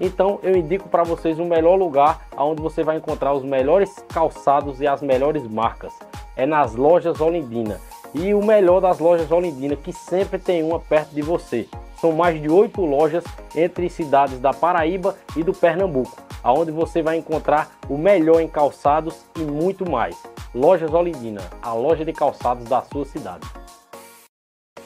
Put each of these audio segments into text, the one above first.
Então eu indico para vocês o melhor lugar onde você vai encontrar os melhores calçados e as melhores marcas. É nas lojas Olindina. E o melhor das lojas Olindina, que sempre tem uma perto de você. São mais de oito lojas entre cidades da Paraíba e do Pernambuco, aonde você vai encontrar o melhor em calçados e muito mais. Lojas Olindina, a loja de calçados da sua cidade.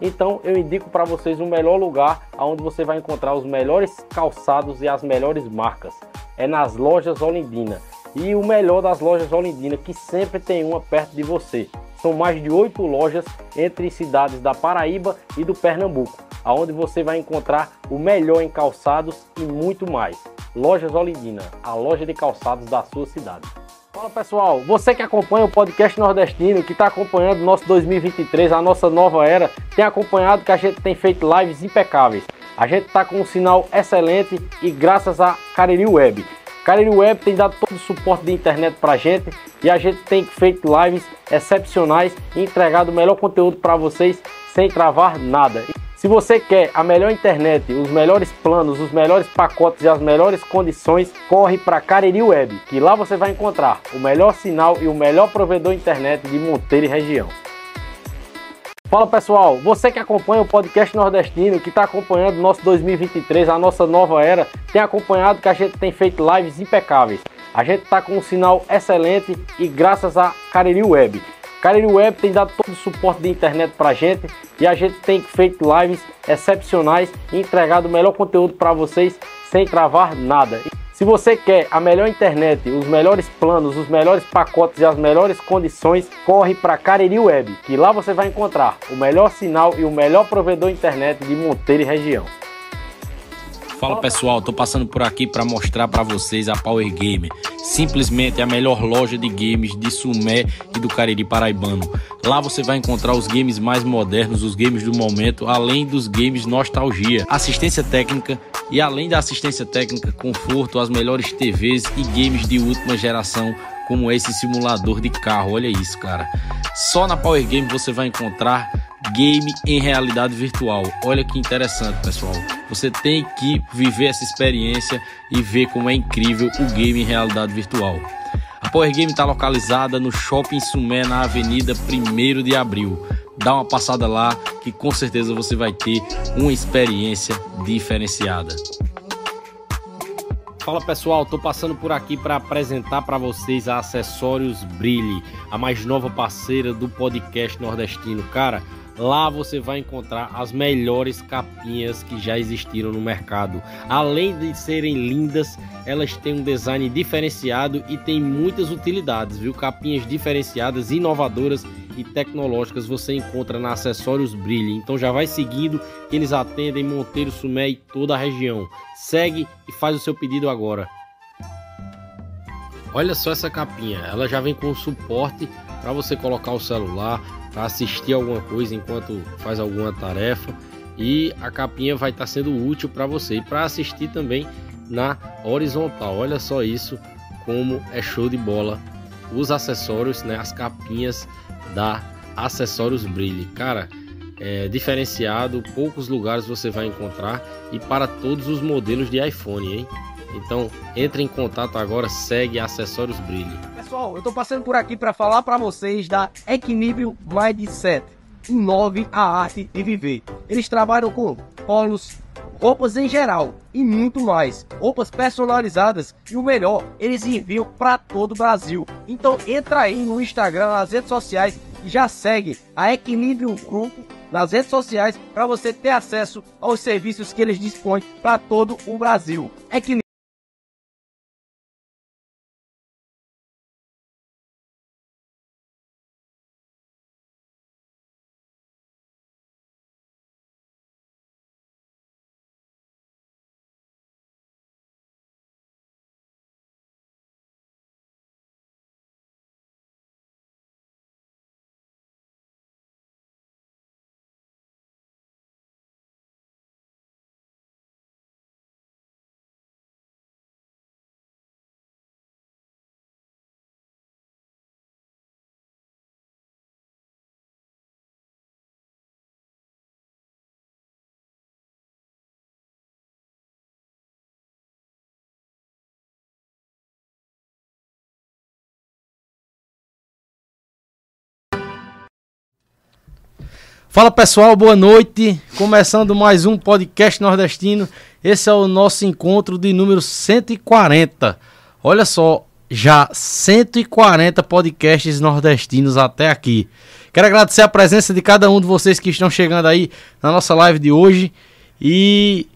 Então eu indico para vocês o melhor lugar onde você vai encontrar os melhores calçados e as melhores marcas. É nas lojas Olindina. E o melhor das lojas Olindina, que sempre tem uma perto de você. São mais de oito lojas entre cidades da Paraíba e do Pernambuco, aonde você vai encontrar o melhor em calçados e muito mais. Lojas Olindina, a loja de calçados da sua cidade. Fala pessoal, você que acompanha o podcast nordestino, que está acompanhando o nosso 2023, a nossa nova era, tem acompanhado que a gente tem feito lives impecáveis. A gente está com um sinal excelente e graças a Cariri Web. Cariri Web tem dado todo o suporte de internet para a gente e a gente tem feito lives excepcionais e entregado o melhor conteúdo para vocês sem travar nada. Se você quer a melhor internet, os melhores planos, os melhores pacotes e as melhores condições, corre para Cariri Web, que lá você vai encontrar o melhor sinal e o melhor provedor internet de Monteiro e região. Fala pessoal, você que acompanha o podcast nordestino, que está acompanhando o nosso 2023, a nossa nova era, tem acompanhado que a gente tem feito lives impecáveis. A gente está com um sinal excelente e graças a Cariri Web. Cariri Web tem dado todo o suporte de internet para a gente e a gente tem feito lives excepcionais e entregado o melhor conteúdo para vocês sem travar nada. Se você quer a melhor internet, os melhores planos, os melhores pacotes e as melhores condições, corre para Cariri Web, que lá você vai encontrar o melhor sinal e o melhor provedor internet de Monteiro e região. Fala pessoal, tô passando por aqui para mostrar para vocês a Power Gamer, simplesmente a melhor loja de games de Sumé e do Cariri Paraibano. Lá você vai encontrar os games mais modernos, os games do momento, além dos games nostalgia, assistência técnica e além da assistência técnica, conforto, as melhores TVs e games de última geração como esse simulador de carro. Olha isso, cara. Só na Power Game você vai encontrar game em realidade virtual. Olha que interessante, pessoal. Você tem que viver essa experiência e ver como é incrível o game em realidade virtual. A Power Game está localizada no Shopping Sumé, na Avenida 1 de Abril. Dá uma passada lá que com certeza você vai ter uma experiência diferenciada. Fala pessoal, tô passando por aqui para apresentar para vocês a Acessórios Brilhe, a mais nova parceira do podcast nordestino. Cara, Lá você vai encontrar as melhores capinhas que já existiram no mercado. Além de serem lindas, elas têm um design diferenciado e têm muitas utilidades, viu? Capinhas diferenciadas, inovadoras e tecnológicas você encontra na Acessórios Brilhe. Então já vai seguindo que eles atendem Monteiro, Sumé e toda a região. Segue e faz o seu pedido agora. Olha só essa capinha, ela já vem com suporte para você colocar o celular, para assistir alguma coisa enquanto faz alguma tarefa e a capinha vai estar tá sendo útil para você e para assistir também na horizontal. Olha só isso como é show de bola os acessórios, né, as capinhas da Acessórios Brilhe. Cara, é diferenciado, poucos lugares você vai encontrar e para todos os modelos de iPhone, hein? Então, entre em contato agora, segue Acessórios Brilhe. Pessoal, eu tô passando por aqui para falar para vocês da Equilíbrio Mindset. Inove a arte de viver. Eles trabalham com polos, roupas em geral e muito mais. Roupas personalizadas e o melhor, eles enviam para todo o Brasil. Então entra aí no Instagram, nas redes sociais e já segue a Equilíbrio Grupo nas redes sociais para você ter acesso aos serviços que eles dispõem para todo o Brasil. É Fala pessoal, boa noite. Começando mais um podcast nordestino. Esse é o nosso encontro de número 140. Olha só, já 140 podcasts nordestinos até aqui. Quero agradecer a presença de cada um de vocês que estão chegando aí na nossa live de hoje. E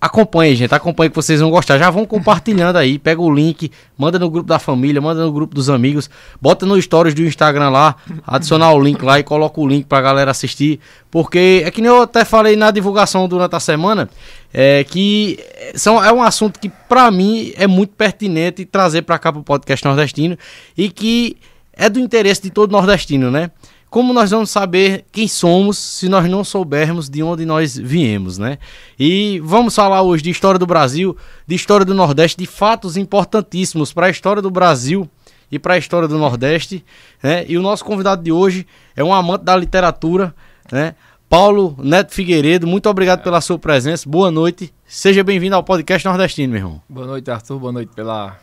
Acompanhe, gente. Acompanhe que vocês vão gostar. Já vão compartilhando aí. Pega o link, manda no grupo da família, manda no grupo dos amigos. Bota no stories do Instagram lá, adicionar o link lá e coloca o link pra galera assistir. Porque é que nem eu até falei na divulgação durante a semana. É que são, é um assunto que pra mim é muito pertinente trazer pra cá pro podcast nordestino. E que é do interesse de todo nordestino, né? Como nós vamos saber quem somos se nós não soubermos de onde nós viemos, né? E vamos falar hoje de história do Brasil, de história do Nordeste, de fatos importantíssimos para a história do Brasil e para a história do Nordeste, né? E o nosso convidado de hoje é um amante da literatura, né? Paulo Neto Figueiredo, muito obrigado pela sua presença. Boa noite. Seja bem-vindo ao podcast nordestino, meu irmão. Boa noite, Arthur. Boa noite pela,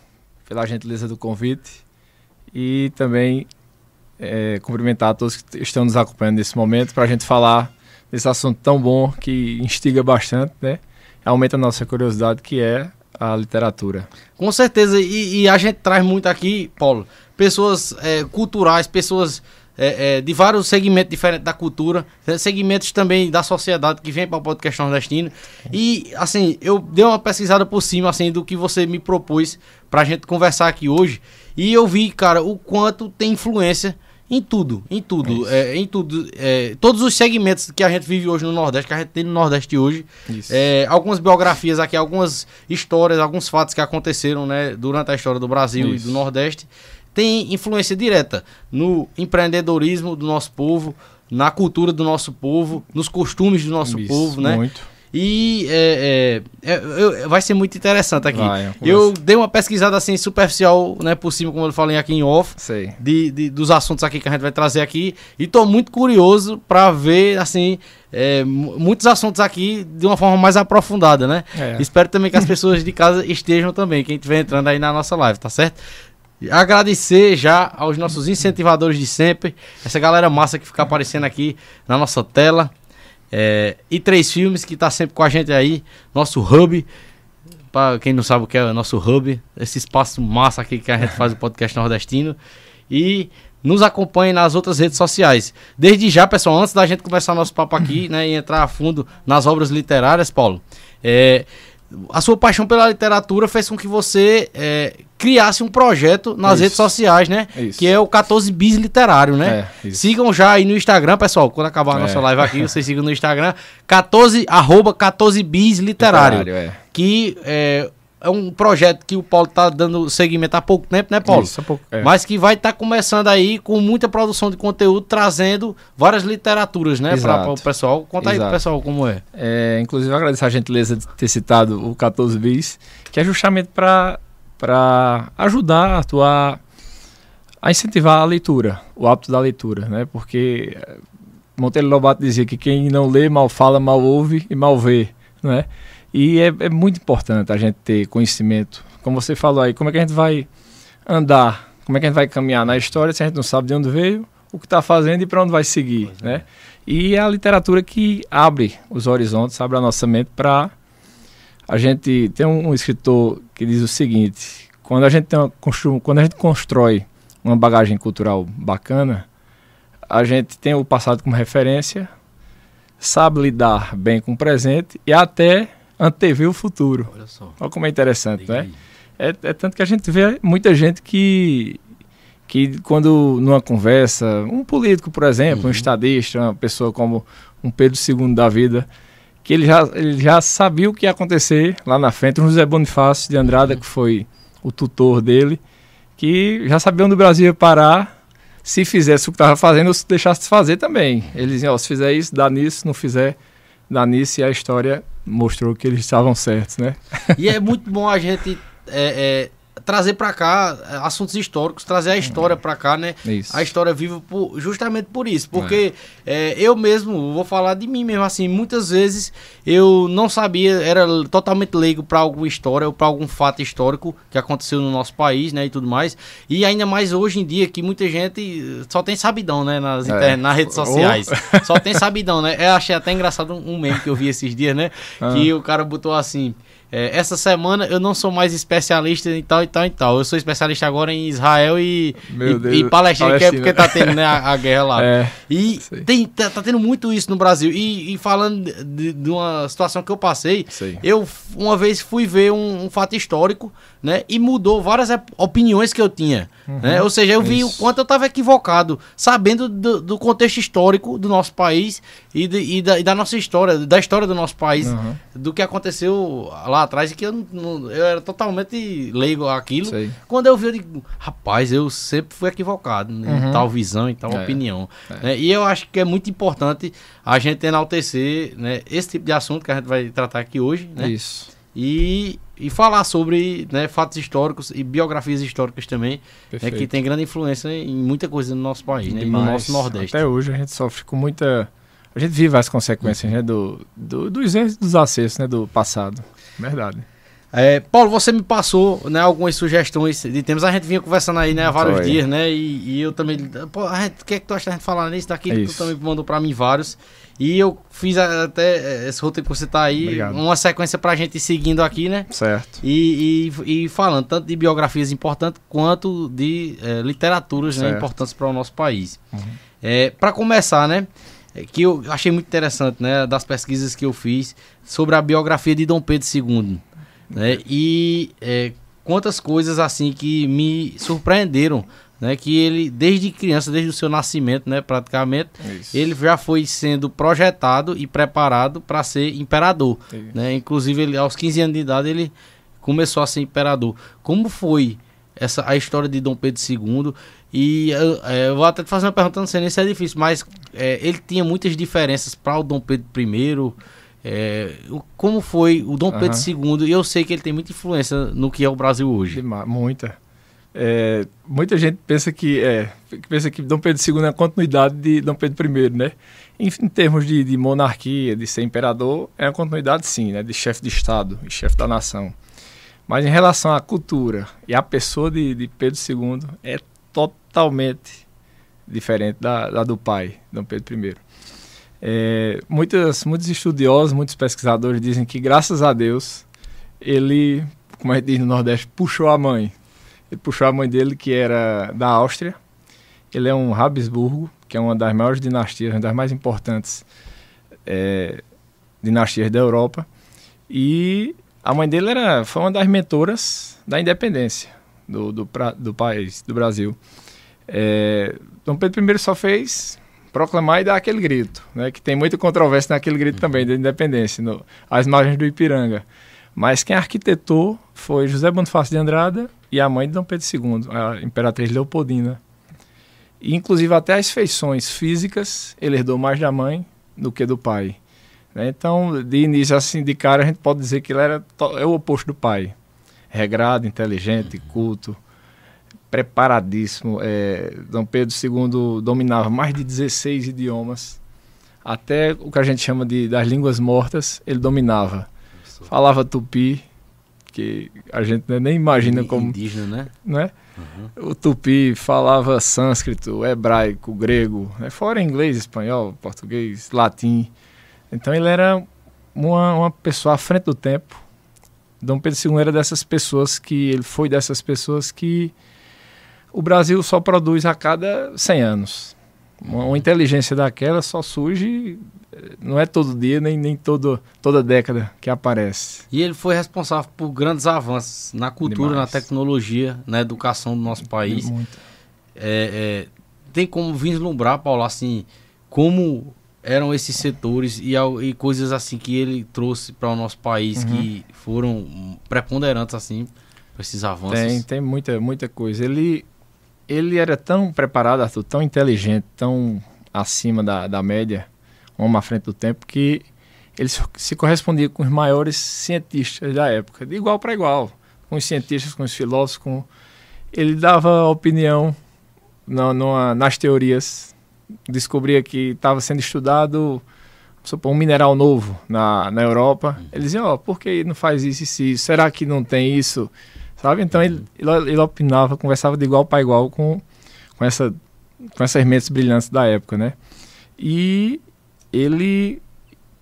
pela gentileza do convite. E também é, cumprimentar todos que estão nos acompanhando nesse momento para a gente falar desse assunto tão bom que instiga bastante, né? Aumenta a nossa curiosidade, que é a literatura. Com certeza, e, e a gente traz muito aqui, Paulo, pessoas é, culturais, pessoas é, é, de vários segmentos diferentes da cultura, né, segmentos também da sociedade que vem para o podcast nordestino. E, assim, eu dei uma pesquisada por cima, assim, do que você me propôs para a gente conversar aqui hoje. E eu vi, cara, o quanto tem influência em tudo, em tudo, é, em tudo, é, todos os segmentos que a gente vive hoje no Nordeste, que a gente tem no Nordeste hoje, é, algumas biografias aqui, algumas histórias, alguns fatos que aconteceram, né, durante a história do Brasil Isso. e do Nordeste, tem influência direta no empreendedorismo do nosso povo, na cultura do nosso povo, nos costumes do nosso Isso, povo, né? Muito. E é, é, é, vai ser muito interessante aqui. Vai, eu dei uma pesquisada assim superficial, né, por cima, como eu falei aqui em off, de, de, dos assuntos aqui que a gente vai trazer aqui. E estou muito curioso para ver assim é, muitos assuntos aqui de uma forma mais aprofundada, né? É. Espero também que as pessoas de casa estejam também, quem estiver entrando aí na nossa live, tá certo? Agradecer já aos nossos incentivadores de sempre, essa galera massa que fica aparecendo aqui na nossa tela. É, e três filmes que está sempre com a gente aí, nosso hub. Para quem não sabe o que é o nosso hub, esse espaço massa aqui que a gente faz o podcast nordestino. E nos acompanhe nas outras redes sociais. Desde já, pessoal, antes da gente começar nosso papo aqui, né, e entrar a fundo nas obras literárias, Paulo, é, a sua paixão pela literatura fez com que você é, criasse um projeto nas isso. redes sociais, né? Isso. Que é o 14 Bis Literário, né? É, sigam já aí no Instagram, pessoal. Quando acabar a nossa é. live aqui, vocês sigam no Instagram. 14, arroba 14 Bis Literário. literário é. que é, é um projeto que o Paulo está dando seguimento há pouco tempo, né, Paulo? Isso, há pouco. É. Mas que vai estar tá começando aí com muita produção de conteúdo, trazendo várias literaturas, né, para o pessoal. Conta Exato. aí pro pessoal como é. é. Inclusive, eu agradeço a gentileza de ter citado o 14 bis, que é justamente para ajudar a atuar, a incentivar a leitura, o hábito da leitura, né? Porque eh, Monteiro Lobato dizia que quem não lê mal fala, mal ouve e mal vê, né? E é, é, muito importante a gente ter conhecimento. Como você falou aí, como é que a gente vai andar, como é que a gente vai caminhar na história se a gente não sabe de onde veio, o que está fazendo e para onde vai seguir, pois né? É. E é a literatura que abre os horizontes, abre a nossa mente para a gente tem um, um, escritor que diz o seguinte: quando a gente tem uma, quando a gente constrói uma bagagem cultural bacana, a gente tem o passado como referência sabe lidar bem com o presente e até antever o futuro. Olha só. Olha como é interessante, né? É, é tanto que a gente vê muita gente que, que quando numa conversa, um político, por exemplo, Uhum. um estadista, uma pessoa como um Pedro II da vida, que ele já, ele já sabia o que ia acontecer lá na frente. Um José Bonifácio de Andrada, Uhum. que foi o tutor dele, que já sabia onde o Brasil ia parar. Se fizesse o que estava fazendo, ou se deixasse de fazer também. Eles diziam, ó, se fizer isso, dá nisso, não fizer, dá nisso, e a história mostrou que eles estavam certos, né? E é muito bom a gente é, é, trazer pra cá é, assuntos históricos, trazer a história pra cá, né? Isso. A história viva por- justamente por isso. Porque é, eu mesmo, vou falar de mim mesmo, assim, muitas vezes eu não sabia, era totalmente leigo pra alguma história ou pra algum fato histórico que aconteceu no nosso país, né, e tudo mais. E ainda mais hoje em dia que muita gente só tem sabidão, né, nas, É. nas redes Ou- sociais. Só tem sabidão, né? Eu achei até engraçado um, um meme que eu vi esses dias, né? Ah. Que o cara botou assim. É, essa semana eu não sou mais especialista em tal e tal e tal. Eu sou especialista agora em Israel e, Meu e, e Palestina, que é porque tá tendo né, a, a guerra lá. É, E tem, tá, tá tendo muito isso no Brasil. E, e falando de, de uma situação que eu passei, sei. eu uma vez fui ver um, um fato histórico, né? E mudou várias opiniões que eu tinha. Né? Ou seja, eu vi o quanto eu estava equivocado, sabendo do, do contexto histórico do nosso país e, de- e da, e da nossa história, da história do nosso país, Uhum. do que aconteceu lá atrás, e que eu, não- eu era totalmente leigo àquilo. Sei. Quando eu vi, eu digo, rapaz, eu sempre fui equivocado em Uhum. tal visão, em tal É. opinião. né? E eu acho que é muito importante a gente enaltecer né, esse tipo de assunto que a gente vai tratar aqui hoje, né? Isso. E, e falar sobre né, fatos históricos e biografias históricas também, né, Perfeito. que tem grande influência em muita coisa no nosso país, né, no nosso Nordeste. Até hoje a gente sofre com muita. A gente vive as consequências né, do, do- dos erros e dos acessos né, do passado. Verdade. É, Paulo, você me passou né, algumas sugestões de temas. A gente vinha conversando aí né, há vários Foi. dias, né? E, e eu também. Pô, a gente, o que é que tu acha da gente falar nisso daqui? Tu Isso. também mandou pra mim vários. E eu fiz até eh, esse roteiro que você tá aí, Obrigado. uma sequência pra gente ir seguindo aqui, né? Certo. E, e, e falando tanto de biografias importantes quanto de eh, literaturas né, importantes para o nosso país. Uhum. É, para começar, né? é Que eu achei muito interessante, né? Das pesquisas que eu fiz sobre a biografia de Dom Pedro II. Né, e é, quantas coisas assim que me surpreenderam. Né, que ele, desde criança, desde o seu nascimento, né, praticamente, Isso. ele já foi sendo projetado e preparado para ser imperador. Isso. Né? Inclusive, ele, aos 15 anos de idade, ele começou a ser imperador. Como foi essa, a história de Dom Pedro II? E eu, é, eu vou até te fazer uma pergunta, não sei nem se é difícil, mas é, ele tinha muitas diferenças para o Dom Pedro I. É, como foi o Dom Pedro II? E eu sei que ele tem muita influência no que é o Brasil hoje. Muita. É, muita gente pensa que é, pensa que Dom Pedro II é a continuidade de Dom Pedro I, né? Em, em termos de, de monarquia, de ser imperador, é uma continuidade sim, né? De chefe de Estado e chefe da nação. Mas em relação à cultura e à pessoa de, de Pedro II, é totalmente diferente da, da do pai, Dom Pedro I. É, muitas, muitos estudiosos, muitos pesquisadores dizem que, graças a Deus, ele, como a gente diz no Nordeste, puxou a mãe. Ele puxou a mãe dele, que era da Áustria. Ele é um Habsburgo, que é uma das maiores dinastias, uma das mais importantes é, dinastias da Europa. E a mãe dele era, foi uma das mentoras da independência do, do, pra- do país, do Brasil. É, Dom Pedro I só fez proclamar e dar aquele grito, né, que tem muita controvérsia naquele grito também da independência, no, às margens do Ipiranga. Mas quem arquitetou foi José Bonifácio de Andrada e a mãe de Dom Pedro II, a imperatriz Leopoldina. E, inclusive até as feições físicas ele herdou mais da mãe do que do pai. né? Então, de início, assim, de cara, a gente pode dizer que ele era é o oposto do pai. Regrado, inteligente, culto, preparadíssimo. É, Dom Pedro II dominava mais de 16 idiomas. Até o que a gente chama de das línguas mortas, ele dominava. Falava tupi, que a gente né, nem imagina como, Indígena, né? né? O tupi falava sânscrito, hebraico, grego, né? fora inglês, espanhol, português, latim. Então ele era uma, uma pessoa à frente do tempo. Dom Pedro II era dessas pessoas que ele foi dessas pessoas que o Brasil só produz a cada 100 anos. Uma, uma inteligência daquela só surge, eh, não é todo dia, nem, nem todo, toda década que aparece. E ele foi responsável por grandes avanços na cultura, Demais. na tecnologia, na educação do nosso país. É, é, tem como vislumbrar, Paulo, assim, como eram esses setores e, e coisas assim que ele trouxe para o nosso país Uhum. que foram preponderantes assim para esses avanços. Tem, tem muita, muita coisa. Ele, ele era tão preparado, Arthur, tão inteligente, tão acima da, da média, um homem à frente do tempo, que ele se- correspondia com os maiores cientistas da época, de igual para igual, com os cientistas, com os filósofos, com... ele dava opinião na- nas teorias, descobria que estava sendo estudado supor, um mineral novo na, na Europa, ele dizia, ó, por que não faz isso e isso? Será que não tem isso? Sabe? Então ele, ele, opinava, conversava de igual para igual com, com, essa, com essas mentes brilhantes da época, né? E ele,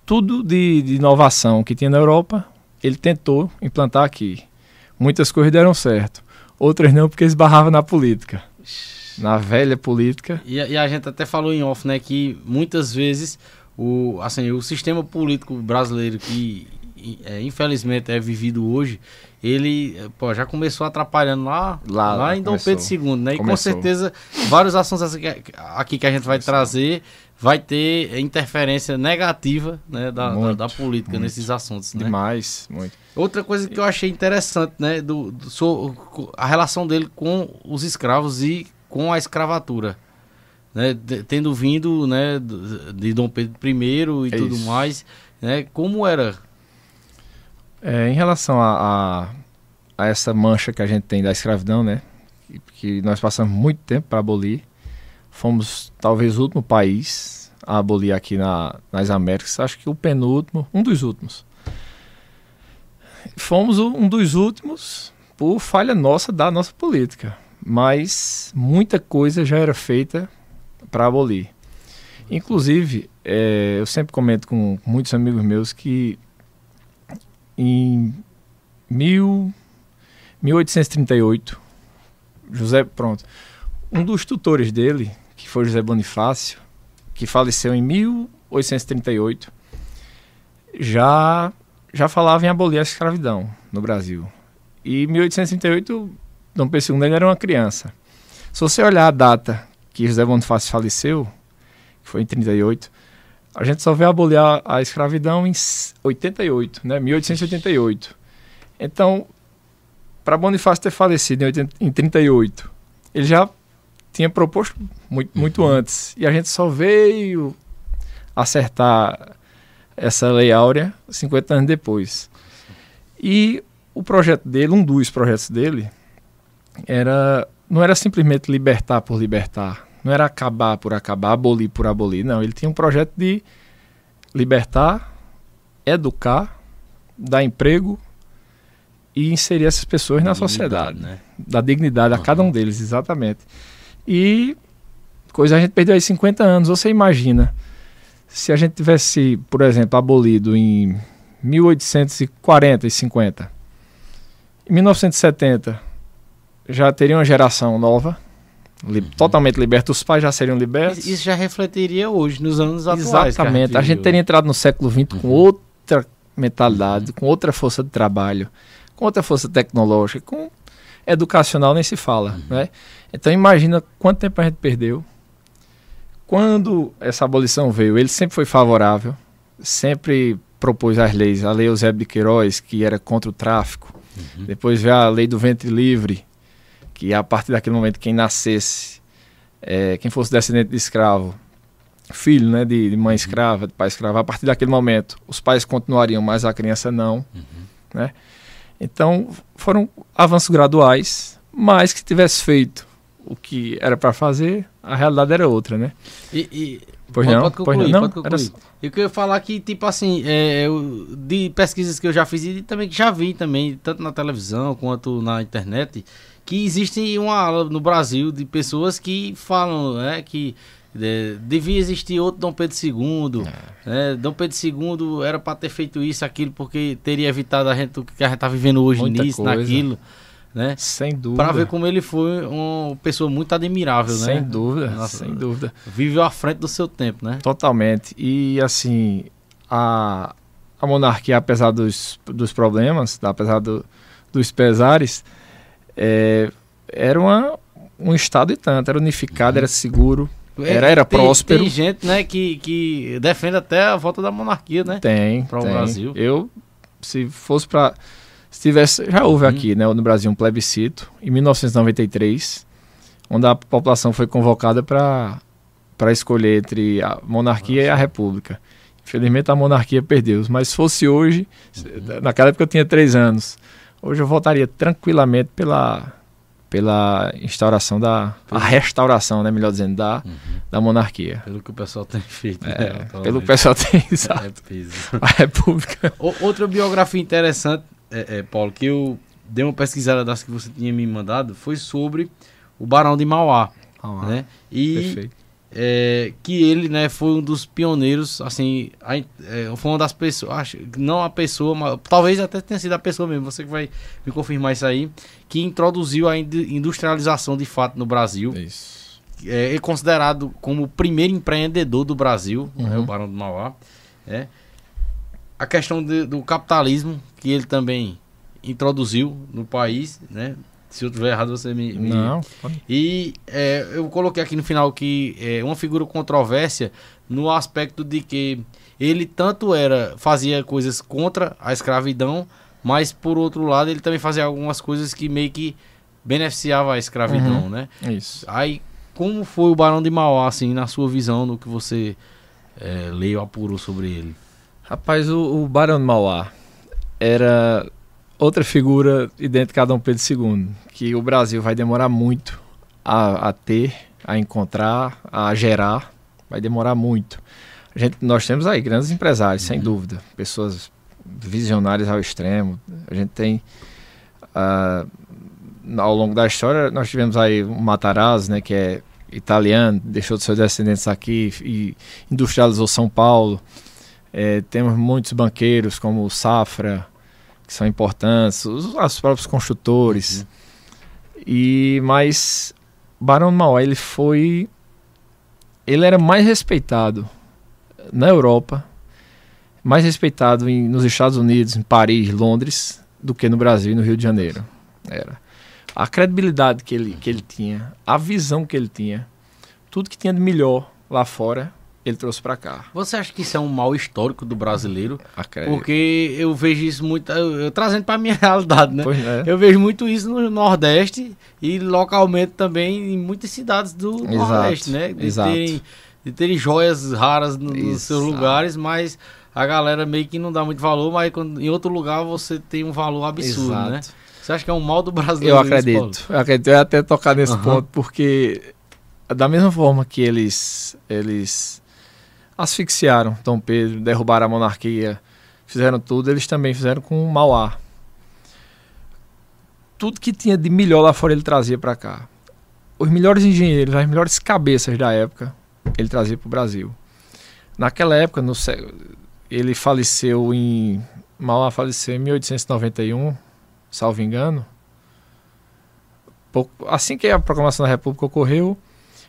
tudo de, de inovação que tinha na Europa, ele tentou implantar aqui. Muitas coisas deram certo, outras não porque esbarrava na política, na velha política. E, a- e a gente até falou em off, né, que muitas vezes o, assim, o sistema político brasileiro que é, infelizmente é vivido hoje, ele pô, já começou atrapalhando lá, Lá, lá, em Dom começou. Pedro II, né? E com Começou. certeza vários assuntos assim aqui que a gente vai trazer vai ter interferência negativa né, da, da, Muito, da política muito. nesses assuntos, né? Demais, muito. Outra coisa que eu achei interessante, né, do, do- so- a relação dele com os escravos e com a escravatura, né, de- tendo vindo, né, de Dom Pedro I e É tudo isso. mais, né, como era? É, em relação a, a, a essa mancha que a gente tem da escravidão, né? Que, nós passamos muito tempo para abolir. Fomos talvez o último país a abolir aqui na, nas Américas. Acho que o penúltimo, um dos últimos. Fomos um dos últimos por falha nossa da nossa política. Mas muita coisa já era feita para abolir. Inclusive, é, eu sempre comento com muitos amigos meus que em mil, 1838, José, pronto, um dos tutores dele, que foi José Bonifácio, que faleceu em 1838, já, já falava em abolir a escravidão no Brasil. E em 1838, Dom Pedro II era uma criança. Se você olhar a data que José Bonifácio faleceu, que foi em 38, a gente só vê abolir a, a escravidão em s- 88, né? 1888. Então, para Bonifácio ter falecido em, 80, em 38, ele já tinha proposto muito, muito antes. E a gente só veio acertar essa lei áurea 50 anos depois. E o projeto dele, um dos projetos dele, era não era simplesmente libertar por libertar, não era acabar por acabar, abolir por abolir, não. Ele tinha um projeto de libertar, educar, dar emprego e inserir essas pessoas na sociedade, né? dar dignidade a Uhum. cada um deles, exatamente. E coisa a gente perdeu aí 50 anos. Você imagina se a gente tivesse, por exemplo, abolido em 1840 e 50, em 1970 já teria uma geração nova, li- totalmente liberta, os pais já seriam libertos. Isso já refletiria hoje, nos anos atuais. Exatamente. A gente viveu. teria entrado no século XX com outra mentalidade, com outra força de trabalho, com outra força tecnológica, com educacional nem se fala, né? Então imagina quanto tempo a gente perdeu. Quando essa abolição veio, ele sempre foi favorável, sempre propôs as leis, a lei Eusébio de Queiroz, que era contra o tráfico. Depois veio a lei do ventre livre, que a partir daquele momento quem nascesse, eh, quem fosse descendente de escravo, filho né, de, de mãe escrava, de pai escravo, a partir daquele momento os pais continuariam, mas a criança não. Né? Então foram avanços graduais, mas que tivesse feito o que era para fazer, a realidade era outra, né? E, e- Pois pode, não, pode pois concluir, não, pode não, concluir. era- Eu queria falar que, tipo assim, é, eu- de pesquisas que eu já fiz e também que já vi também, tanto na televisão quanto na internet, que existe uma ala no Brasil de pessoas que falam né, que é, devia existir outro Dom Pedro II. É. né, Dom Pedro II era para ter feito isso, aquilo, porque teria evitado a gente o que a gente está vivendo hoje Muita nisso, coisa. naquilo. né? Sem dúvida. Para ver como ele foi uma pessoa muito admirável, sem né? Dúvida, Nossa, sem dúvida. Viveu à frente do seu tempo, né? Totalmente. E assim, a, a monarquia, apesar dos, dos problemas, apesar do, dos pesares, é, era uma, um estado e tanto, era unificado, era seguro, era, era tem, próspero. Tem gente, né, que, que defende até a volta da monarquia, né? Tem, Para o. Brasil. Eu, se fosse para se tivesse, já houve Uhum. aqui, né, no Brasil um plebiscito em 1993, onde a população foi convocada para escolher entre a monarquia e a república. Infelizmente a monarquia perdeu, mas se fosse hoje, Uhum. naquela época eu tinha três anos, hoje eu votaria tranquilamente pela pela instauração da a restauração, né, melhor dizendo, da, Uhum. da monarquia. Pelo que o pessoal tem feito. É, né, pelo que o pessoal tem, exato. É. A república. O- Outra biografia interessante, é, é, Paulo, que eu dei uma pesquisada das que você tinha me mandado, foi sobre o Barão de Mauá, né? E Perfeito. É, que ele, né, foi um dos pioneiros, assim, a é, foi uma das pessoas, acho, não a pessoa, mas talvez até tenha sido a pessoa mesmo, você que vai me confirmar isso aí, que introduziu a indu- industrialização de fato no Brasil. Isso. É, é considerado como o primeiro empreendedor do Brasil, né, Uhum. o Barão do Mauá. né? A questão de- do capitalismo, que ele também introduziu no país, né? Se eu estiver errado, você me. me- Não, E é, eu coloquei aqui no final que é uma figura controvérsia no aspecto de que ele tanto era fazia coisas contra a escravidão, mas por outro lado ele também fazia algumas coisas que meio que beneficiava a escravidão, né? isso. Aí, como foi o Barão de Mauá, assim, na sua visão, no que você é, leu, apurou sobre ele? Rapaz, o, o Barão de Mauá era outra figura idêntica a Dom Pedro II, que o Brasil vai demorar muito a, a ter, a encontrar, a gerar, vai demorar muito. A gente, nós temos aí grandes empresários, sem dúvida, pessoas visionárias ao extremo. A gente tem ah, ao longo da história nós tivemos aí o Matarazzo, né, que é italiano, deixou de seus descendentes aqui e industrializou São Paulo. É, temos muitos banqueiros como o Safra, que são importantes, os, os próprios construtores. E mas Barão de Mauá ele foi ele era mais respeitado na Europa, mais respeitado em, nos Estados Unidos, em Paris, Londres, do que no Brasil e no Rio de Janeiro. Era a credibilidade que ele, que ele tinha, a visão que ele tinha, tudo que tinha de melhor lá fora, ele trouxe para cá. Você acha que isso é um mal histórico do brasileiro? A cre- Porque eu vejo isso muito, eu, eu trazendo para minha realidade, né? Pois é. Eu vejo muito isso no Nordeste e localmente também em muitas cidades do Exato, Nordeste, né? De exato. terem, de terem joias raras no- nos seus lugares, mas a galera meio que não dá muito valor, mas quando, em outro lugar você tem um valor absurdo, Exato. né? Você acha que é um mal do brasileiro? Eu acredito. Eu acredito. Eu ia até tocar nesse Aham. ponto, porque da mesma forma que eles, eles asfixiaram Dom Pedro, derrubaram a monarquia, fizeram tudo, eles também fizeram com Mauá. Tudo que tinha de melhor lá fora ele trazia para cá. Os melhores engenheiros, as melhores cabeças da época, ele trazia para o Brasil. Naquela época, no, ele faleceu em. Mauá faleceu em 1891, salvo engano. Pouco- assim que a proclamação da República ocorreu,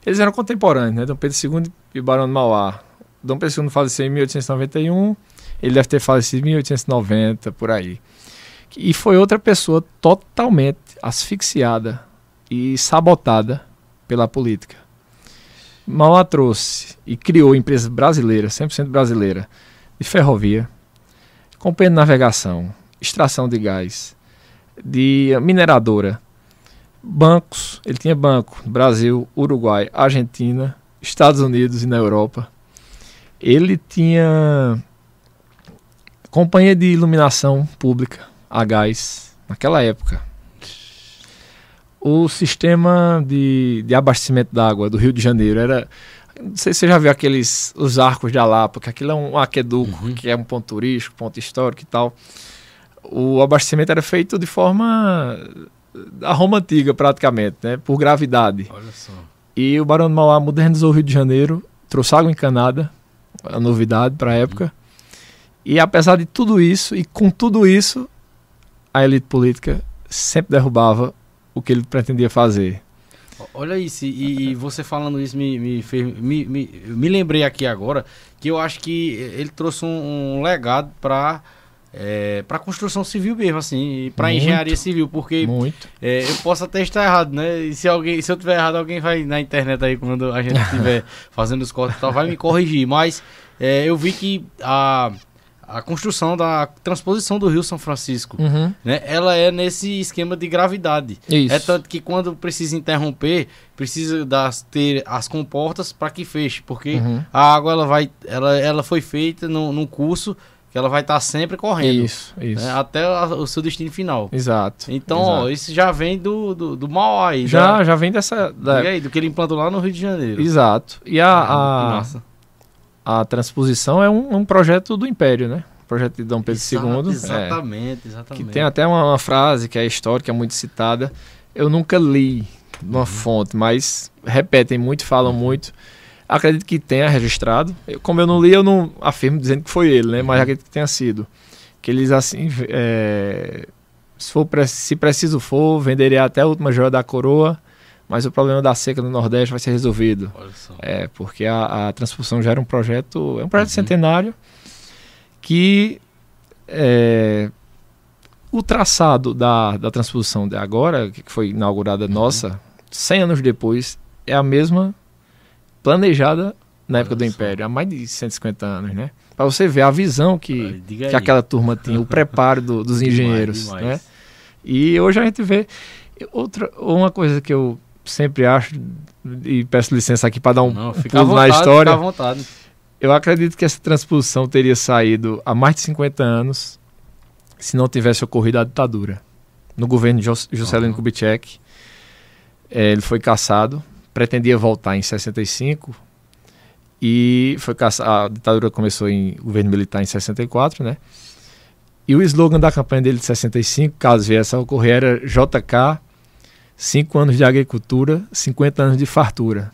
eles eram contemporâneos, né? Dom Pedro II e Barão de Mauá. Dom Pedro II faleceu em 1891, ele deve ter falecido em 1890, por aí. E foi outra pessoa totalmente asfixiada e sabotada pela política. Mauá trouxe e criou empresa brasileira, 100% brasileira, de ferrovia, companhia de navegação, extração de gás, de mineradora, bancos. Ele tinha banco no Brasil, Uruguai, Argentina, Estados Unidos e na Europa. Ele tinha companhia de iluminação pública a gás naquela época. O sistema de, de abastecimento d'água do Rio de Janeiro era. Não sei se você já viu aqueles os arcos de Alapa, que aquilo é um aqueduto, que é um ponto turístico, ponto histórico e tal. O abastecimento era feito de forma da Roma antiga, praticamente, né? Por gravidade. Olha só. E o Barão de Mauá modernizou o Rio de Janeiro, trouxe água encanada, a novidade para a época. E apesar de tudo isso, e com tudo isso, a elite política sempre derrubava o que ele pretendia fazer. Olha isso, e, e você falando isso me, me, fez, me, me, me lembrei aqui agora que eu acho que ele trouxe um, um legado para é, para construção civil mesmo, assim, para engenharia civil, porque é, eu posso até estar errado, né? E se alguém, se eu tiver errado, alguém vai na internet aí quando a gente estiver fazendo os cortes, tal, vai me corrigir. Mas é, eu vi que a a construção da transposição do Rio São Francisco, uhum. né? Ela é nesse esquema de gravidade. Isso. É tanto que quando precisa interromper, precisa das, ter as comportas para que feche, porque uhum. a água ela vai, ela, ela foi feita no, num curso que ela vai estar tá sempre correndo. Isso, isso. Né? Até a, o seu destino final. Exato. Então, exato. Ó, isso já vem do, do, do Mauá aí. Já, já, já vem dessa... Da... E aí, do que ele implantou lá no Rio de Janeiro. Exato. E a... a... A transposição é um, um projeto do Império, né? projeto de Dom Pedro Exato, II. Exatamente, é, exatamente. Que tem até uma, uma, frase que é histórica, muito citada. Eu nunca li numa uhum. fonte, mas repetem muito, falam muito. Acredito que tenha registrado. Eu, como eu não li, eu não afirmo dizendo que foi ele, né? Mas uhum. acredito que tenha sido. Que eles assim. É, se, for, se preciso for, venderia até a última joia da coroa mas o problema da seca no Nordeste vai ser resolvido. É, porque a, a transfusão já era um projeto, é um projeto uhum. centenário que é, o traçado da, da transposição de agora, que foi inaugurada uhum. nossa, 100 anos depois, é a mesma planejada na época do Império, há mais de 150 anos, né? Para você ver a visão que, que aquela turma tinha, o preparo do, dos engenheiros, demais, demais. né? E hoje a gente vê outra uma coisa que eu sempre acho, e peço licença aqui para dar um Não, pulo vontade, na história. Fica à vontade. Eu acredito que essa transposição teria saído há mais de 50 anos se não tivesse ocorrido a ditadura. No governo de Juscelino uhum. Kubitschek, é, ele foi caçado, pretendia voltar em 65 e foi caçado, a ditadura começou em governo militar em 64, né? E o slogan da campanha dele de 65, caso viesse a ocorrer, era JK 5 anos de agricultura, 50 anos de fartura.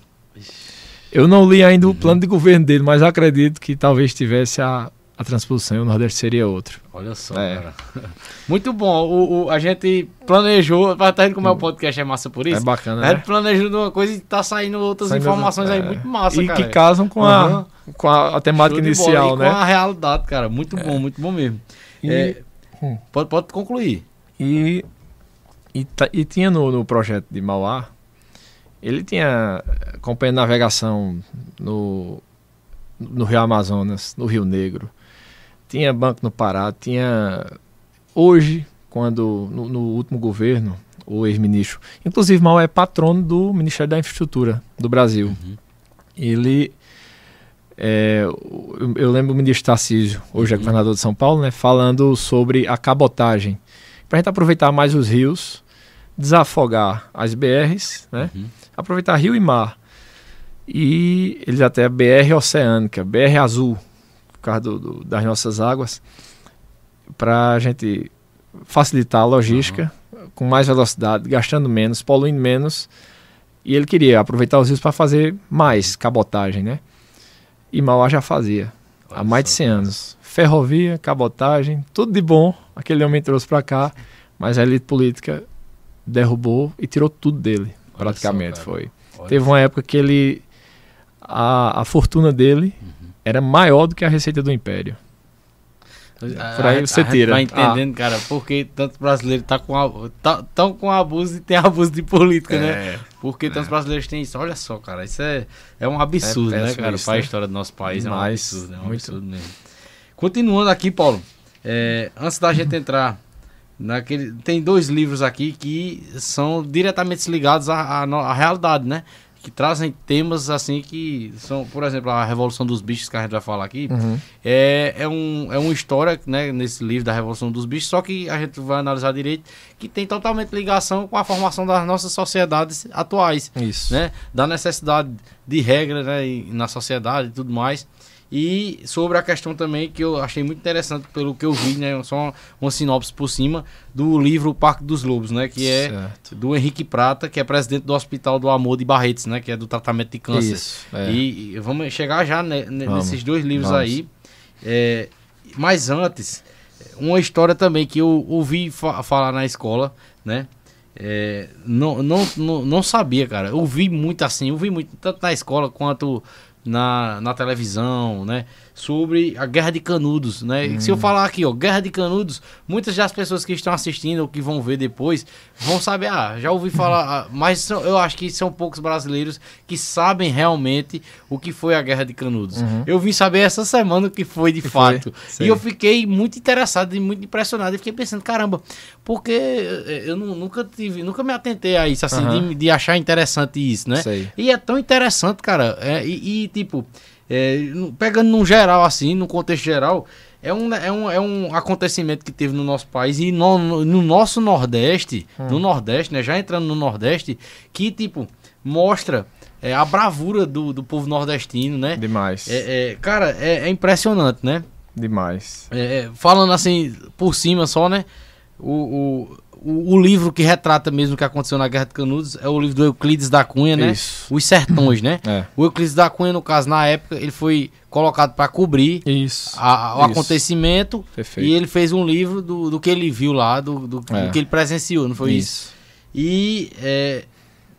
Eu não li ainda uhum. o plano de governo dele, mas acredito que talvez tivesse a, a transposição e o Nordeste seria outro. Olha só, é. cara. Muito bom. O, o, a gente planejou, tá vendo como é o podcast é massa por isso? É bacana, A gente né? planejou uma coisa e tá saindo outras saindo informações é. aí muito massa, e cara. E que casam com, uhum. a, com a, a temática inicial, né? com a realidade, cara. Muito é. bom, muito bom mesmo. E, é, hum. pode, pode concluir. E e, e tinha no, no, projeto de Mauá, ele tinha companhia de navegação no, no Rio Amazonas, no Rio Negro, tinha banco no Pará, tinha. Hoje, quando no, no último governo, o ex-ministro, inclusive Mauá é patrono do Ministério da Infraestrutura do Brasil. Uhum. Ele. É, eu, eu, lembro o ministro Tarcísio, hoje é uhum. governador de São Paulo, né, falando sobre a cabotagem para a gente aproveitar mais os rios, desafogar as BRs, né? Uhum. Aproveitar rio e mar. E eles até BR oceânica, BR azul, causa do, do, das nossas águas, para a gente facilitar a logística uhum. com mais velocidade, gastando menos, poluindo menos. E ele queria aproveitar os rios para fazer mais cabotagem, né? E Mauá já fazia há mais de 100 anos. Ferrovia, cabotagem, tudo de bom aquele homem trouxe para cá, mas a elite política derrubou e tirou tudo dele, Olha praticamente só, foi. Olha Teve uma época que ele a, a fortuna dele uhum. Era maior do que a receita do império. Por aí você tira. Vai entendendo, ah. cara, porque tantos brasileiros tá com tá, tão com abuso e tem abuso de política, né? é, né? Porque é. tantos brasileiros têm isso. Olha só, cara, isso é, é um absurdo, é, né, cara? Para a né? história do nosso país Mas, é um absurdo, é um muito... absurdo mesmo. Continuando aqui, Paulo, é, antes da gente entrar naquele. Tem dois livros aqui que são diretamente ligados à, à, à, realidade, né? Que trazem temas assim que são, por exemplo, a Revolução dos Bichos que a gente vai falar aqui. Uhum. É, é, um, é uma história, né, nesse livro da Revolução dos Bichos, só que a gente vai analisar direito, que tem totalmente ligação com a formação das nossas sociedades atuais. Isso. Né? Da necessidade de regras né, na sociedade e tudo mais. E sobre a questão também que eu achei muito interessante pelo que eu vi, né? Só uma, uma sinopse por cima do livro O Parque dos Lobos, né? Que é certo. do Henrique Prata, que é presidente do Hospital do Amor de Barretes, né? Que é do tratamento de câncer. Isso, é. e, e, vamos chegar já né, vamos, nesses dois livros vamos. aí. É, mas antes, uma história também que eu ouvi fa falar na escola, né? É, não, não, não, não sabia, cara. Eu vi muito assim, eu vi muito, tanto na escola quanto na, na televisão, né? Sobre a Guerra de Canudos, né? Hum. Se eu falar aqui, ó, Guerra de Canudos, muitas das pessoas que estão assistindo ou que vão ver depois vão saber, ah, já ouvi falar, ah, mas são, eu acho que são poucos brasileiros que sabem realmente o que foi a Guerra de Canudos. Uhum. Eu vim saber essa semana o que foi de que fato. Foi? E eu fiquei muito interessado e muito impressionado. E fiquei pensando, caramba, porque eu nunca tive, nunca me atentei a isso, assim, uhum. de, de, achar interessante isso, né? Sei. E é tão interessante, cara. É, e, e tipo, é, pegando num geral assim, no contexto geral, é um, é, um, é um acontecimento que teve no nosso país e no, no, no nosso Nordeste, hum. no Nordeste, né? Já entrando no Nordeste, que tipo, mostra é, a bravura do, do povo nordestino, né? Demais. É, é cara, é, é, impressionante, né? Demais. É, falando assim, por cima só, né? O, o, o, o, livro que retrata mesmo o que aconteceu na Guerra de Canudos é o livro do Euclides da Cunha, né? Isso. Os Sertões, né? É. O Euclides da Cunha, no caso, na época, ele foi colocado para cobrir isso, a, o isso. acontecimento Perfeito. e ele fez um livro do, do que ele viu lá, do, do, é. do que ele presenciou, não foi isso? isso? E é,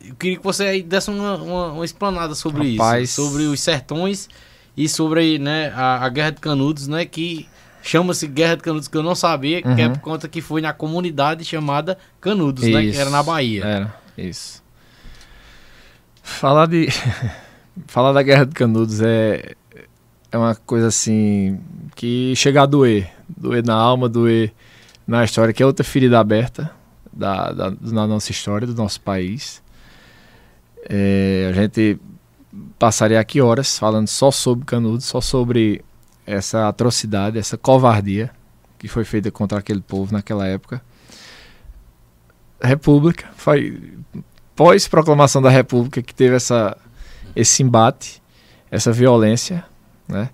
eu queria que você aí desse uma, uma, uma explanada sobre Rapaz. isso, sobre os sertões e sobre né, a, a Guerra de Canudos, né? Que Chama-se Guerra de Canudos, que eu não sabia, uhum. que é uhum. por conta que foi na comunidade chamada Canudos, isso, né? Que era na Bahia. Era, isso. Falar de. Falar da Guerra de Canudos é. É uma coisa assim. que chega a doer. Doer na alma, doer na história, que é outra ferida aberta da, da, da nossa história, do nosso país. É, a gente passaria aqui horas falando só sobre Canudos, só sobre essa atrocidade, essa covardia que foi feita contra aquele povo naquela época. República, foi pós-proclamação da República que teve essa, esse embate, essa violência, né?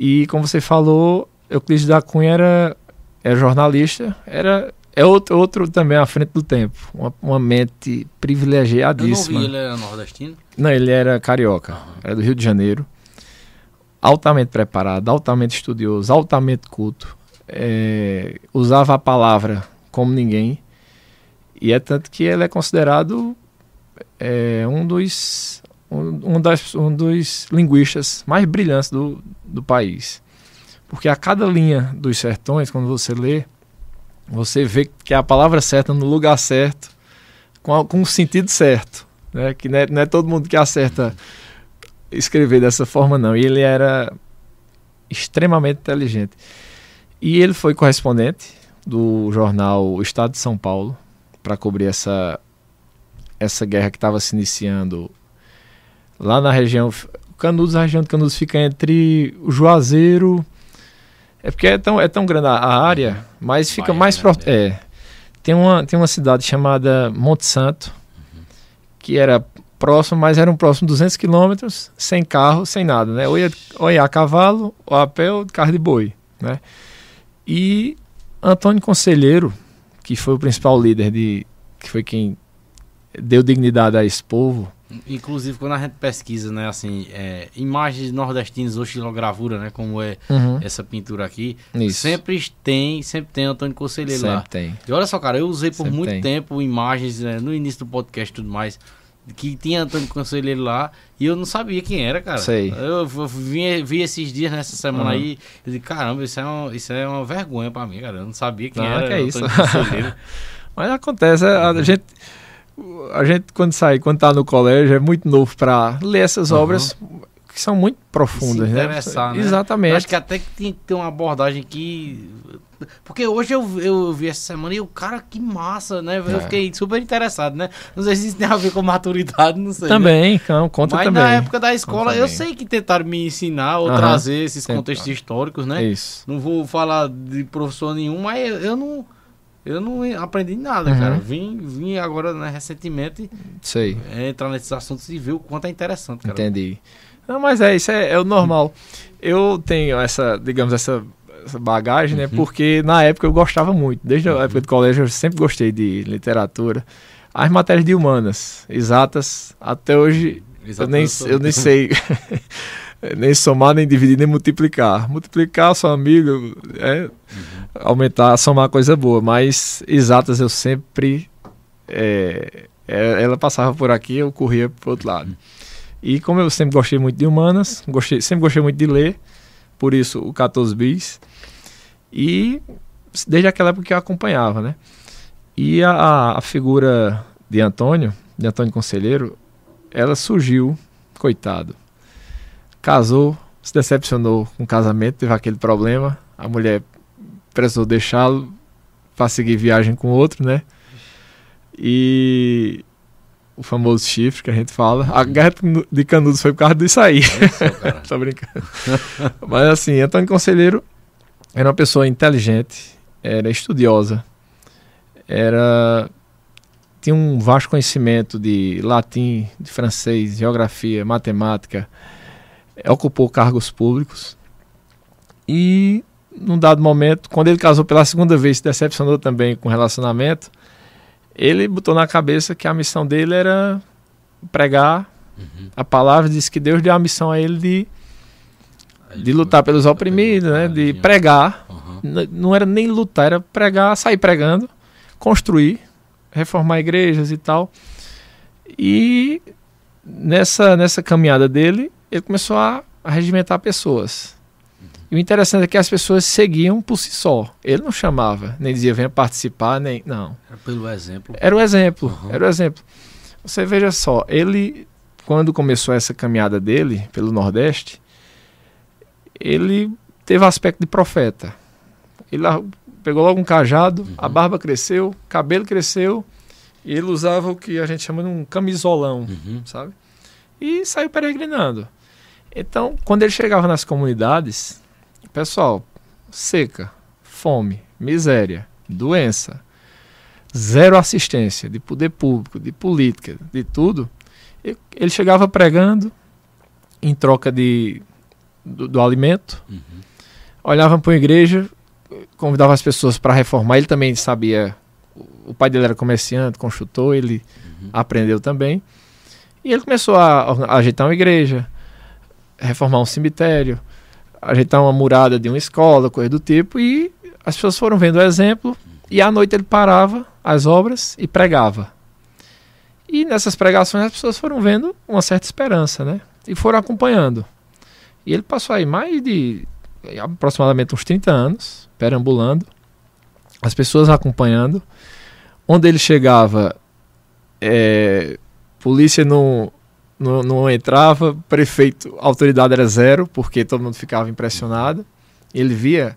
E como você falou, Euclides da Cunha era, era jornalista, era é outro, outro também à frente do tempo, uma, uma mente privilegiadíssima. Eu não vi, ele era nordestino? Não, ele era carioca, uhum. era do Rio de Janeiro altamente preparado, altamente estudioso, altamente culto, é, usava a palavra como ninguém, e é tanto que ele é considerado é, um, dos, um, um, das, um dos linguistas mais brilhantes do, do país. Porque a cada linha dos sertões, quando você lê, você vê que é a palavra certa no lugar certo, com, com o sentido certo. Né? Que não é, não é todo mundo que acerta escrever dessa forma, não. E ele era extremamente inteligente. E ele foi correspondente do jornal Estado de São Paulo para cobrir essa, essa guerra que estava se iniciando lá na região. Canudos, a região de Canudos fica entre o Juazeiro. É porque é tão, é tão grande a área, mas fica Bahia, mais próximo. É. Tem uma, tem uma cidade chamada Monte Santo, que era próximo, mas eram próximos 200 quilômetros, sem carro, sem nada, né? Ou ia, ou ia a cavalo, ou a pé, ou de carro de boi, né? E Antônio Conselheiro, que foi o principal líder de... que foi quem deu dignidade a esse povo. Inclusive, quando a gente pesquisa, né, assim, é, imagens nordestinas ou xilogravura, né, como é uhum. essa pintura aqui, Isso. sempre tem, sempre tem Antônio Conselheiro sempre lá. tem. E olha só, cara, eu usei por sempre muito tem. tempo imagens, né, no início do podcast e tudo mais, que tinha Antônio Conselheiro lá e eu não sabia quem era, cara. Sei. Eu vi, vi esses dias nessa semana uhum. aí, eu disse, caramba, isso é, uma, isso é uma vergonha pra mim, cara. Eu não sabia quem não, era. Que é isso. Mas acontece, a, a, gente. A gente, quando sai, quando tá no colégio, é muito novo para ler essas uhum. obras que são muito profundas, né? né? Exatamente. Acho que até que tem que ter uma abordagem que porque hoje eu, eu vi essa semana e o cara, que massa, né? Eu é. fiquei super interessado, né? Não sei se isso tem a ver com maturidade, não sei. Também, né? conta Mas também. na época da escola, eu sei que tentaram me ensinar ou trazer esses contextos históricos, né? Isso. Não vou falar de professor nenhum, mas eu, eu não. Eu não aprendi nada, uhum. cara. Vim, vim agora, né, recentemente, Sei. É, entrar nesses assuntos e ver o quanto é interessante, cara. Entendi. Não, mas é, isso é, é o normal. Eu tenho essa, digamos, essa essa bagagem, né? uhum. Porque na época eu gostava muito. Desde a época do colégio eu sempre gostei de literatura. As matérias de humanas, exatas, até hoje eu nem, eu nem sei nem somar, nem dividir, nem multiplicar. Multiplicar sou amigo, é, uhum. aumentar, somar coisa boa. Mas exatas eu sempre é, é, ela passava por aqui, eu corria para o outro lado. E como eu sempre gostei muito de humanas, gostei, sempre gostei muito de ler, por isso o 14 bis. E desde aquela época que eu acompanhava, né? E a, a figura de Antônio, de Antônio Conselheiro, ela surgiu, coitado. Casou, se decepcionou com o casamento, teve aquele problema. A mulher precisou deixá-lo para seguir viagem com outro, né? E o famoso chifre que a gente fala. A guerra de Canudos foi por causa disso aí. É Tô brincando. Mas assim, Antônio Conselheiro era uma pessoa inteligente, era estudiosa, era tinha um vasto conhecimento de latim, de francês, geografia, matemática, ocupou cargos públicos e num dado momento, quando ele casou pela segunda vez, se decepcionou também com o relacionamento, ele botou na cabeça que a missão dele era pregar uhum. a palavra, disse que Deus deu a missão a ele de, de lutar pelos oprimidos, né, de pregar. Uhum. Não era nem lutar, era pregar, sair pregando, construir, reformar igrejas e tal. E nessa, nessa caminhada dele, ele começou a, regimentar pessoas. E o interessante é que as pessoas seguiam por si só. Ele não chamava, nem dizia venha participar, nem. Não. Era pelo exemplo. Era o exemplo. Uhum. Era o exemplo. Você veja só, ele, quando começou essa caminhada dele pelo Nordeste, ele teve aspecto de profeta. Ele pegou logo um cajado, uhum. a barba cresceu, cabelo cresceu, e ele usava o que a gente chama de um camisolão, uhum. sabe? E saiu peregrinando. Então, quando ele chegava nas comunidades, Pessoal, seca, fome, miséria, doença, zero assistência de poder público, de política, de tudo. Ele chegava pregando em troca de, do, do alimento, uhum. olhava para a igreja, convidava as pessoas para reformar. Ele também sabia, o pai dele era comerciante, construtor, ele uhum. aprendeu também. E ele começou a, a ajeitar uma igreja, reformar um cemitério, ajeitar uma murada de uma escola, coisa do tipo, e as pessoas foram vendo o exemplo, e à noite ele parava as obras e pregava. E nessas pregações as pessoas foram vendo uma certa esperança, né? E foram acompanhando. E ele passou aí mais de aproximadamente uns 30 anos, perambulando, as pessoas acompanhando. Onde ele chegava, é, polícia não, não, não entrava, prefeito, autoridade era zero, porque todo mundo ficava impressionado. Ele via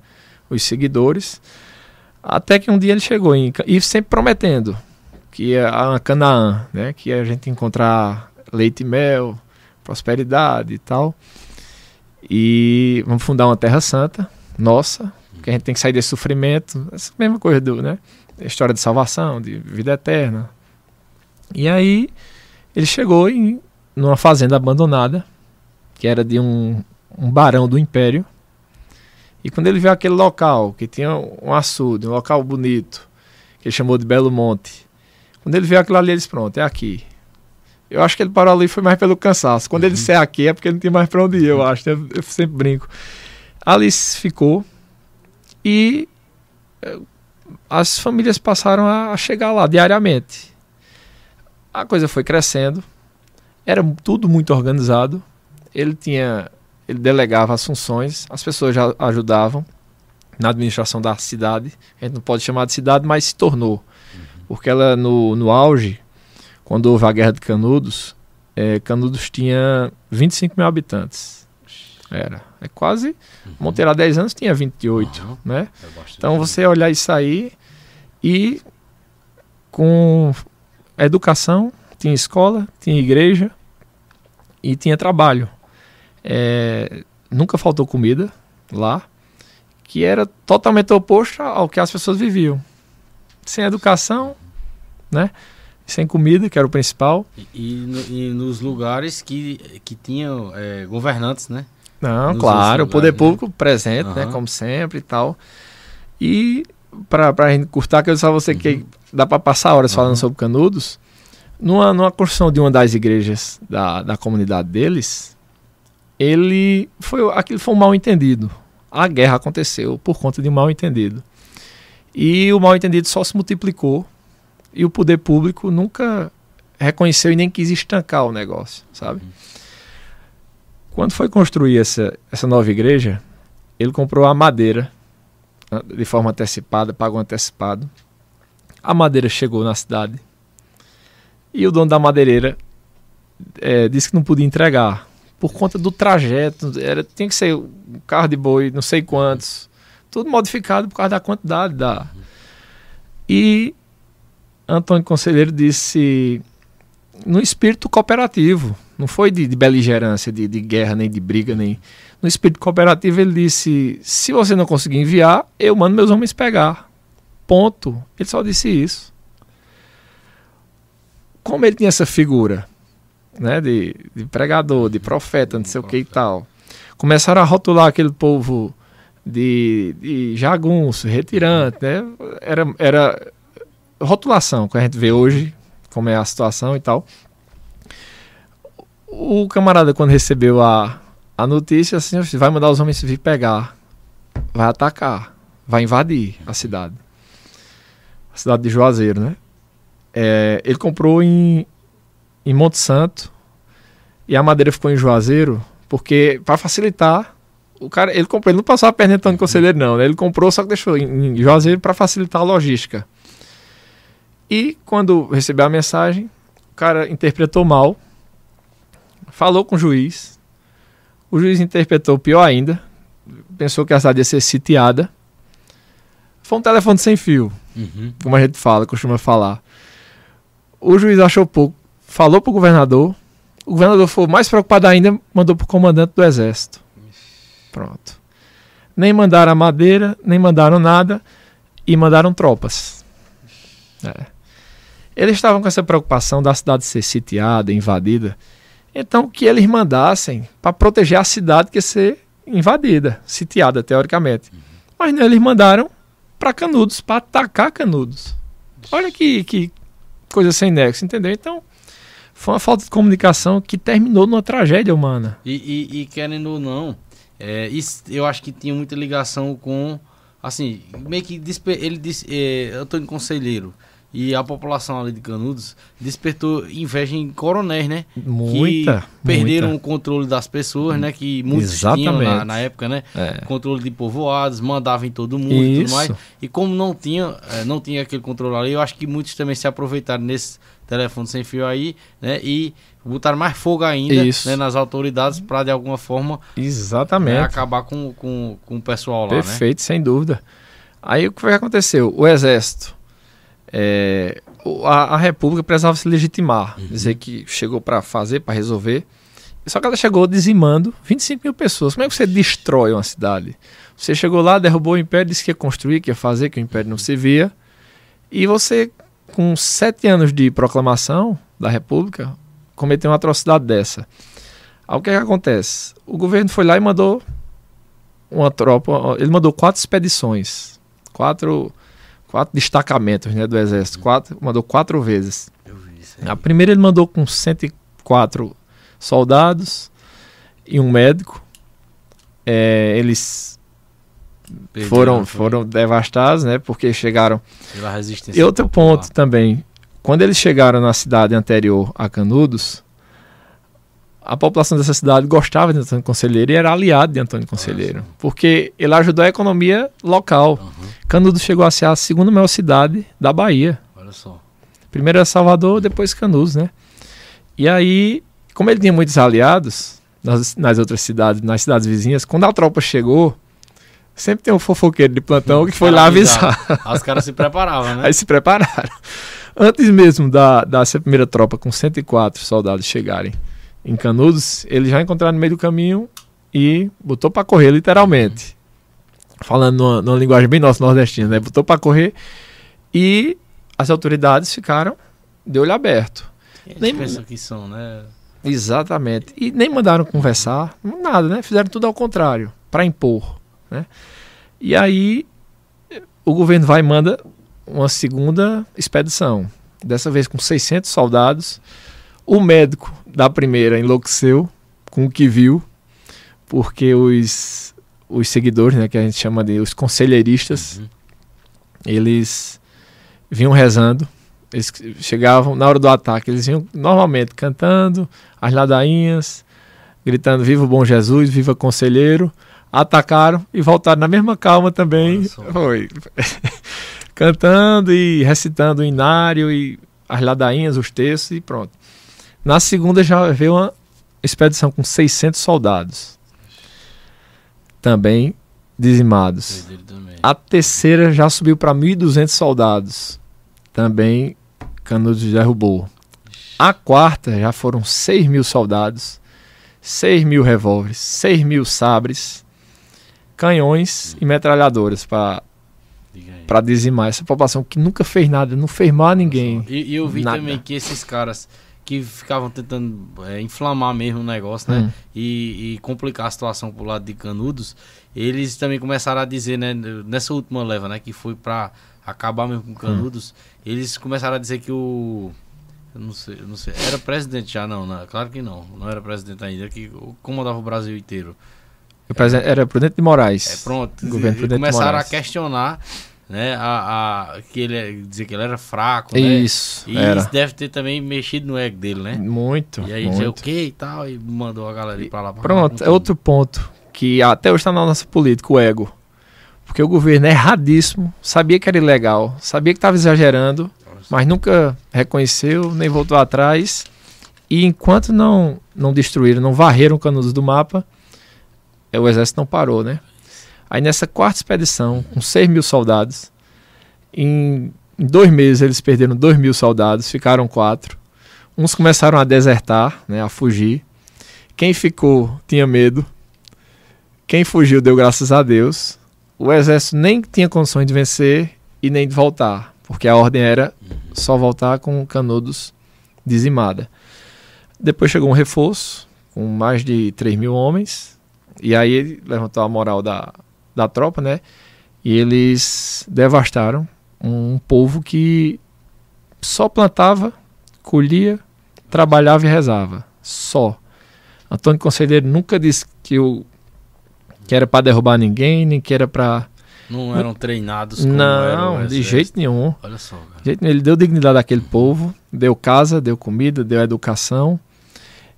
os seguidores. Até que um dia ele chegou em, e sempre prometendo que a Canaã, né, que a gente encontrar leite e mel, prosperidade e tal. E vamos fundar uma terra santa, nossa, que a gente tem que sair desse sofrimento, essa mesma coisa do, né, história de salvação, de vida eterna. E aí ele chegou em numa fazenda abandonada, que era de um, um barão do império. E quando ele viu aquele local, que tinha um açude, um local bonito, que ele chamou de Belo Monte, quando ele viu aquilo ali, ele disse: Pronto, é aqui. Eu acho que ele parou ali foi mais pelo cansaço. Quando uhum. ele disse é aqui, é porque ele não tinha mais para onde ir, eu acho. Eu, eu sempre brinco. Alice ficou e eh, as famílias passaram a chegar lá diariamente. A coisa foi crescendo. Era tudo muito organizado. Ele tinha, ele delegava as funções, as pessoas já ajudavam na administração da cidade. A gente não pode chamar de cidade, mas se tornou. Uhum. Porque ela, no, no auge, quando houve a Guerra de Canudos, é, Canudos tinha 25 mil habitantes. Era. É quase. Uhum. Monteiro há 10 anos tinha 28. Uhum. Né? É então você olhar isso aí e com educação, tinha escola, tinha igreja, e tinha trabalho. É, nunca faltou comida lá, que era totalmente oposto ao que as pessoas viviam. Sem educação, né? Sem comida, que era o principal. E, e, e nos lugares que, que tinham é, governantes, né? Não, nos claro, o poder né? público presente, uhum. né? Como sempre e tal. E para a gente curtar, que eu a você uhum. que dá para passar horas uhum. falando sobre Canudos, numa, numa construção de uma das igrejas da, da comunidade deles, ele foi aquilo foi um mal entendido. A guerra aconteceu por conta de um mal entendido. E o mal entendido só se multiplicou E o poder público nunca reconheceu e nem quis estancar o negócio, sabe? Uhum. Quando foi construir essa, essa nova igreja, ele comprou a madeira ah, de forma antecipada, pagou antecipado. A madeira chegou na cidade e o dono da madeireira é, disse que não podia entregar por conta do trajeto. Era, tinha que ser um carro de boi, não sei quantos, tudo modificado por causa da quantidade da. E Antônio Conselheiro disse no espírito cooperativo, não foi de, de beligerância, de, de, guerra, nem de briga, nem. No espírito cooperativo, ele disse: se você não conseguir enviar, eu mando meus homens pegar. Ponto. Ele só disse isso. Como ele tinha essa figura né, de, de pregador, de profeta, não sei o que e tal, começaram a rotular aquele povo de, de jagunço, retirante, né? Era, era rotulação que a gente vê hoje, como é a situação e tal. O camarada, quando recebeu a, a notícia, assim, vai mandar os homens vir pegar, vai atacar, vai invadir a cidade. A cidade de Juazeiro, né? É, ele comprou em, em Monte Santo e a madeira ficou em Juazeiro, porque para facilitar, o cara, ele comprou, ele não passou a perna de conselheiro não, né? Ele comprou, só que deixou em, em Juazeiro para facilitar a logística. E quando recebeu a mensagem, o cara interpretou mal, falou com o juiz, o juiz interpretou pior ainda, pensou que a cidade ia ser sitiada. Foi um telefone sem fio, uhum. como a gente fala, costuma falar. O juiz achou pouco, falou para o governador, o governador foi mais preocupado ainda, mandou para o comandante do exército. Pronto. Nem mandaram a madeira, nem mandaram nada, e mandaram tropas. É. Eles estavam com essa preocupação da cidade ser sitiada, invadida. Então, que eles mandassem para proteger a cidade que ia ser invadida, sitiada, teoricamente. Uhum. Mas não, eles mandaram para Canudos, para atacar Canudos. Olha que, que coisa sem nexo, entendeu? Então, foi uma falta de comunicação que terminou numa tragédia humana. E, e, e querendo ou não, é, isso, eu acho que tinha muita ligação com. Assim, meio que ele disse. É, Antônio Conselheiro e a população ali de Canudos despertou inveja em coronéis, né? Muita. Que perderam muita. o controle das pessoas, né? Que muitos Exatamente. tinham na, na, época, né? É. Controle de povoados, mandavam em todo mundo Isso. e tudo mais. E como não tinha, é, não tinha aquele controle ali, eu acho que muitos também se aproveitaram nesse telefone sem fio aí, né? E botaram mais fogo ainda né, nas autoridades para de alguma forma Exatamente. Né, acabar com, com, com o pessoal lá. Né? Perfeito, né? sem dúvida. Aí o que aconteceu? O exército é, a, a, República precisava se legitimar, uhum. dizer que chegou para fazer, para resolver. Só que ela chegou dizimando 25 mil pessoas. Como é que você destrói uma cidade? Você chegou lá, derrubou o império, disse que ia construir, que ia fazer, que o império não se via. E você, com sete anos de proclamação da República, cometeu uma atrocidade dessa. Aí o que, é que acontece? O governo foi lá e mandou uma tropa, ele mandou quatro expedições, quatro quatro destacamentos né, do exército. Quatro, mandou quatro vezes. A primeira ele mandou com 104 soldados e um médico. É, eles foram, foram devastados, né? Porque chegaram. E outro ponto também. Quando eles chegaram na cidade anterior a Canudos, a população dessa cidade gostava de Antônio Conselheiro e era aliado de Antônio Conselheiro, Nossa. porque ele ajudou a economia local. Uhum. Canudos chegou a ser a segunda maior cidade da Bahia. Olha só. Primeiro era Salvador, depois Canudos, né? E aí, como ele tinha muitos aliados nas, nas outras cidades, nas cidades vizinhas, quando a tropa chegou, sempre tem um fofoqueiro de plantão que foi lá avisar. Os caras se preparavam, né? Aí se prepararam. Antes mesmo da, dessa primeira tropa com 104 soldados chegarem em Canudos, ele já encontraram no meio do caminho e botou para correr, literalmente. Falando numa, numa, linguagem bem nossa nordestina, né? Botou para correr e as autoridades ficaram de olho aberto. Eles nem pensam que são, né? Exatamente. E nem mandaram conversar, nada, né? Fizeram tudo ao contrário, para impor, né? E aí o governo vai e manda uma segunda expedição, dessa vez com 600 soldados o médico da primeira enlouqueceu com o que viu, porque os, os seguidores, né, que a gente chama de os conselheiristas, uhum. eles vinham rezando Eles chegavam na hora do ataque, eles iam normalmente cantando as ladainhas, gritando Viva o Bom Jesus, Viva Conselheiro. Atacaram e voltaram na mesma calma também. Foi. cantando e recitando o inário e as ladainhas, os textos e pronto. Na segunda já veio uma expedição com 600 soldados. Também dizimados. A terceira já subiu para 1.200 soldados. Também Canudos derrubou. A quarta já foram 6 mil soldados, 6 mil revólveres, 6 mil sabres, canhões e metralhadoras para para dizimar essa população que nunca fez nada, não fez mal a ninguém. E, e eu vi nada. também que esses caras que ficavam tentando é, inflamar mesmo o negócio, né? Hum. E, e complicar a situação pro lado de Canudos, eles também começaram a dizer, né? Nessa última leva, né? Que foi para acabar mesmo com Canudos, eles começaram a dizer que o eu não sei, eu não sei, era presidente já não, né? claro que não, não era presidente ainda, que comandava o Brasil inteiro. Presidente era Prudente de Moraes. É, pronto. Governo Prudente de começaram a Moraes. questionar, né? A, a- que ele é- dizer que ele era fraco, né? Isso, E era. isso deve ter também mexido no ego dele, né? Muito, E aí dizia o muito. que e tal, e mandou a galera ir pra lá. pra Pronto, é outro ponto que até hoje está na nossa política, o ego. Porque o governo é erradíssimo, sabia que era ilegal, sabia que estava exagerando, mas nunca reconheceu, nem voltou atrás. E enquanto não, não destruíram, não varreram Canudos do mapa, é, o exército não parou, né? Aí nessa quarta expedição, com 6 mil soldados, em, dois meses eles perderam 2 mil soldados, ficaram quatro. Uns começaram a desertar, né, a fugir. Quem ficou tinha medo. Quem fugiu deu graças a Deus. O exército nem tinha condições de vencer e nem de voltar, porque a ordem era só voltar com Canudos dizimada. Depois chegou um reforço com mais de 3 mil homens, e aí levantou a moral da, da tropa, né? E eles devastaram um povo que só plantava, colhia, trabalhava e rezava. Só. Antônio Conselheiro nunca disse que, o, que era para derrubar ninguém, nem que era para. Não eram treinados como era Não, de exército. jeito nenhum. Olha só, cara. De jeito nenhum. Ele deu dignidade àquele povo, deu casa, deu comida, deu educação.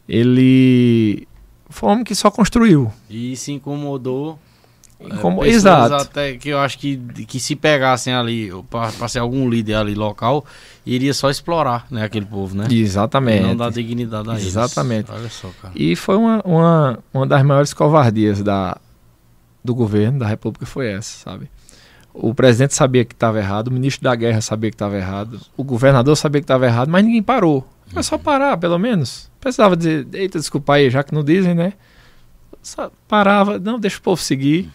Ele foi um homem que só construiu. E se incomodou. É, Como- exato. Até que eu acho que, que se pegassem ali, pra ser algum líder ali local, iria só explorar, né, aquele povo, né? Exatamente. Não dar dignidade a eles. Exatamente. Olha só, cara. E foi uma, uma, uma das maiores covardias da, do governo, da República, foi essa, sabe? O presidente sabia que estava errado, o ministro da guerra sabia que estava errado, o governador sabia que estava errado, mas ninguém parou. É só parar, pelo menos. Precisava dizer, eita, desculpa aí, já que não dizem, né? Só parava, não, deixa o povo seguir.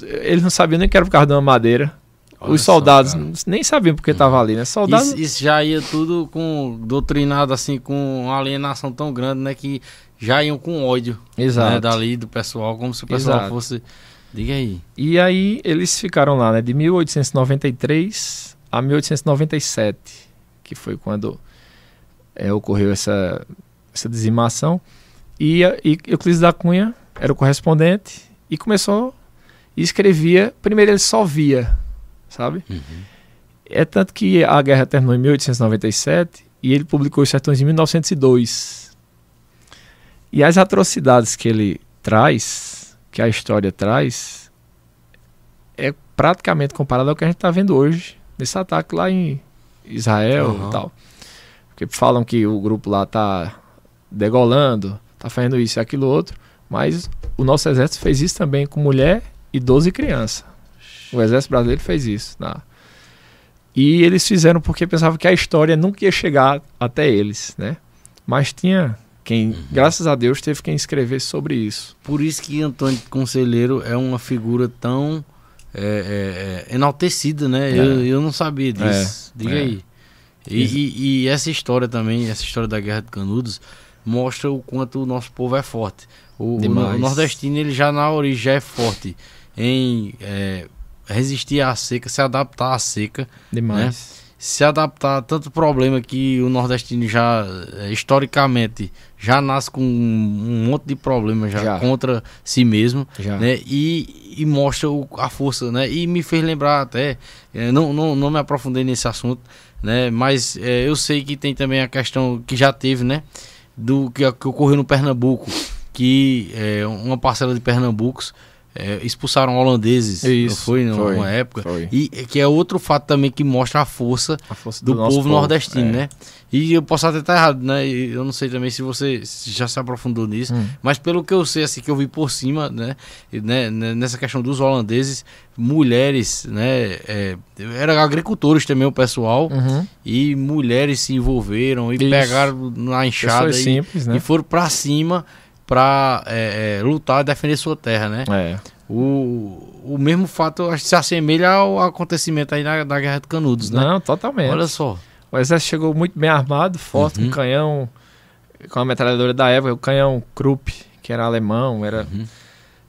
Eles não sabiam nem que era por causa de uma madeira. Olha Os só, soldados cara. nem sabiam porque estava ali, né? Soldados. Isso, isso já ia tudo com doutrinado assim, com uma alienação tão grande, né? Que já iam com ódio Exato. né, dali do pessoal, como se o pessoal Exato. fosse. Diga aí. E aí eles ficaram lá, né, de 1893 a 1897, que foi quando é, ocorreu essa, essa dizimação. E, e Euclides da Cunha era o correspondente e começou e escrevia. Primeiro ele só via, sabe? É tanto que a guerra terminou em 1897 e ele publicou os sertões em 1902. E as atrocidades que ele traz, que a história traz, é praticamente comparado ao que a gente está vendo hoje, nesse ataque lá em Israel Uhum. e tal. Porque falam que o grupo lá tá degolando, tá fazendo isso e aquilo outro, mas o nosso exército fez isso também com mulher, e criança. O exército brasileiro fez isso. Tá? E eles fizeram porque pensavam que a história nunca ia chegar até eles, né? Mas tinha quem, graças a Deus, teve quem escrever sobre isso. Por isso que Antônio Conselheiro é uma figura tão é, é, é, enaltecida, né? É. Eu, eu não sabia disso. Diga é. aí. E, e- e essa história também, essa história da Guerra de Canudos, mostra o quanto o nosso povo é forte. O, o, nordestino, ele já na origem já é forte em é, resistir à seca, se adaptar à seca. Demais. se adaptar a tanto problema que o nordestino já, eh, historicamente, já nasce com um monte de problemas já, Já. contra si mesmo, Já. né? E, e mostra o- a força, né? E me fez lembrar até, eh, não, não, não me aprofundei nesse assunto, né? Mas eh, eu sei que tem também a questão que já teve, né? Do que, que ocorreu no Pernambuco, que eh, uma parcela de pernambucos eh, expulsaram holandeses, não Isso, foi numa foi, época, foi. e que é outro fato também que mostra a força A força do, nosso povo nordestino, é. né? E eu posso até estar errado, né? Eu não sei também se você já se aprofundou nisso, Hum. mas pelo que eu sei, assim, que eu vi por cima, né? né, né, nessa questão dos holandeses, mulheres, né? é, era agricultores também o pessoal, Uhum. e mulheres se envolveram e Isso. pegaram na enxada e, simples, né? e foram pra cima pra é, é, lutar e defender sua terra, né? É. O, o mesmo fato acho que se assemelha ao acontecimento aí na, na Guerra de Canudos, né? Não, totalmente. Olha só. O exército chegou muito bem armado, forte, Uhum. com canhão, com a metralhadora da época, o canhão Krupp, que era alemão, era... Uhum.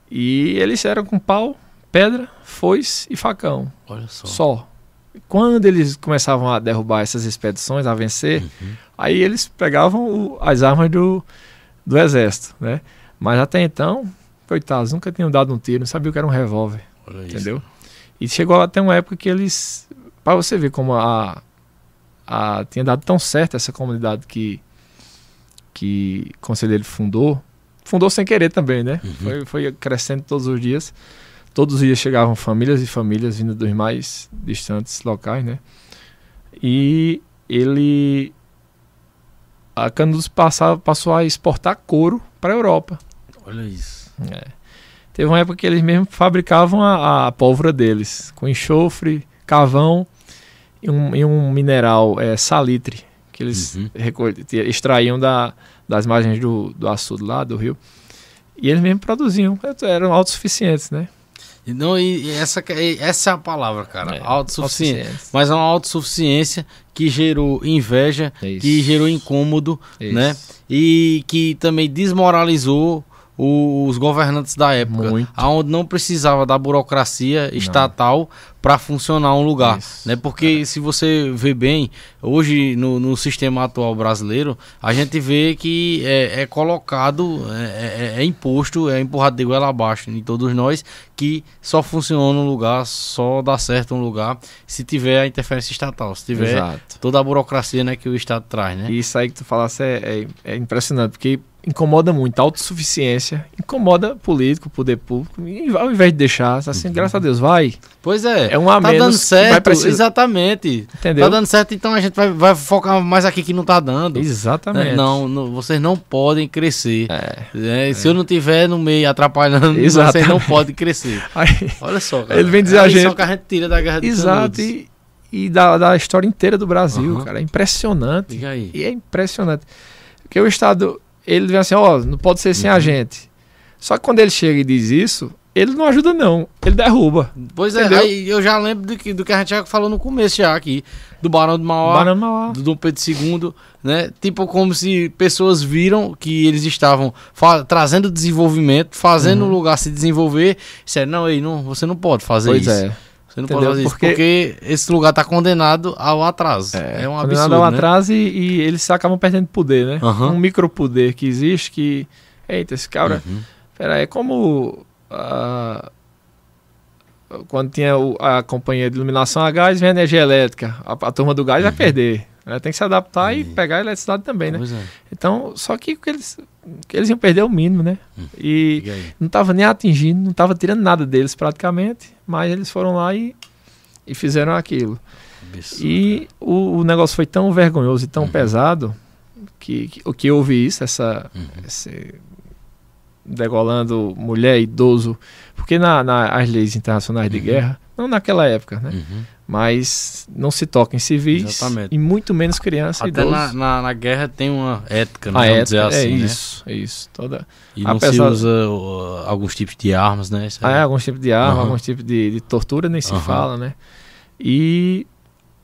E eles eram com pau, pedra, foice e facão, Olha só. só. Quando eles começavam a derrubar essas expedições, a vencer, Uhum. aí eles pegavam o- as armas do, do exército, né? Mas até então, coitados, nunca tinham dado um tiro, não sabiam o que era um revólver. Olha isso. Entendeu? E chegou até uma época que eles. Para você ver como a, a. Tinha dado tão certo essa comunidade que. Que o Conselheiro fundou. Fundou sem querer também, né? Uhum. Foi, foi crescendo todos os dias. Todos os dias chegavam famílias e famílias vindo dos mais distantes locais, né? E ele. A Canudos passava, passou a exportar couro para a Europa. Olha isso. É. Teve uma época que eles mesmo fabricavam a, a pólvora deles, com enxofre, carvão e um, e um mineral, é, salitre, que eles Uhum. extraíam da, das margens do, do açude lá, do rio. E eles mesmo produziam, eram autossuficientes, né? E Não, e essa, e essa é a palavra, cara. É, autossuficiente. autossuficientes. Mas é uma autossuficiência que gerou inveja, Isso. que gerou incômodo, Isso. né? E que também desmoralizou os governantes da época, Muito. aonde não precisava da burocracia estatal para funcionar um lugar, Isso. né? Porque se você vê bem, hoje no, no sistema atual brasileiro, a gente vê que é, é colocado, é, é- é imposto, é empurrado de goela abaixo em todos nós que só funciona um lugar, só dá certo um lugar se tiver a interferência estatal, se tiver Exato. toda a burocracia né, que o Estado traz, né? E isso aí que tu falasse é, é, é impressionante, porque incomoda muito. A autossuficiência incomoda político, poder público. E ao invés de deixar, assim, graças a Deus, vai. Pois é, É um a tá menos dando certo, exatamente. Entendeu? Tá dando certo, então a gente vai, vai focar mais aqui que não tá dando. Exatamente. Não, não, vocês não podem crescer. É. né? Se eu não tiver no meio atrapalhando, vocês Exatamente. não podem crescer. Aí, Olha só, cara. Ele vem dizer é a gente- que a gente tira da guerra de exato. E, e da, da história inteira do Brasil, Aham. cara. É impressionante. E é impressionante. Porque o Estado, ele vem assim, ó, não pode ser sem Uhum. a gente. Só que quando ele chega e diz isso, ele não ajuda, não. Ele derruba. Pois é, Entendeu? aí eu já lembro do que, do que a gente já falou no começo já aqui. Do Barão do Mauá. Banana Mauá. do Dom Pedro II, né? Tipo como se pessoas viram que eles estavam trazendo desenvolvimento, fazendo Uhum. o lugar se desenvolver. Disseram, não, aí não, você não pode fazer Pois isso. é. Você não Entendeu? pode fazer isso, Porque- porque esse lugar está condenado ao atraso. É, um Condenado absurdo, ao né? atraso e, e eles acabam perdendo poder, né? Aham. Um micropoder que existe que. Eita, esse cara. Uhum. Pera aí, é como. ah, quando tinha a companhia de iluminação a gás, vem a energia elétrica. A, a turma do gás vai perder. Né? Tem que se adaptar e Uhum. pegar a eletricidade também, né? Pois é. Então, só que eles, eles iam perder é o mínimo, né? E Diga aí. não estava nem atingindo, não estava tirando nada deles praticamente, mas eles foram lá e, e fizeram aquilo. Absurdo, E o, o negócio foi tão vergonhoso e tão Uhum. pesado que, que o que houve isso, essa Uhum. esse degolando mulher, idoso, porque na, na- as leis internacionais de Uhum. guerra, não naquela época, né? Uhum. Mas não se toca em civis Exatamente. e muito menos criança e Até idoso. na, na, na guerra tem uma ética, né? a vamos ética, dizer assim, é né? isso, é isso. Toda, E não Apesar- se usa uh, alguns tipos de armas, né? Ah, é, alguns tipos de arma, Aham. alguns tipos de, de tortura, nem se Aham. fala, né? E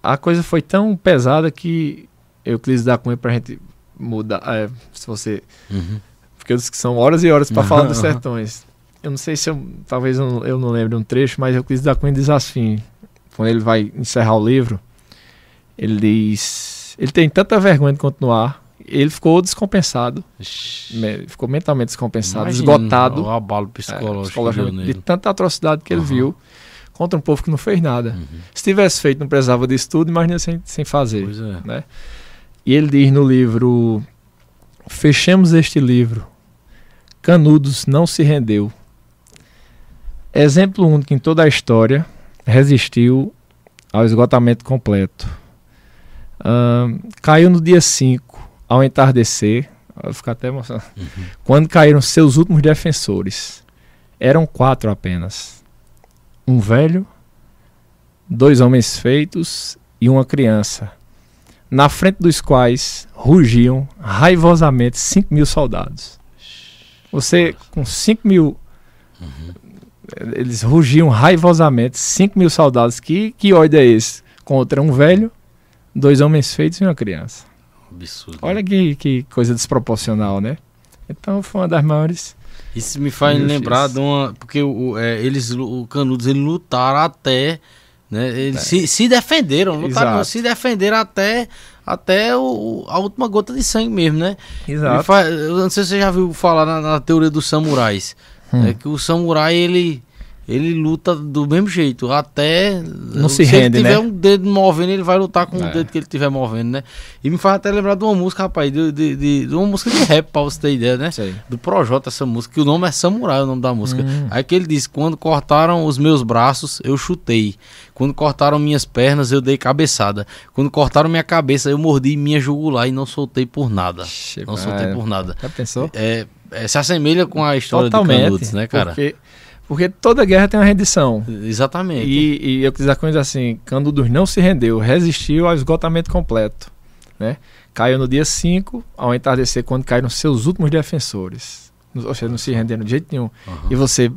a coisa foi tão pesada que eu quis dar com ele pra gente mudar. é, se você. Uhum. Porque eu disse que são horas e horas Aham, falar dos sertões. Eu não sei se eu. Talvez eu, não- eu não lembre um trecho, mas eu quis dar com ele assim. Quando ele vai encerrar o livro. Ele diz. Ele tem tanta vergonha de continuar. Ele ficou descompensado. Ixi, Ficou mentalmente descompensado, imagina esgotado. O abalo é, psicológico, psicologicamente, deu de tanta atrocidade que ele Aham. viu contra um povo que não fez nada. Uhum. Se tivesse feito, não precisava disso tudo, imagina sem, sem fazer. É. né? E ele diz no livro: Fechemos este livro. Canudos não se rendeu. Exemplo único em toda a história, resistiu ao esgotamento completo. Ahn, caiu no dia 5, ao entardecer. Vou ficar até emocionado. Quando caíram seus últimos defensores. Eram quatro apenas: um velho, dois homens feitos e uma criança na frente dos quais rugiam raivosamente 5 mil soldados. Você, com 5 mil. Eles rugiam raivosamente 5 mil soldados. Que, que ódio é esse? Contra um velho, dois homens feitos e uma criança. Absurdo. Olha que, que coisa desproporcional, né? Então foi uma das maiores. Isso me faz lembrar de uma. Porque o, é, eles, o Canudos, eles lutaram até. Né, eles se, se defenderam, lutaram, Exato. se defenderam até, até o, a última gota de sangue mesmo, né? Me faz- eu não sei se você já viu falar na, na teoria dos samurais. Hum. É que o samurai, ele. Ele luta do mesmo jeito, até. Não se ele rende, tiver né? um dedo movendo, ele vai lutar com É. o dedo que ele tiver movendo, né? E me faz até lembrar de uma música, rapaz, de, de, de- de uma música de rap, pra você ter ideia, né? Sei. do Projota essa música, que o nome é Samurai, o nome da música. Hum. Aí que ele diz: quando cortaram os meus braços, eu chutei. Quando cortaram minhas pernas, eu dei cabeçada. Quando cortaram minha cabeça, eu mordi minha jugular e não soltei por nada. Ixi, Não soltei por nada. Já pensou? É, é, se assemelha com a história de Totalmente. Canudos, né, cara? Porque, porque toda guerra tem uma rendição. Exatamente. E, e eu quis dizer com isso assim, Canudos não se rendeu, resistiu ao esgotamento completo. Né? Caiu no dia 5, ao entardecer, quando caíram seus últimos defensores. Ou seja, não se renderam de jeito nenhum. Aham. E você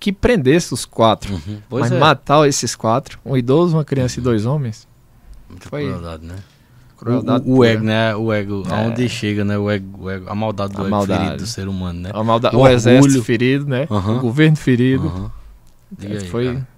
que prendesse os quatro, Uhum. Pois mas é. matar esses quatro, um idoso, uma criança e dois homens, Muita foi- crueldade, né? Crueldade. o, o pura. ego, né? O ego, É. aonde chega, né? O ego, o ego- a maldade do A ego maldade. ferido do ser humano, né? A malda- O o, exército orgulho. ferido, né? Aham. O governo ferido. Diga É, aí, foi cara.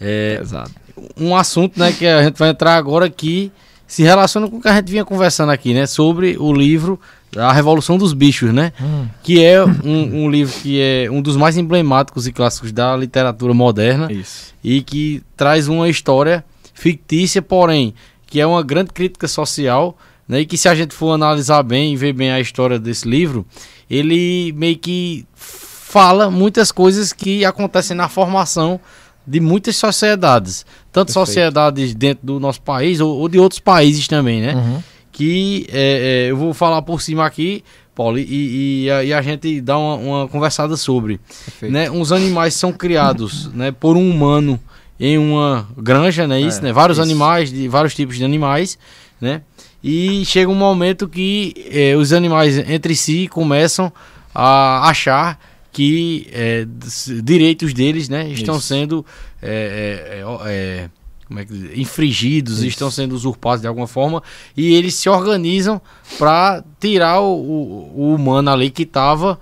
É, pesado. um assunto, né, que a gente vai entrar agora que se relaciona com o que a gente vinha conversando aqui, né, sobre o livro A Revolução dos Bichos, né, Hum, que é um, um livro que é um dos mais emblemáticos e clássicos da literatura moderna isso. e que traz uma história fictícia, porém, que é uma grande crítica social, né, e que se a gente for analisar bem e ver bem a história desse livro, ele meio que fala muitas coisas que acontecem na formação de muitas sociedades, tanto Perfeito. sociedades dentro do nosso país ou, ou de outros países também, né? Uhum. que é, é, eu vou falar por cima aqui, Paulo, e, e a, e a gente dá uma, uma conversada sobre. Perfeito. Né? Uns animais são criados né, por um humano em uma granja, né? Isso, É, né? Vários isso. animais, de vários tipos de animais, né? E chega um momento que é, os animais entre si começam a achar que s- direitos deles, né, estão Isso. sendo é, como é que infringidos, Isso. estão sendo usurpados de alguma forma e eles se organizam para tirar o, o- o humano ali que estava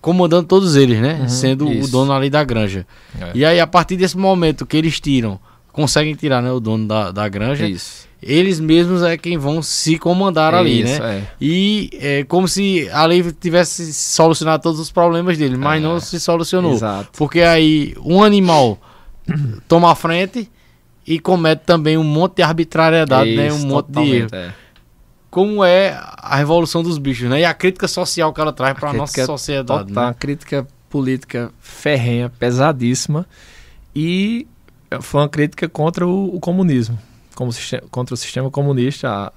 comandando todos eles, né, Uhum, sendo o isso. dono ali da granja. É. E aí a partir desse momento que eles tiram, conseguem tirar, né, o dono da, da granja, Isso. eles mesmos é quem vão se comandar ali, né? Isso, é. E é como se a lei tivesse solucionado todos os problemas dele, mas É. não se solucionou. Exato. Porque aí um animal toma a frente e comete também um monte de arbitrariedade, né? Um monte de erro. Como é a revolução dos bichos, né? E a crítica social que ela traz para a nossa sociedade. Total, Né? uma crítica política ferrenha, pesadíssima. E foi uma crítica contra o, o comunismo, como contra o sistema comunista, a,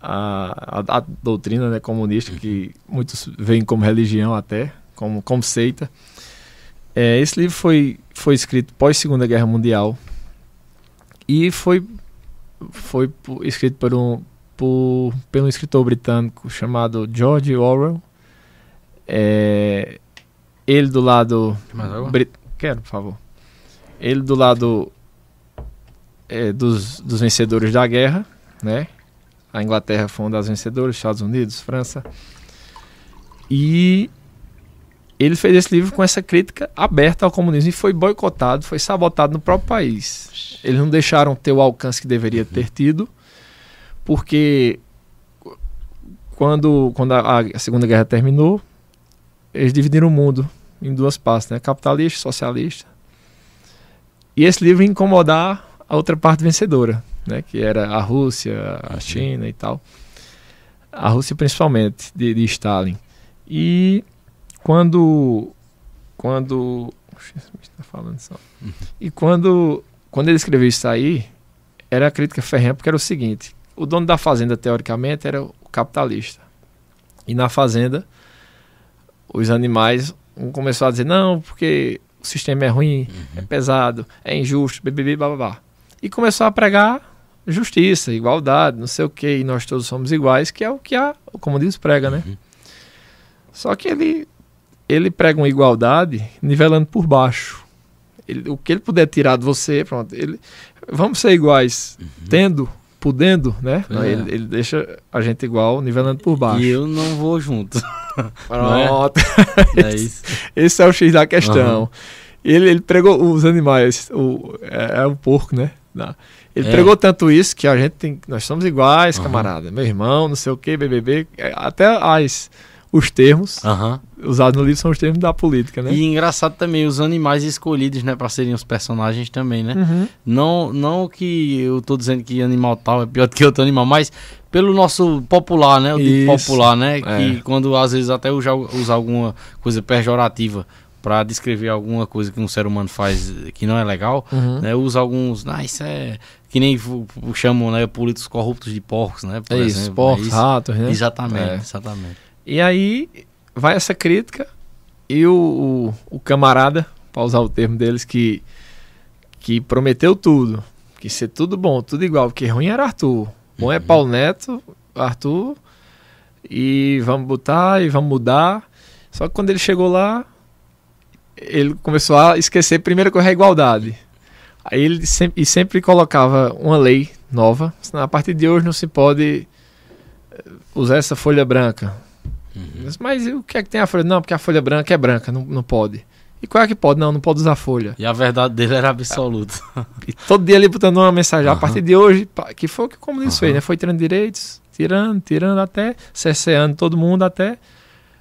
a, a- a doutrina né, comunista, que muitos veem como religião até, como, como seita. É, esse livro foi, foi escrito pós Segunda Guerra Mundial e foi, foi escrito por um, por, pelo escritor britânico chamado George Orwell. É, ele do lado. Brit- Quero, por favor. Ele do lado é, dos, dos vencedores da guerra, né? A Inglaterra foi uma das vencedoras, Estados Unidos, França. E ele fez esse livro com essa crítica aberta ao comunismo e foi boicotado, foi sabotado no próprio país. Eles não deixaram ter o alcance que deveria ter tido, porque quando, quando a, a Segunda Guerra terminou, eles dividiram o mundo em duas partes, né? capitalista e socialista. E esse livro ia incomodar a outra parte vencedora, né? que era a Rússia, a China e tal. A Rússia principalmente, de, de Stalin. E quando quando está falando só. E quando quando ele escreveu isso aí, era a crítica ferrenha porque era o seguinte: o dono da fazenda teoricamente era o capitalista. E na fazenda os animais um começou a dizer não, porque o sistema é ruim, uhum. é pesado, é injusto, bbb, babá. E começou a pregar justiça, igualdade, não sei o que, e nós todos somos iguais, que é o que a, o comunismo prega, né? Uhum. Só que ele ele prega uma igualdade nivelando por baixo. Ele, o que ele puder tirar de você, pronto. Ele, vamos ser iguais, uhum. tendo, podendo, né? É. Ele, ele, deixa a gente igual, nivelando por baixo. E eu não vou junto. Pronto. É? é isso. Esse é o X da questão. Uhum. Ele, ele pregou os animais, o, é, é o porco, né? Não. Ele é. pregou tanto isso que a gente tem. Nós somos iguais, uhum. camarada. Meu irmão, não sei o que, BBB. Até as os termos uhum. usados no livro são os termos da política, né? E engraçado também os animais escolhidos, né, para serem os personagens também, né? Uhum. Não, não que eu tô dizendo que animal tal é pior do que outro animal, mas pelo nosso popular, né? O popular, né? É. Que quando às vezes até usa, usa alguma coisa pejorativa para descrever alguma coisa que um ser humano faz que não é legal, uhum. né? Usa alguns, ah, isso é que nem chamam, né, políticos corruptos de porcos, né? Por é isso, exemplo, porcos, é isso. ratos, né? Exatamente, é. exatamente. E aí vai essa crítica e o, o, o camarada, para usar o termo deles, que, que prometeu tudo, que ser tudo bom, tudo igual, porque ruim era Arthur. Bom é uhum. Paulo Neto, Arthur, e vamos botar e vamos mudar. Só que quando ele chegou lá, ele começou a esquecer primeiro que é a igualdade. Aí ele sempre, e sempre colocava uma lei nova. A partir de hoje não se pode usar essa folha branca. Uhum. Mas o que é que tem a folha? Não, porque a folha branca é branca, não, não pode. E qual é que pode? Não, não pode usar folha. E a verdade dele era absoluta. e todo dia ele botando uma mensagem, uhum. a partir de hoje, que foi o que o comunismo uhum. fez, né? Foi tirando direitos, tirando, tirando até, cerceando todo mundo até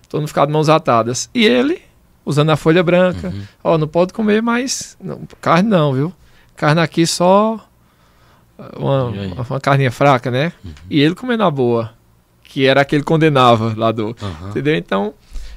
todo mundo ficar de mãos atadas. E ele, usando a folha branca, uhum. ó, não pode comer mais não, carne não, viu? Carne aqui só uma, uma carninha fraca, né? Uhum. E ele comendo a boa que era aquele condenava lá do. Uhum. Entendeu? Então,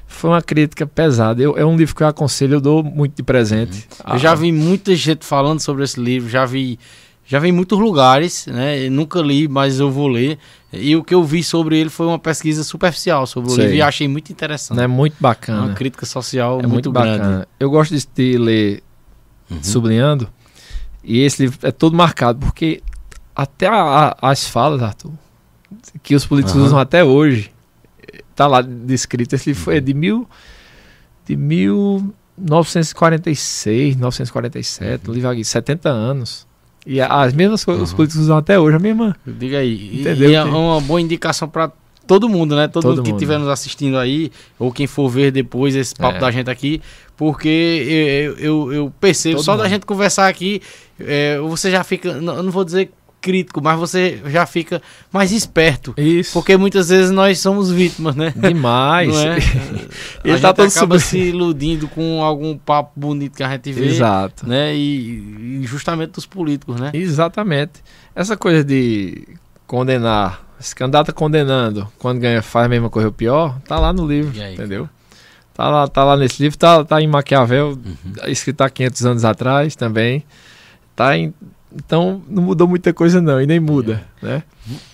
foi uma crítica pesada. Eu, é um livro que eu aconselho, eu dou muito de presente. Uhum. Eu já vi muita gente falando sobre esse livro, já vi. Já vi em muitos lugares, né? Eu nunca li, mas eu vou ler. E o que eu vi sobre ele foi uma pesquisa superficial sobre o Sei. livro e achei muito interessante. É muito bacana. Uma crítica social é muito, muito bacana. Grande. Eu gosto de, de ler uhum. sublinhando. E esse livro é todo marcado, porque até a, a, as falas, Arthur, que os políticos uhum. usam até hoje. Tá lá descrito. Esse foi de mil. De 1946, 1947, uhum. livro aqui, 70 anos. E as mesmas coisas os políticos usam até hoje, a mesma. Diga aí. Entendeu? E é uma boa indicação para todo mundo, né? Todo, todo mundo que estiver nos assistindo aí, ou quem for ver depois esse papo é. da gente aqui, porque eu, eu, eu percebo, todo só mundo. da gente conversar aqui, é, você já fica, não, não vou dizer crítico, mas você já fica mais esperto. Isso. Porque muitas vezes nós somos vítimas, né? Demais. É? Ele a tá gente acaba se iludindo com algum papo bonito que a gente vê. Exato. Né? E, e justamente dos políticos, né? Exatamente. Essa coisa de condenar, esse candidato condenando, quando ganha faz a mesma coisa ou pior, tá lá no livro, entendeu? Tá lá, tá lá nesse livro, tá, tá em Maquiavel, uhum. escrito há 500 anos atrás também. Tá em então não mudou muita coisa não, e nem muda, é. né?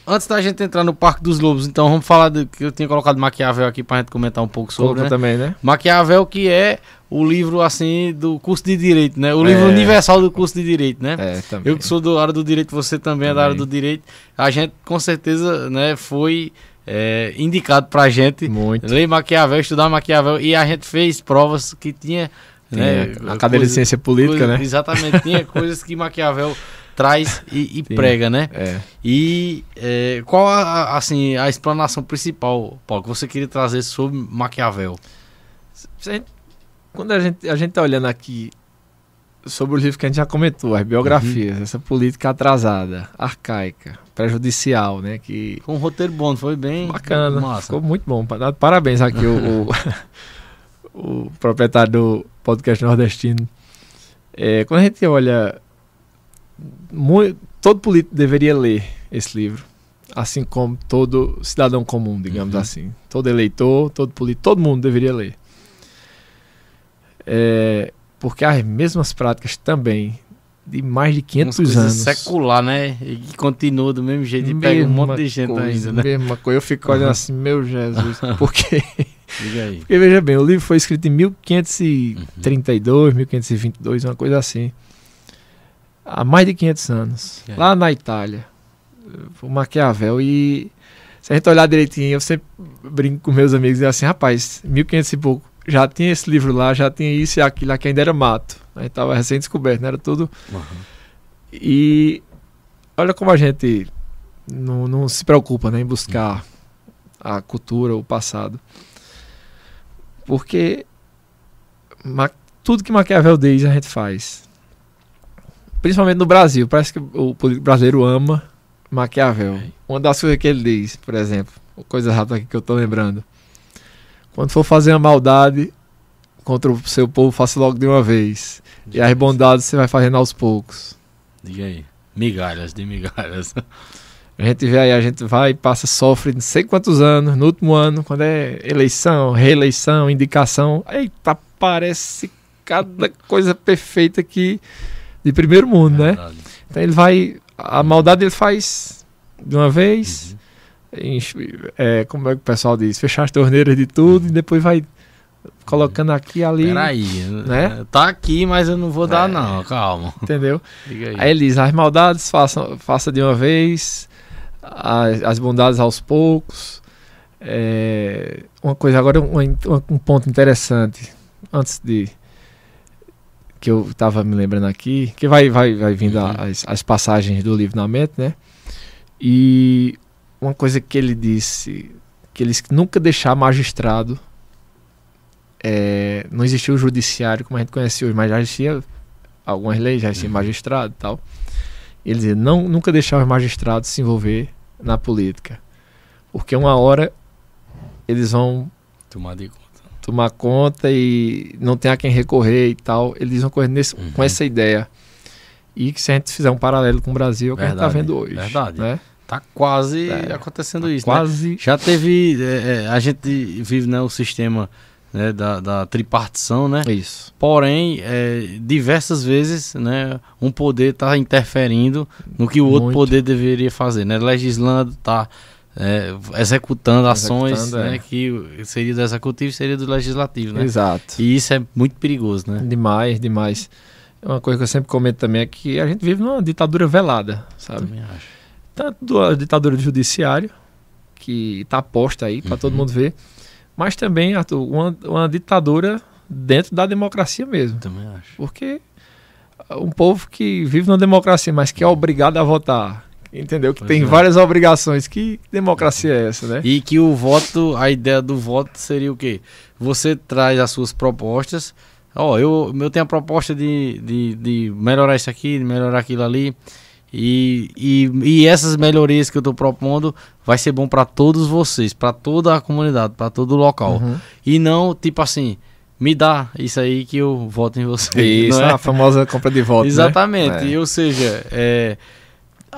Antes da gente entrar no Parque dos Lobos, então vamos falar do que eu tinha colocado Maquiavel aqui pra gente comentar um pouco sobre, né? também, né? Maquiavel que é o livro assim do curso de direito, né? O é. livro universal do curso de direito, né? É, também. Eu que sou da área do direito, você também, também, é da área do direito. A gente com certeza, né, foi é, indicado pra gente Muito. ler Maquiavel, estudar Maquiavel e a gente fez provas que tinha né? A cadeira coisa, de ciência política, coisa, né? Exatamente, tinha coisas que Maquiavel traz e, e prega, né? É. E é, qual a, assim a explanação principal, Paulo, que você queria trazer sobre Maquiavel? quando a gente, a gente tá olhando aqui sobre o livro que a gente já comentou, as biografias, uhum. essa política atrasada, arcaica, prejudicial, né? Que com um roteiro bom, foi bem bacana, massa. ficou muito bom. Parabéns aqui o, o, proprietário do podcast nordestino. É, quando a gente olha, muito, todo político deveria ler esse livro, assim como todo cidadão comum, digamos uhum. assim, todo eleitor, todo político, todo mundo deveria ler. É, porque as mesmas práticas também de mais de 500 anos. secular, né? E que continua do mesmo jeito e pega um monte de gente coisa, ainda, né? Mesma coisa. Eu fico olhando assim, meu Jesus, porque... porque veja bem, o livro foi escrito em 1532, uhum. 1522, uma coisa assim. Há mais de 500 anos. É. Lá na Itália. O Maquiavel. E se a gente olhar direitinho, eu sempre brinco com meus amigos e assim, rapaz, 1500 e pouco já tinha esse livro lá, já tinha isso e aquilo, que ainda era mato. Aí tava recém-descoberto, não era tudo. Uhum. E olha como a gente não, não se preocupa né, em buscar a cultura, o passado. Porque tudo que Maquiavel diz a gente faz. Principalmente no Brasil. Parece que o político brasileiro ama Maquiavel. Uma das coisas que ele diz, por exemplo, coisa rápida que eu tô lembrando. Quando for fazer uma maldade contra o seu povo, faça logo de uma vez. E as bondades você vai fazendo aos poucos. Diga aí. Migalhas, de migalhas. A gente vê aí, a gente vai passa, sofre não sei quantos anos, no último ano, quando é eleição, reeleição, indicação. Eita, parece cada coisa perfeita aqui de primeiro mundo, é né? Então ele vai. A maldade ele faz de uma vez. Uhum é, como é que o pessoal diz, fechar as torneiras de tudo e depois vai colocando aqui ali. Peraí, né? Tá aqui, mas eu não vou dar, é, não, calma. Entendeu? Aí. aí. ele diz: as maldades faça, faça de uma vez, as, as bondades aos poucos. É, uma coisa, agora, um, um ponto interessante, antes de. que eu estava me lembrando aqui, que vai, vai, vai vindo uhum. as, as passagens do livro na mente, né? E uma coisa que ele disse, que eles nunca deixar magistrado, é, não existia o judiciário como a gente conhece hoje, mas já existia algumas leis, já existia uhum. magistrado e tal. Ele dizia, não, nunca deixar os magistrados se envolver na política, porque uma hora eles vão tomar de conta, tomar conta e não tem a quem recorrer e tal. Eles vão correr nesse, uhum. com essa ideia. E que se a gente fizer um paralelo com o Brasil, é o que a gente está vendo hoje. Verdade. Né? Tá quase é, acontecendo tá isso, né? quase. Né? Já teve. É, é, a gente vive né, o sistema né, da, da, tripartição, né? Isso. Porém, é, diversas vezes, né, um poder está interferindo no que o outro Muito. poder deveria fazer, né? Legislando, tá é, executando ações, executando, né, é. que seria do executivo, seria do legislativo, né? Exato. E isso é muito perigoso, né? Demais, demais. Uma coisa que eu sempre comento também é que a gente vive numa ditadura velada, sabe? Também acho tanto a ditadura do judiciário, que está posta aí para uhum. todo mundo ver, mas também Arthur, uma, uma ditadura dentro da democracia mesmo. Também acho. Porque um povo que vive na democracia, mas que é obrigado a votar, entendeu? Que pois tem é. várias obrigações. Que democracia é essa, né? E que o voto, a ideia do voto seria o quê? Você traz as suas propostas. Ó, oh, eu, eu tenho a proposta de, de, de melhorar isso aqui, de melhorar aquilo ali. E, e, e essas melhorias que eu estou propondo vai ser bom para todos vocês, para toda a comunidade, para todo o local. Uhum. E não, tipo assim, me dá isso aí que eu voto em você. Isso, é? a famosa compra de voto. Né? Exatamente. Né? É. Ou seja, é,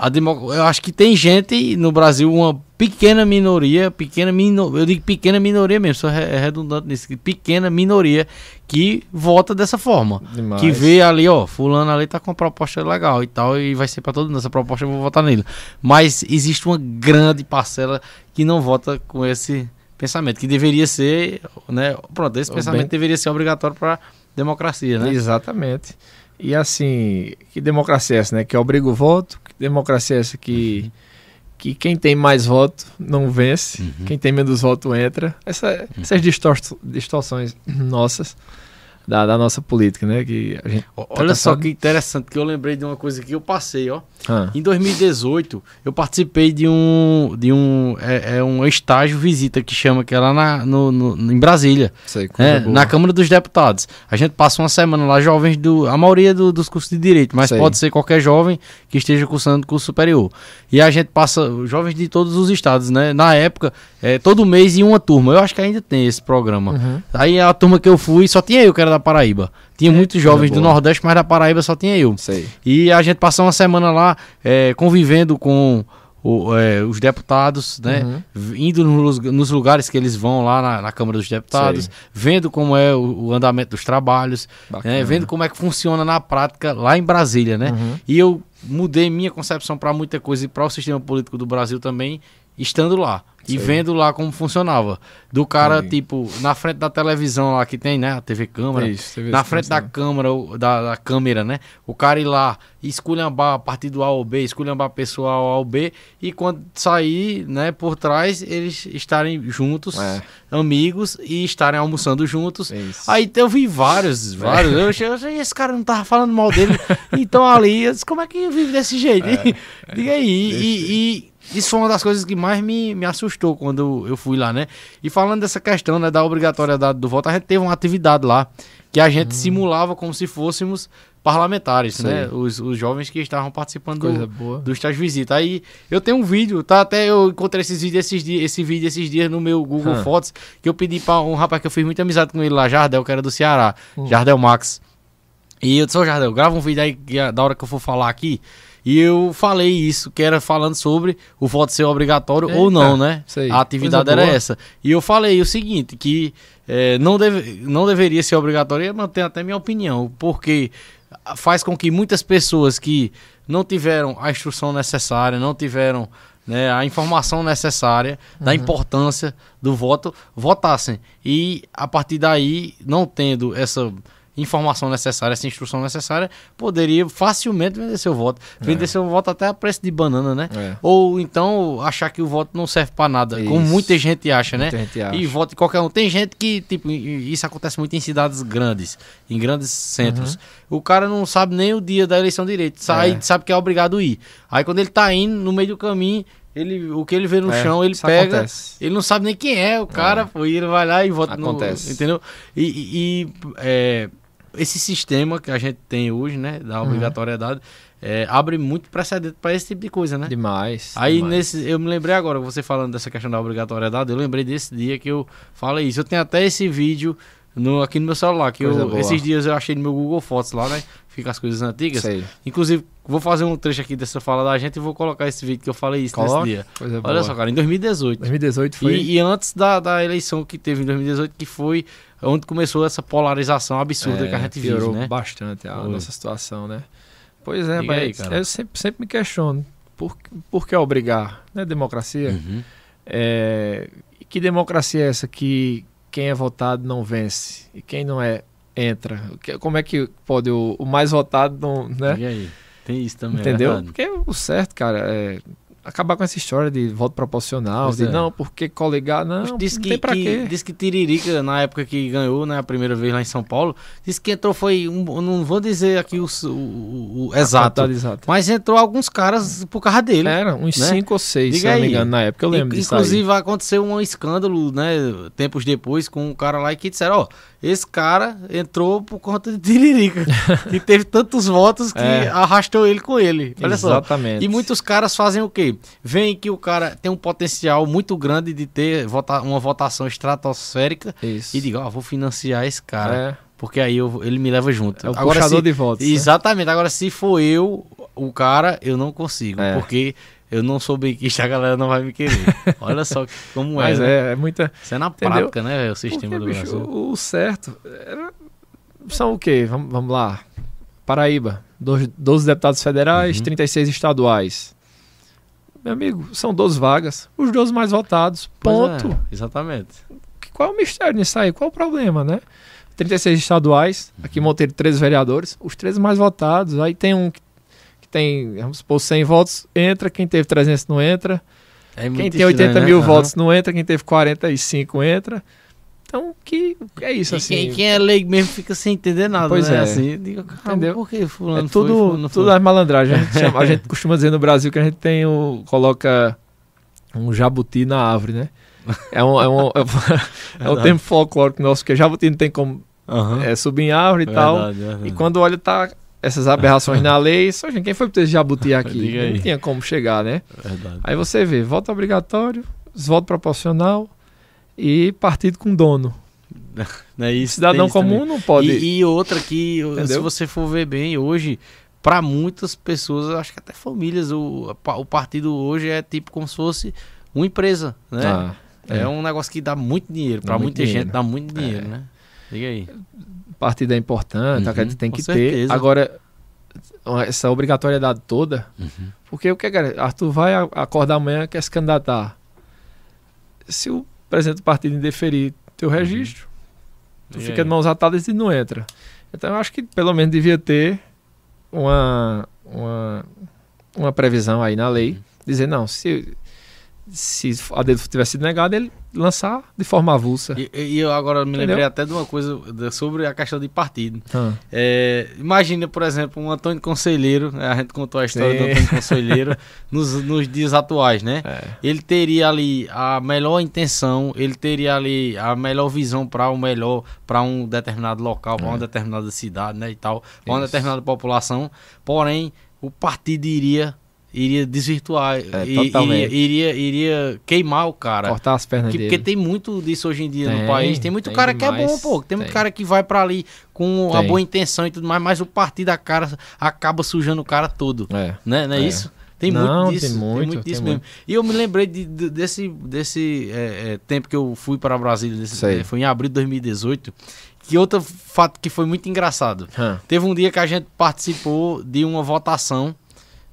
democ... eu acho que tem gente no Brasil, uma pequena minoria, pequena minoria, eu digo pequena minoria mesmo, sou redundante nisso, pequena minoria que vota dessa forma. Demais. Que vê ali, ó, fulano ali tá com uma proposta legal e tal, e vai ser para todo mundo essa proposta, eu vou votar nele. Mas existe uma grande parcela que não vota com esse pensamento, que deveria ser, né, pronto, esse pensamento bem... deveria ser obrigatório para democracia, né? Exatamente. E assim, que democracia é essa, né? Que obriga o voto, democracia é essa que, que quem tem mais voto não vence, uhum. quem tem menos voto entra. Essa, uhum. Essas distor distorções nossas. Da, da nossa política, né? Que tá Olha só cansado. que interessante, que eu lembrei de uma coisa que eu passei, ó. Ah, Em 2018, eu participei de um de um é, é um estágio visita que chama que é lá na, no, no- em Brasília, sei, boa. na Câmara dos Deputados. A gente passa uma semana lá, jovens do a maioria do- dos cursos de direito, mas Sei. pode ser qualquer jovem que esteja cursando curso superior. E a gente passa jovens de todos os estados, né? Na época, é, todo mês em uma turma. Eu acho que ainda tem esse programa. Uhum. Aí a turma que eu fui só tinha eu que era da Paraíba. Tinha muitos jovens do É, boa. Nordeste, mas da Paraíba só tinha eu. Sei. E a gente passou uma semana lá é, convivendo com o- é, os deputados, né? Uhum. Indo nos, nos lugares que eles vão lá na, na Câmara dos Deputados, Sei. vendo como é o, o andamento dos trabalhos, né, vendo como é que funciona na prática lá em Brasília, né? Uhum. E eu mudei minha concepção para muita coisa e para o sistema político do Brasil também, estando lá e Sei. vendo lá como funcionava. Do cara, tipo, na frente da televisão lá que tem, né? A TV Câmara, Isso, vê na isso frente da câmera, da, da câmera, né? O cara ir lá, esculhambar a partir do A ao B, esculhambar pessoal A ao B, e quando sair, né, por trás, eles estarem juntos, É. amigos, e estarem almoçando juntos. É isso. Aí eu vi vários, vários. Eu achei, eu achei, esse cara não tava falando mal dele. então ali, eu disse, como é que vive desse jeito? Diga aí. E- e isso foi uma das coisas que mais me, me assustou quando eu fui lá, né? E falando dessa questão né, da obrigatoriedade do voto, a gente teve uma atividade lá que a gente simulava como se fôssemos parlamentares, Sei. né? Os, os jovens que estavam participando Coisa do, boa. do estágio visita. Aí eu tenho um vídeo, tá? Até eu encontrei esses vídeos esses dias, esse vídeo esses dias no meu Google Hã. Fotos, que eu pedi pra um rapaz que eu fiz muita amizade com ele lá, Jardel, que era do Ceará, Hum. Jardel Max. E eu disse, ô Jardel, grava um vídeo aí é da hora que eu for falar aqui. E eu falei isso, que era falando sobre o voto ser obrigatório ou Eita, não, né? sei. A atividade era essa. E eu falei o seguinte, que eh, não, deve, não deveria ser obrigatório, e eu mantenho até minha opinião, porque faz com que muitas pessoas que não tiveram a instrução necessária, não tiveram né, a informação necessária da importância do voto, votassem. E a partir daí, não tendo essa informação necessária, essa instrução necessária, poderia facilmente vender seu voto. Vender seu voto até a preço de banana, né? É. Ou então achar que o voto não serve pra nada, como Isso. muita gente acha, né? Muita gente acha. E vota em qualquer um. Tem gente que, tipo, isso acontece muito em cidades grandes, em grandes centros. O cara não sabe nem o dia da eleição direito, sai, Uhum. É. sabe que é obrigado a ir. Aí quando ele tá indo, no meio do caminho, ele, o que ele vê no É, chão, ele pega. acontece. Ele não sabe nem quem é o cara, pô, e ele vai lá e vota Acontece. no. Entendeu? E, e- e, é, esse sistema que a gente tem hoje, né, Uhum. da obrigatoriedade, é, abre muito precedente para esse tipo de coisa, né? Demais. Aí demais. nesse, eu me lembrei agora, você falando dessa questão da obrigatoriedade, eu lembrei desse dia que eu falei isso. Eu tenho até esse vídeo no, aqui no meu celular, que eu, esses dias eu achei no meu Google Fotos lá, né? Fica as coisas antigas. Sei. Inclusive, vou fazer um trecho aqui dessa fala da gente e vou colocar esse vídeo que eu falei isso Coloca. nesse dia. Coisa Olha boa. só, cara, em 2018. 2018 foi. E, e antes da, da eleição que teve em 2018, que foi onde começou essa polarização absurda É, que a gente vive, né? bastante a Foi. nossa situação, né? Pois é, Diga aí, mas cara. eu sempre, sempre me questiono. Por, por que obrigar? Não é democracia? Uhum. É, que democracia é essa que quem é votado não vence e quem não é entra? Como é que pode o, o mais votado não, né? E aí? Tem isso também, é Entendeu? verdade. Porque o certo, cara, é acabar com essa história de voto proporcional, Pois de é. não, porque coligar, não, Diz não que, tem pra que- quê. diz que Tiririca, na época que ganhou, né, a primeira vez lá em São Paulo, disse que entrou, foi, um, não vou dizer aqui o, o- o- exato, exata. mas entrou alguns caras por causa dele. Era uns né? 5 ou 6, se não me aí. engano, na época. Eu lembro disso aí. Inclusive aconteceu um escândalo, né, tempos depois, com um cara lá que disseram, ó, esse cara entrou por conta de Tiririca, e teve tantos votos que É. arrastou ele com ele. Olha só. Exatamente. E muitos caras fazem o quê? Veem que o cara tem um potencial muito grande de ter vota uma votação estratosférica Isso. e diga, ó, vou financiar esse cara, É, porque aí eu, ele me leva junto. é o Agora, puxador se- de votos. né? Exatamente. Agora, se for eu, o cara, eu não consigo, É. porque eu não sou benquista, a galera não vai me querer. Olha só como Mas é, né? é, é muita. Isso é na Entendeu? prática, né, o sistema Porque, do bicho, Brasil. o, certo era- são o quê? Vamos, vamos lá. Paraíba, doze 12 deputados federais, Uhum. 36 estaduais. Meu amigo, são 12 vagas, os 12 mais votados. Pois Ponto. é, exatamente. Qual é o mistério nisso aí? Qual o problema, né? 36 estaduais, aqui Monteiro 13 vereadores, os 13 mais votados. Aí tem um que, que tem, vamos supor, 100 votos, entra, quem teve 300 não entra. É Quem tem 80 estranho, mil né? votos não entra, quem teve 45 entra. Então, que é isso, assim. quem, quem é leigo mesmo fica sem entender nada, Pois né? é. Assim, caramba, Entendeu? por que fulano É foi, tudo, fulano tudo foi? as malandragens. A gente, chama- a gente costuma dizer no Brasil que a gente tem o. coloca um jabuti na árvore, né? É um, é um, é um, é um tempo folclórico nosso, porque jabuti não tem como Aham. é, subir em árvore e tal. Verdade, verdade. E quando olha, tá essas aberrações na lei, só, gente, quem foi ter esse jabuti aqui? Não tinha como chegar, né? Verdade. Aí você vê, voto obrigatório, voto proporcional e partido com dono. Não é isso, Cidadão isso também. comum não pode. E, e outra que, se Entendeu? você for ver bem, hoje, para muitas pessoas, acho que até famílias, o, o partido hoje é tipo como se fosse uma empresa, né? Ah, é. é. um negócio que dá muito dinheiro, para muita gente dinheiro. dá muito dinheiro, É. né? Diga aí. partido é importante, Uhum, acredito que tem que certeza. ter. Agora, essa obrigatoriedade toda, Uhum. porque o que, cara? Arthur vai acordar amanhã quer se candidatar. Se o presidente do partido indeferir teu registro, tu Uhum. E fica aí? de mãos atadas e não entra. Então eu acho que pelo menos devia ter uma, uma, uma previsão aí na lei, Uhum. dizer, não, se, se a dele tivesse sido negada, ele lançar de forma avulsa. E, e eu agora me Entendeu? lembrei até de uma coisa sobre a questão de partido. Ah, É, imagina, por exemplo, um Antônio Conselheiro, né? a gente contou a história Sim. do Antônio Conselheiro nos, nos dias atuais, né? é. Ele teria ali a melhor intenção, ele teria ali a melhor visão para o melhor, para um determinado local, para uma determinada cidade, né, e tal, para uma É. Determinada população. Porém, o partido iria iria desvirtuar, É, iria, iria iria queimar o cara. Cortar as pernas Que- dele. porque tem muito disso hoje em dia no Tem, país. Tem muito tem cara que é bom, demais. pô. Tem muito Tem. cara que vai pra ali com a boa intenção e tudo mais, mas o partido cara acaba sujando o cara todo. É. Né? Não é, É. isso? Tem Não, muito disso. tem muito, disso tem mesmo. E eu me lembrei de- de- desse, desse é, é, tempo que eu fui para Brasília. Desse, é, foi em abril de 2018. Que outro fato que foi muito engraçado. Teve um dia que a gente participou de uma votação,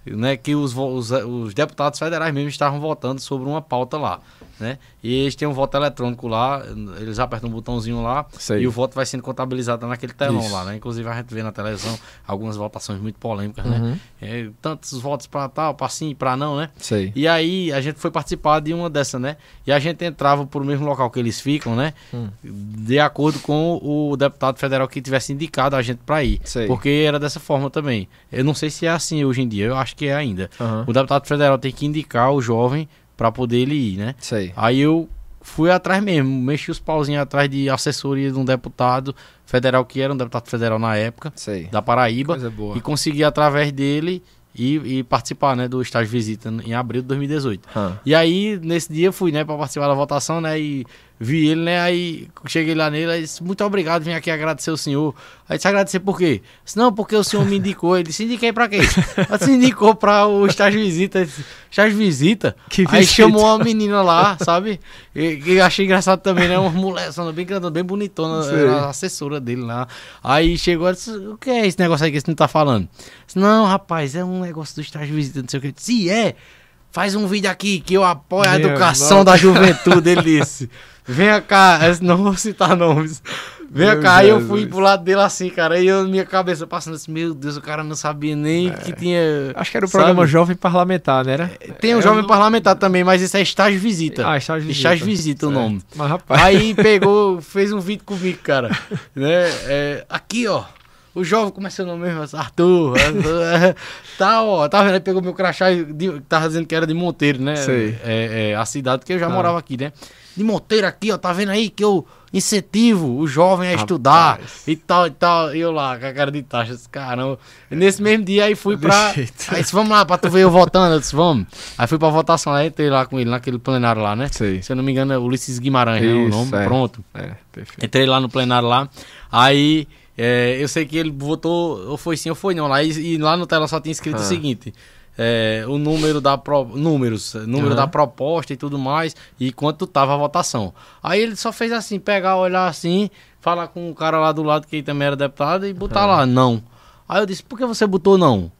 né, que os, os, os deputados federais mesmo estavam votando sobre uma pauta lá, né? E eles têm um voto eletrônico lá, eles apertam um botãozinho lá Sei. e o voto vai sendo contabilizado naquele telão Isso. lá, né? Inclusive a gente vê na televisão algumas votações muito polêmicas, Uhum. né? É, tantos votos para tal, para sim, para não, né? Sei. E aí a gente foi participar de uma dessa, né? E a gente entrava por o mesmo local que eles ficam, né? Hum. De acordo com o deputado federal que tivesse indicado a gente para ir. Sei. Porque era dessa forma também. Eu não sei se é assim hoje em dia, eu acho que é ainda. Aham. O deputado federal tem que indicar o jovem para poder ele ir, né? Sei. Aí eu fui atrás mesmo, mexi os pauzinhos atrás de assessoria de um deputado federal que era um deputado federal na época, Sei. da Paraíba, Coisa boa. e consegui através dele ir, ir participar, né, do estágio visita em abril de 2018. Hã. E aí, nesse dia, fui, né, pra participar da votação, né, e vi ele, né, aí cheguei lá nele, aí disse, muito obrigado, vim aqui agradecer o senhor. Aí disse, agradecer por quê? Disse, não, porque o senhor me indicou. Ele disse, indiquei pra quê? Aí disse, indicou pra o estágio visita. Estágio visita? Que aí visita? chamou uma menina lá, sabe? E, achei engraçado também, né, uma mulher, bem grandona, bem bonitona, era a assessora dele lá. Aí chegou e disse, o que é esse negócio aí que você não tá falando? Disse, não, rapaz, é um negócio do estágio visita, não sei o que. Eu disse, Se é, faz um vídeo aqui que eu apoio a Meu, educação nossa. da juventude, ele disse. Venha cá, esse- não vou citar nomes. Venha cá, aí eu fui pro lado dele assim, cara. Aí eu, minha cabeça passando assim, meu Deus, o cara não sabia nem que tinha. Acho que era o programa Sabe? Jovem Parlamentar, né? Era? Tem um jovem parlamentar também, mas isso é estágio visita. Ah, estágio de Estágio visita o Certo. nome. Mas, rapaz. Aí pegou, fez um vídeo comigo, cara. né? É, aqui, ó. O jovem, é nome mesmo? Arthur. Arthur, tá, ó. Tá vendo? Aí pegou meu crachá e de- tava dizendo que era de Monteiro, né? Sei. É, é, a cidade que eu já Ah. morava aqui, né? De Monteiro aqui, ó. Tá vendo aí que eu incentivo o jovem a estudar Rapaz. e tal e tal. E eu lá, com a cara de taxas, caramba. E nesse mesmo dia aí fui pra. jeito. Aí disse, vamos lá, pra tu ver eu votando. Eu disse, vamos. Aí fui pra votação lá, entrei lá com ele, naquele plenário lá, né? Sei. Se eu não me engano, é Ulisses Guimarães, né? O Isso, nome. é. Pronto. É, perfeito. Entrei lá no plenário lá. Aí é, eu sei que ele votou, ou foi sim ou foi não. Lá, e, e lá no tela só tinha escrito Ah. o seguinte. é, o número da pro, números, número Aham. da proposta e tudo mais, e quanto tava a votação. Aí ele só fez assim, pegar, olhar assim, falar com o cara lá do lado que também era deputado e botar Ah. lá, não. Aí eu disse, por que você botou não?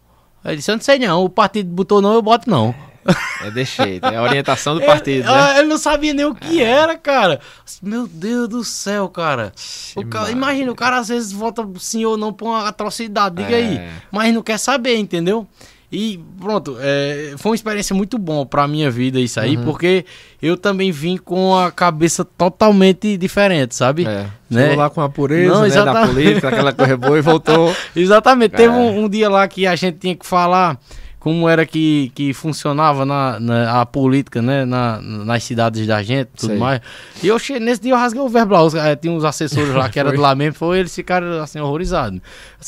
Aí ele disse, eu não sei não, o partido botou não, eu boto não. É jeito. É a orientação do partido, ele, né? ah, ele não sabia nem o que era, cara. Meu Deus do céu, cara. O ca- Maria. imagina, o cara às vezes vota sim ou não por uma atrocidade, diga É. aí. Mas não quer saber, entendeu? E pronto, é, foi uma experiência muito boa pra minha vida isso aí, porque eu também vim com a cabeça totalmente diferente, sabe? É. Né? Chegou lá com a pureza Não, né, da exatamente. política, aquela coisa boa e voltou. Exatamente. Teve É. um, um dia lá que a gente tinha que falar como era que, que funcionava na, na- a política, né? Na, nas cidades da gente tudo Sei. mais. E eu che- nesse dia eu rasguei o verbo lá. Os- eh, tinha uns assessores lá que era de lá mesmo, foi, eles ficaram assim, horrorizados.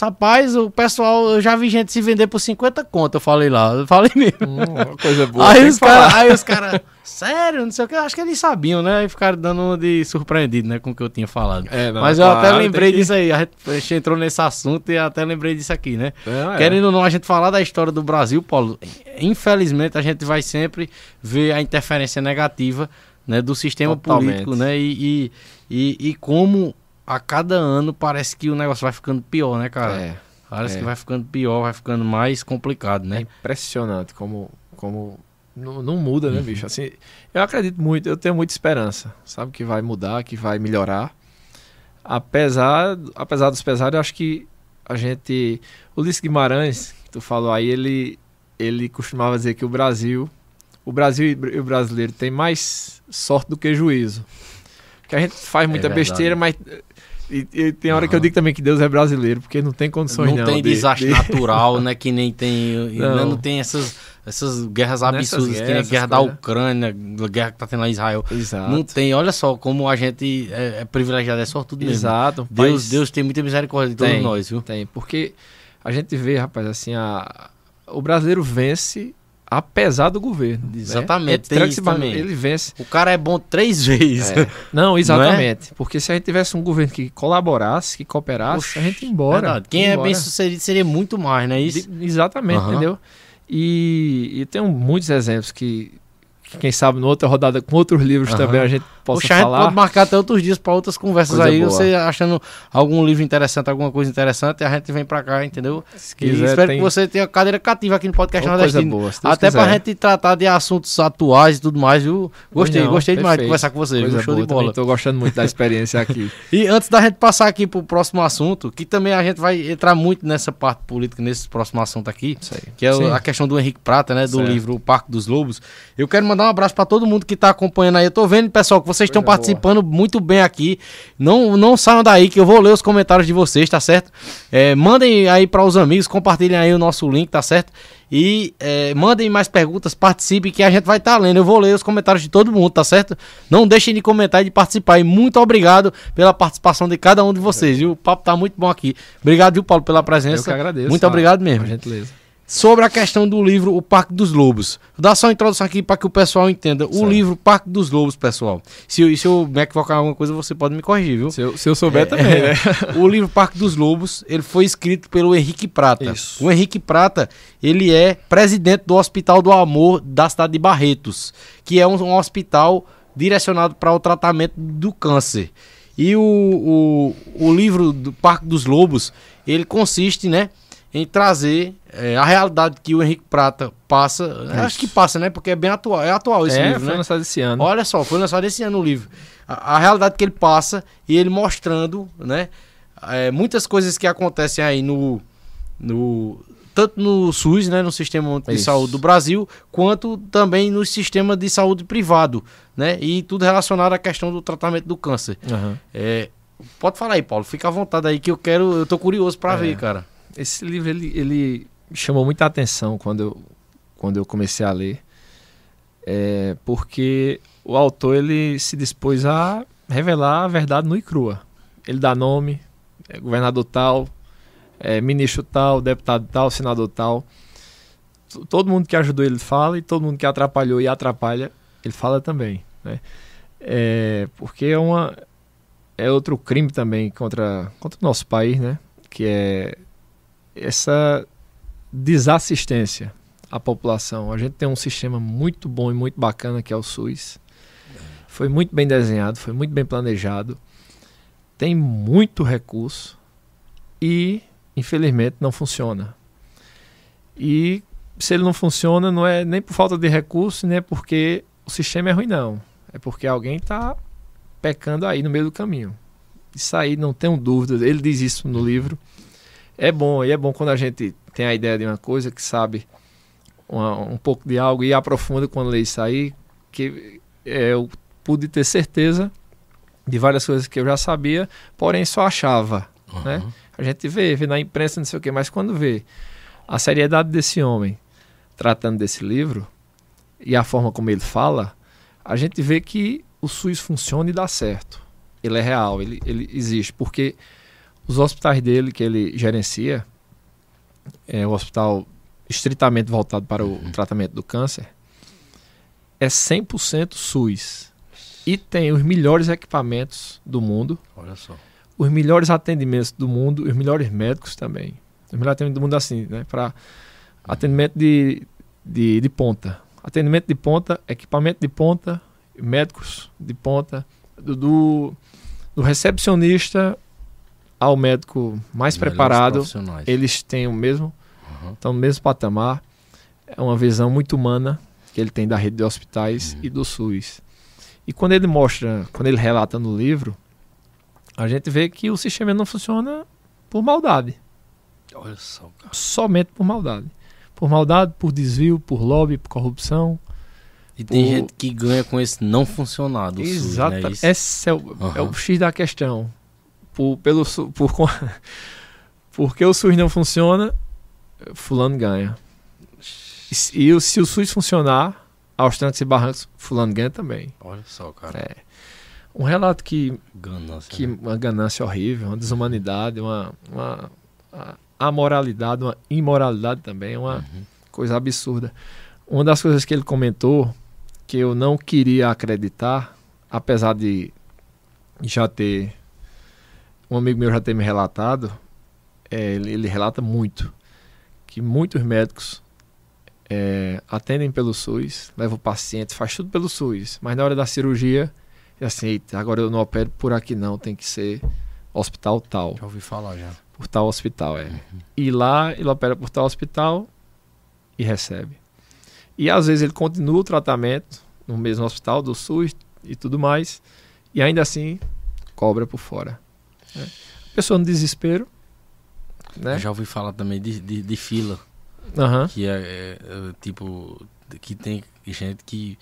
Rapaz, o pessoal, eu já vi gente se vender por 50 conto, eu falei lá. Eu falei mesmo. Hum, coisa boa. aí, os que cara, aí os caras, sério, não sei o que, acho que eles sabiam, né? E ficaram dando uma de surpreendido, né, com o que eu tinha falado. É, não, Mas eu claro, até lembrei que- disso aí, a gente, entrou nesse assunto e até lembrei disso aqui, né? É. Querendo ou não, a gente falar da história do Brasil, Paulo, infelizmente a gente vai sempre ver a interferência negativa né, do sistema Totalmente. político, né? E, e, e, como a cada ano parece que o negócio vai ficando pior, né, cara? É, Parece é. que vai ficando pior, vai ficando mais complicado, é né? impressionante como, como não, não muda, Uhum. né, bicho? Assim, eu acredito muito, eu tenho muita esperança, sabe, que vai mudar, que vai melhorar. Apesar, apesar dos pesares, eu acho que a gente. O Ulisses Guimarães, que tu falou aí, ele, ele costumava dizer que o Brasil, o Brasil e o brasileiro tem mais sorte do que juízo. Que a gente faz muita verdade. besteira, mas. E, e tem hora que eu digo também que Deus é brasileiro, porque não tem condições Não não. tem de- desastre de- natural, né? Que nem tem. Não, Não. não tem essas, essas guerras Nessas absurdas, que nem a guerras, guerra da coisas. Ucrânia, a guerra que tá tendo lá em Israel. Exato. Não tem, olha só como a gente é, é privilegiado, é sortudo mesmo. Exato. Deus, Deus tem muita misericórdia de todos Tem. nós, viu? Tem, porque a gente vê, rapaz, assim, a, o brasileiro vence apesar do governo. né? Exatamente, É, tranquilo, isso também. Ele vence. O cara é bom três vezes. É. Não, exatamente. Porque se a gente tivesse um governo que colaborasse, que cooperasse, a gente ia embora. Verdade. Quem ia é embora. bem sucedido seria muito mais, não é isso? De- exatamente, Aham. entendeu? E, e tem muitos exemplos que, que, quem sabe, numa outra rodada com outros livros Aham. também a gente possa Poxa, a gente falar. pode marcar até outros dias para outras conversas Coisa aí. boa. Você achando algum livro interessante, alguma coisa interessante, a gente vem pra cá, entendeu? Se E quiser, espero tem que você tenha cadeira cativa aqui no podcast nordestino. boa. Até pra quiser. gente tratar de assuntos atuais e tudo mais, viu? Gostei, Não, gostei demais de perfeito. conversar com você, viu? Coisa Show boa, de bola. Tô gostando muito da experiência aqui. E antes da gente passar aqui pro próximo assunto, que também a gente vai entrar muito nessa parte política, nesse próximo assunto aqui, que é o- Sim. a questão do Henrique Prata, né? Do Certo. livro O Parque dos Lobos. Eu quero mandar um abraço pra todo mundo que tá acompanhando aí. Eu tô vendo, pessoal, que vocês estão participando muito bem aqui. Não, não saiam daí que eu vou ler os comentários de vocês, tá certo? É, mandem aí para os amigos, compartilhem aí o nosso link, tá certo? E é, mandem mais perguntas, participem que a gente vai estar lendo. Eu vou ler os comentários de todo mundo, tá certo? Não deixem de comentar e de participar. E muito obrigado pela participação de cada um de vocês, viu? O papo tá muito bom aqui. Obrigado, viu, Paulo, pela presença. Eu que agradeço. Muito obrigado mesmo a gentileza. Sobre a questão do livro O Parque dos Lobos. Vou dar só uma introdução aqui para que o pessoal entenda. O Certo. livro Parque dos Lobos, pessoal. Se, eu- se eu me equivocar em alguma coisa, você pode me corrigir, viu? Se eu, se eu souber também, né? o livro Parque dos Lobos, ele foi escrito pelo Henrique Prata. Isso. O Henrique Prata, ele é presidente do Hospital do Amor da cidade de Barretos, que é um, um hospital direcionado para o tratamento do câncer. E o, o, o livro do Parque dos Lobos, ele consiste, né, em trazer é, a realidade que o Henrique Prata passa. Acho que passa, né, porque é bem atual. É atual esse é, livro, foi né? lançado esse ano. Olha só, foi lançado esse ano o livro. A, a realidade que ele passa e ele mostrando, né? é, muitas coisas que acontecem aí no. no tanto no SUS, né, no Sistema de Isso. Saúde do Brasil, quanto também no sistema de saúde privado, né? E tudo relacionado à questão do tratamento do câncer. Aham. É, pode falar aí, Paulo. Fica à vontade aí que eu quero, eu tô curioso para É. ver, cara. Esse livro ele, ele chamou muita atenção quando eu, quando eu comecei a ler, é, porque o autor ele se dispôs a revelar a verdade nua e crua. Ele dá nome, é governador tal, é, ministro tal, deputado tal, senador tal. Todo mundo que ajudou ele fala e todo mundo que atrapalhou e atrapalha ele fala também, né? É, porque é uma é outro crime também contra contra o nosso país, né? Que é essa desassistência à população. A gente tem um sistema muito bom e muito bacana que é o SUS. Foi muito bem desenhado, foi muito bem planejado. Tem muito recurso e, infelizmente, não funciona. E se ele não funciona, não é nem por falta de recurso, nem é porque o sistema é ruim, não. É porque alguém está pecando aí no meio do caminho. Isso aí, não tenho dúvida. Ele diz isso no livro. É bom, e é bom quando a gente tem a ideia de uma coisa que sabe uma, um pouco de algo e aprofunda quando lê isso aí, que é, eu pude ter certeza de várias coisas que eu já sabia, porém só achava, uhum. né? A gente vê, vê na imprensa, não sei o quê, mas quando vê a seriedade desse homem tratando desse livro e a forma como ele fala, a gente vê que o SUS funciona e dá certo. Ele é real, ele, ele existe, porque os hospitais dele que ele gerencia, é o hospital estritamente voltado para o uhum. tratamento do câncer, é 100% SUS. E tem os melhores equipamentos do mundo. Olha só. Os melhores atendimentos do mundo, os melhores médicos também. Os melhores atendimentos do mundo assim, né? Para atendimento de, de, de ponta. Atendimento de ponta, equipamento de ponta, médicos de ponta, do, do, do recepcionista ao médico mais preparado, eles têm o mesmo, uhum. estão no mesmo patamar. É uma visão muito humana que ele tem da rede de hospitais uhum. e do SUS. E quando ele mostra, quando ele relata no livro, a gente vê que o sistema não funciona por maldade. Olha só, cara. Somente por maldade. Por maldade, por desvio, por lobby, por corrupção. E tem por... gente que ganha com esse não funcionar do Exato. SUS, né? Esse é o, uhum. é o X da questão por, pelo, por, porque o SUS não funciona, fulano ganha. E, e se o SUS funcionar, aos trancos e barrancos, fulano ganha também. Olha só, cara. É. Um relato que, ganância, que né? uma ganância horrível, uma desumanidade, uma, uma, uma amoralidade, uma imoralidade também, uma uhum. coisa absurda. Uma das coisas que ele comentou que eu não queria acreditar, apesar de já ter um amigo meu já tem me relatado, é, ele, ele, relata muito, que muitos médicos é, atendem pelo SUS, levam o paciente, faz tudo pelo SUS, mas na hora da cirurgia, é assim, eita, agora eu não opero por aqui não, tem que ser hospital tal. Já ouvi falar já. Por tal hospital, é. Uhum. E lá ele opera por tal hospital e recebe. E às vezes ele continua o tratamento no mesmo hospital do SUS e tudo mais, e ainda assim cobra por fora. Né? A pessoa no desespero. Né? Eu já ouvi falar também de, de, de fila. Uhum. Que é, é, é, tipo. Que tem gente que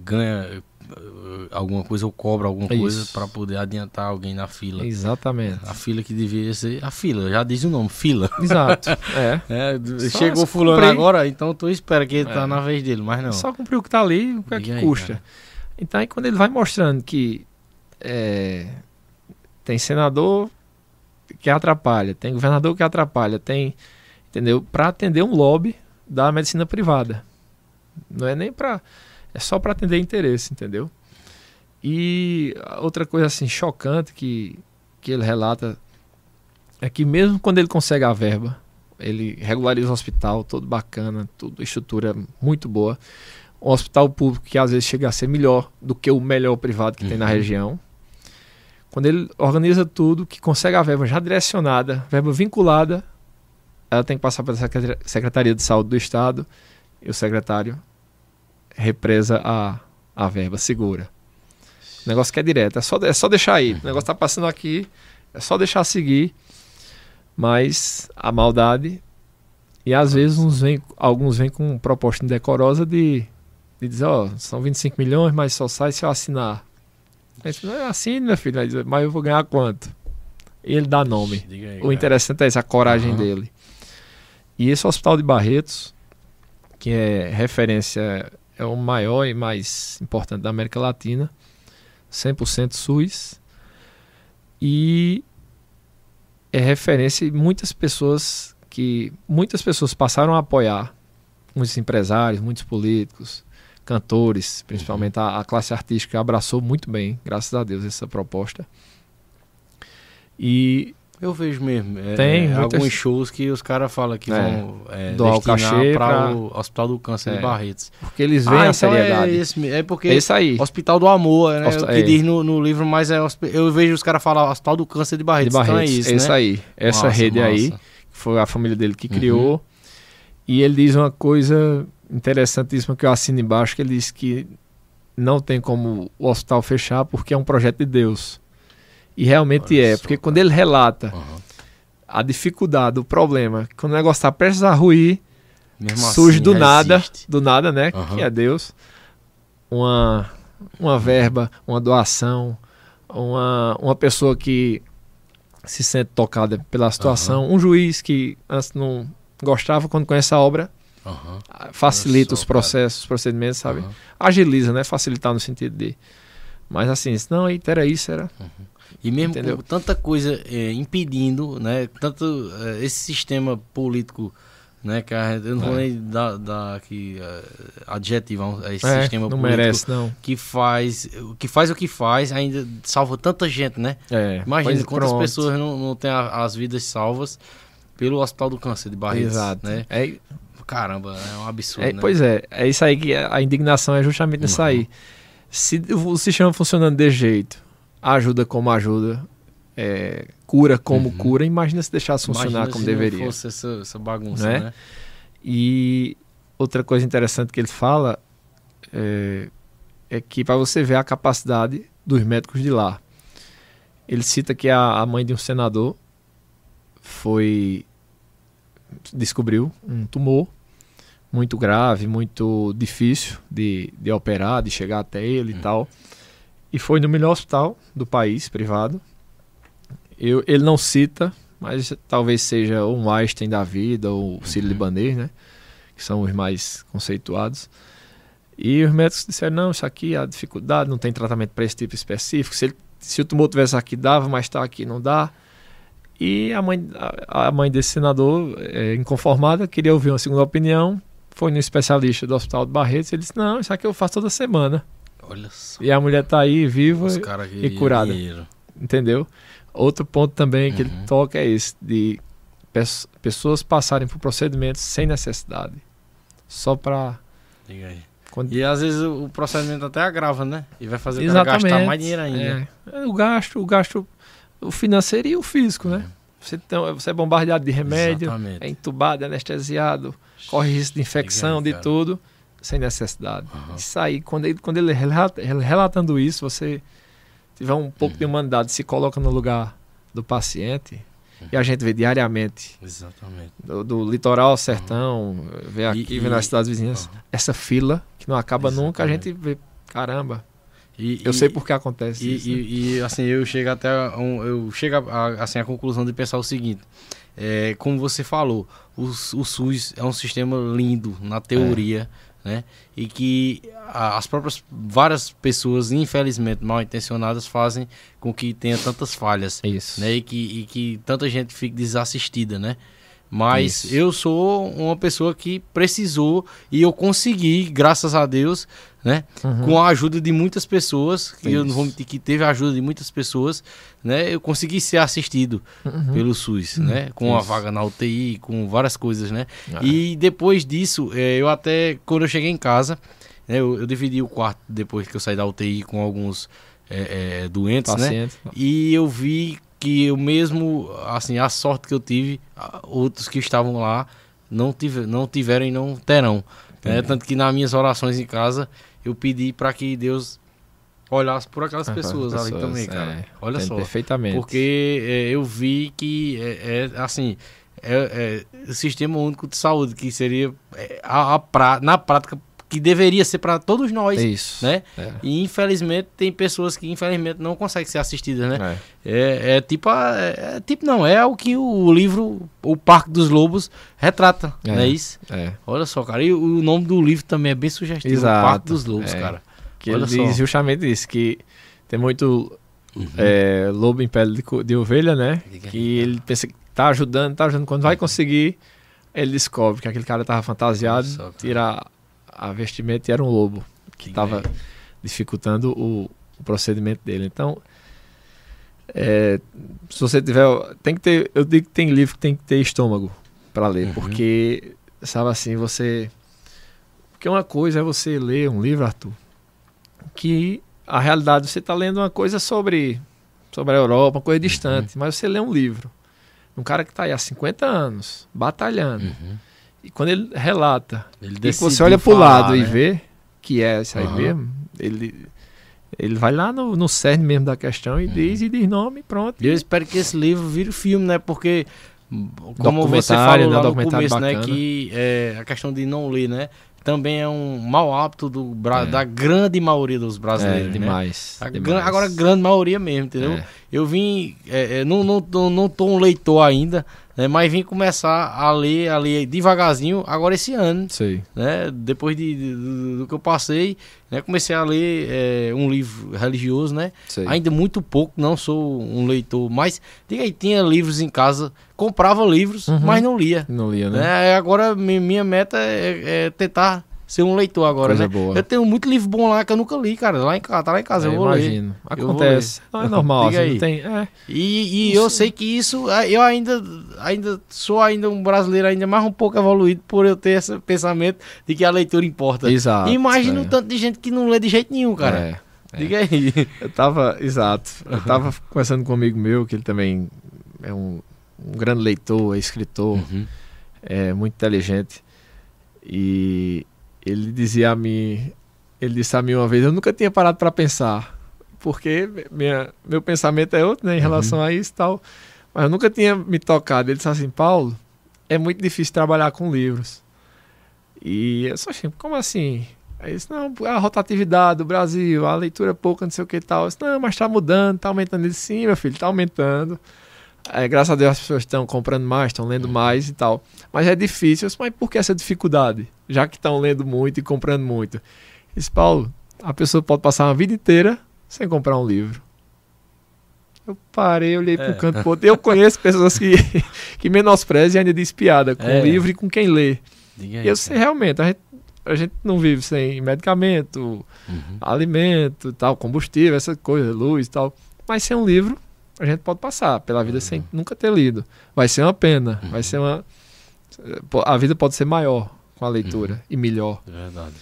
ganha eh, alguma coisa ou cobra alguma Isso. coisa para poder adiantar alguém na fila. Exatamente. A fila que devia ser a fila, já diz o nome, fila. Exato. É. é chegou fulano cumprir. agora, então tu espera que ele tá é. tá na vez dele, mas não. Só cumprir o que tá ali, o que é que aí, custa. Cara. Então aí quando ele vai mostrando que é, tem senador que atrapalha, tem governador que atrapalha, tem, entendeu? Para atender um lobby da medicina privada. Não é nem para é só para atender interesse, entendeu? E outra coisa assim chocante que que ele relata é que mesmo quando ele consegue a verba, ele regulariza o hospital, todo bacana, tudo estrutura muito boa. Um hospital público que às vezes chega a ser melhor do que o melhor privado que uhum. tem na uhum. região. Quando ele organiza tudo, que consegue a verba já direcionada, verba vinculada, ela tem que passar pela Secretaria de Saúde do Estado e o secretário represa a, a verba, segura. O negócio que é direto, é só, é só deixar aí. O negócio está passando aqui, é só deixar seguir. Mas a maldade. E às vezes uns vem, alguns vêm com proposta indecorosa de, de dizer: Ó, oh, são 25 milhões, mas só sai se eu assinar. Assim, meu filho. Mas eu vou ganhar quanto? Ele dá nome. Aí, o interessante é essa coragem uhum. dele. E esse hospital de Barretos, que é referência, é o maior e mais importante da América Latina, 100% SUS. E é referência e muitas pessoas que muitas pessoas passaram a apoiar, muitos empresários, muitos políticos, cantores, principalmente a, a, classe artística abraçou muito bem, graças a Deus, essa proposta. E eu vejo mesmo. É, tem é, alguns shows que os caras falam que é, vão é, doar o cachê para o Hospital do Câncer é, de Barretos. Porque eles veem ah, a então seriedade. É, esse, é porque é isso aí. Hospital do Amor, né? Hosp que é. diz no, no, livro, mas é eu vejo os caras falar Hospital do Câncer de Barretos. De Barretos. Então é isso, é isso né? aí. Essa massa, rede massa. aí foi a família dele que criou. Uhum. E ele diz uma coisa interessantíssima que eu assino embaixo, que ele diz que não tem como o hospital fechar porque é um projeto de Deus. E realmente Olha é, porque quando ele relata uhum. a dificuldade, o problema, quando o negócio está prestes a ruir, Mesmo surge assim, do nada, resiste. do nada, né? Aham. Que é Deus. Uma, uma verba, uma doação, uma, uma pessoa que se sente tocada pela situação, um juiz que antes não gostava, quando conhece a obra, Ah, facilita os processos, os procedimentos, sabe? aham. Agiliza, né? Facilitar no sentido de. Mas assim, não, era isso, era. E mesmo Entendeu? com tanta coisa é, impedindo, né? Tanto é, esse sistema político, né? Que a eu não vou É. nem dar, dar aqui é, adjetivo a esse É, sistema não político merece, não. que faz, que faz o que faz, ainda salva tanta gente, né? É, Imagina quantas pronto. pessoas não, não têm a- as vidas salvas pelo Hospital do Câncer de Barretos, Exato. né? É, Caramba, é um absurdo, É, né? Pois é, é isso aí que a indignação é justamente nisso Uhum. aí. Se o sistema funcionando desse jeito, ajuda como ajuda, é, cura como Uhum. cura, imagina se deixasse funcionar Imagina como se não deveria. fosse essa, essa bagunça, Né? né? E outra coisa interessante que ele fala é, é que para você ver a capacidade dos médicos de lá. Ele cita que a, a mãe de um senador foi descobriu um tumor muito grave, muito difícil de, de operar, de chegar até ele e tal. E foi no melhor hospital do país, privado. Eu, ele não cita, mas talvez seja um Einstein da vida ou o Círio Libanês, né? Que são os mais conceituados. E os médicos disseram, não, isso aqui é a dificuldade, não tem tratamento para esse tipo específico. Se, ele- se o tumor tivesse aqui, dava, mas está aqui, não dá. E a mãe, a, a mãe desse senador, é, inconformada, queria ouvir uma segunda opinião. Foi no especialista do Hospital de Barretos e ele disse, não, isso aqui eu faço toda semana. Olha só. E a mulher tá aí, viva, caras e curada. entendeu? Outro ponto também que ele Uhum. toca é esse, de pes- pessoas passarem por procedimentos sem necessidade. Só para... Diga aí. Quando... E às vezes o procedimento até agrava, né? E vai fazer cara gastar mais dinheiro ainda. É. É, O gasto, o gasto, o financeiro e o físico, né? Você, tem, você é bombardeado de remédio, Exatamente. é entubado, é anestesiado, corre risco de infecção, de tudo, sem necessidade. Aham. Isso aí, quando ele, quando ele relata, relatando isso, você tiver um pouco Uhum. de humanidade, se coloca no lugar do paciente, e a gente vê diariamente, Exatamente. do, do litoral ao sertão, vê aqui, E- vê nas cidades vizinhas, Aham. essa fila que não acaba nunca, a Exatamente. gente vê, caramba, E, eu e- sei por que acontece E, isso. né? e- assim, eu chego até a um, eu chego a, a- assim, à conclusão de pensar o seguinte. É, como você falou, o, o SUS é um sistema lindo na teoria, né? E que as próprias várias pessoas, infelizmente mal intencionadas, fazem com que tenha tantas falhas, É isso. né? E que, e que tanta gente fique desassistida, né? Mas Isso. eu sou uma pessoa que precisou e eu consegui, graças a Deus, né? Uhum. com a ajuda de muitas pessoas, que eu não vou mentir que teve a ajuda de muitas pessoas, né? Eu consegui ser assistido Uhum. pelo SUS, né? Com a Isso. vaga na UTI, com várias coisas, né? Ah. E depois disso, eh, eu até, quando eu cheguei em casa, né? Eu, eu dividi o quarto depois que eu saí da UTI com alguns eh, eh, doentes, né? paciente. E eu vi que eu mesmo, assim, a sorte que eu tive, a- outros que estavam lá não, tive, não tiveram e não terão. né? Tanto que nas minhas orações em casa, eu pedi para que Deus olhasse por aquelas Ah, pessoas, ali pessoas, também, cara. é, Olha só. Perfeitamente. Porque é, eu vi que é, é, assim, é, é o sistema único de saúde, que seria é, a, a pra- na prática que deveria ser para todos nós, é isso. né? É. E infelizmente tem pessoas que infelizmente não conseguem ser assistidas, né? É. É, é tipo, a- é, é tipo não, é o que o livro O Parque dos Lobos retrata, É. não é isso? É. Olha só, cara, e o nome do livro também é bem sugestivo, Exato. O Parque dos Lobos, cara. Que Olha ele só. diz justamente isso, que tem muito Uhum. lobo em pele de, de ovelha, né? Que ele pensa que tá ajudando, tá ajudando. Quando vai conseguir, ele descobre que aquele cara tava fantasiado, cara. tira a vestimenta e era um lobo que Diga tava aí. dificultando o, o procedimento dele. Então, é, se você tiver, tem que ter, eu digo que tem livro que tem que ter estômago para ler, Uhum. porque sabe assim, você porque uma coisa é você ler um livro, Arthur, que a realidade você está lendo uma coisa sobre sobre a Europa, uma coisa Uhum. distante, mas você lê um livro, um cara que está aí há 50 anos batalhando, Uhum. E quando ele relata Ele e você olha pro falar, lado e né? vê que é isso aí Aham. mesmo, ele, ele vai lá no, no cerne mesmo da questão Uhum. e diz e diz nome e pronto. E eu espero que esse livro vire filme, né? Porque como você falou né? lá no Documentário começo, né, bacana. que é, a questão de não ler, né, também é um mau hábito do, É. da grande maioria dos É, brasileiros, né? demais. A demais. gran- agora, grande maioria mesmo, entendeu? É. Eu vim, é, é, não, não, tô- não tô um leitor ainda, né, mas vim começar a ler, a ler devagarzinho agora esse ano, Sei. né? Depois de, de- do, do que eu passei, né? Comecei a ler é, um livro religioso, né? sei. Ainda muito pouco, não sou um leitor, mas diga aí, tinha livros em casa, comprava livros, Uhum. mas não lia. Não lia, né? Né? Agora mi- minha meta é, é tentar ser um leitor agora, Coisa né? boa. Eu tenho muito livro bom lá que eu nunca li, cara. Lá em casa, tá lá em casa, eu É, vou ler. imagino. Eu vou Acontece. Não é normal. Assim, aí. tem, é, E, e eu sei que isso, eu ainda, ainda sou ainda um brasileiro ainda mais um pouco evoluído por eu ter esse pensamento de que a leitura importa. exato. Imagina é. o tanto de gente que não lê de jeito nenhum, cara. É, é. Diga aí. Eu tava, exato. Eu tava conversando com um amigo meu, que ele também é um, um grande leitor, é escritor, Uhum. é muito inteligente. E ele dizia a mim, ele disse a mim uma vez, eu nunca tinha parado para pensar, porque minha, meu pensamento é outro, né, em relação a isso e tal. Mas eu nunca tinha me tocado. Ele disse assim, Paulo, é muito difícil trabalhar com livros. E eu só achei, como assim? Aí disse, não, a rotatividade do Brasil, a leitura é pouca, não sei o que e tal. Eu disse, não, mas tá mudando, tá aumentando. Ele disse, sim, meu filho, tá aumentando. É, graças a Deus as pessoas estão comprando mais, estão lendo mais e tal. Mas é difícil. Disse, mas por que essa dificuldade? Já que estão lendo muito e comprando muito. Ele disse, Paulo, a pessoa pode passar uma vida inteira sem comprar um livro. Eu parei, olhei para É. um canto pro outro. Eu conheço pessoas que, que menosprezam e ainda diz piada com É. o livro e com quem lê. Diga. E eu sei, realmente, a gente, a gente não vive sem medicamento, Uhum. alimento, tal, combustível, essa coisa, luz e tal. Mas sem um livro, a gente pode passar pela Uhum. vida sem nunca ter lido. Vai ser uma pena, vai ser uma. A vida pode ser maior com a leitura Uhum. e melhor. É verdade.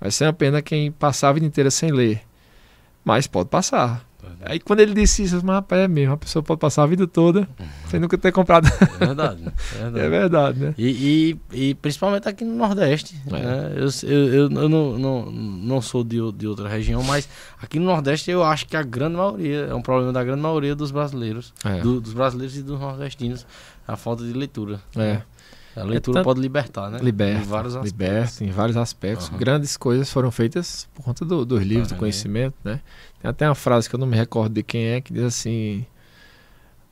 Vai ser uma pena quem passar a vida inteira sem ler. Mas pode passar. Aí quando ele disse isso, falei, rapaz, é mesmo, a pessoa pode passar a vida toda sem nunca ter comprado. É verdade. né? É verdade. é verdade, né? E, e, e principalmente aqui no Nordeste. É. né? Eu, eu, eu, eu não, não, não sou de, de outra região, mas aqui no Nordeste eu acho que a grande maioria, é um problema da grande maioria dos brasileiros, É. do- dos brasileiros e dos nordestinos, a falta de leitura. É. A leitura tanto- pode libertar, né? Liberta, Em vários aspectos. liberta em vários aspectos. Aham. Grandes coisas foram feitas por conta do- dos livros, do conhecimento, né? Tem até uma frase que eu não me recordo de quem é, que diz assim...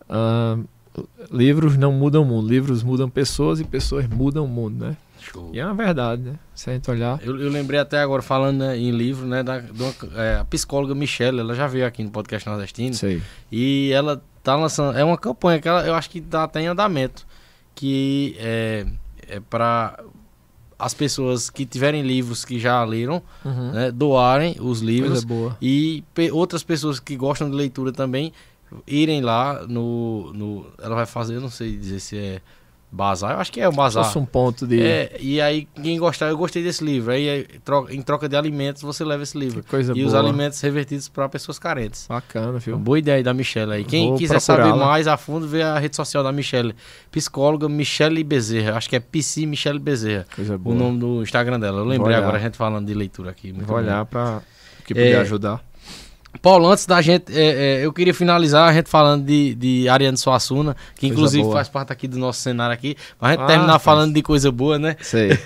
ah, livros não mudam o mundo, livros mudam pessoas e pessoas mudam o mundo, né? Show. E é uma verdade, né? Se a gente olhar... Eu, eu lembrei até agora, falando né, em livro, né, da, uma- é, a psicóloga Michelle, ela já veio aqui no podcast nordestino. Sei. E ela tá lançando. É uma campanha que ela, eu acho que tá até em andamento. Que é, é para as pessoas que tiverem livros que já leram, Uhum. né, doarem os livros. Coisa boa. E pe- outras pessoas que gostam de leitura também irem lá no, no. Ela vai fazer, eu não sei dizer se é bazar, eu acho que é um bazar. fosse um ponto de... É, e aí, quem gostar, eu gostei desse livro. Aí, em troca de alimentos, você leva esse livro. Que coisa E boa. os alimentos revertidos para pessoas carentes. Bacana, viu? Boa ideia aí da Michelle aí. Quem Vou quiser saber mais a fundo, vê a rede social da Michelle. Psicóloga Michelle Bezerra. Acho que é PC Michelle Bezerra. Coisa O boa. nome do Instagram dela. Eu lembrei agora, a gente falando de leitura aqui. Muito Vou bom. olhar para o que puder É, ajudar. Paulo, antes da gente, é, é, eu queria finalizar a gente falando de, de Ariane Suassuna, que Coisa inclusive boa. faz parte aqui do nosso cenário aqui, mas a gente Ah, terminar falando de coisa boa, né? Sei.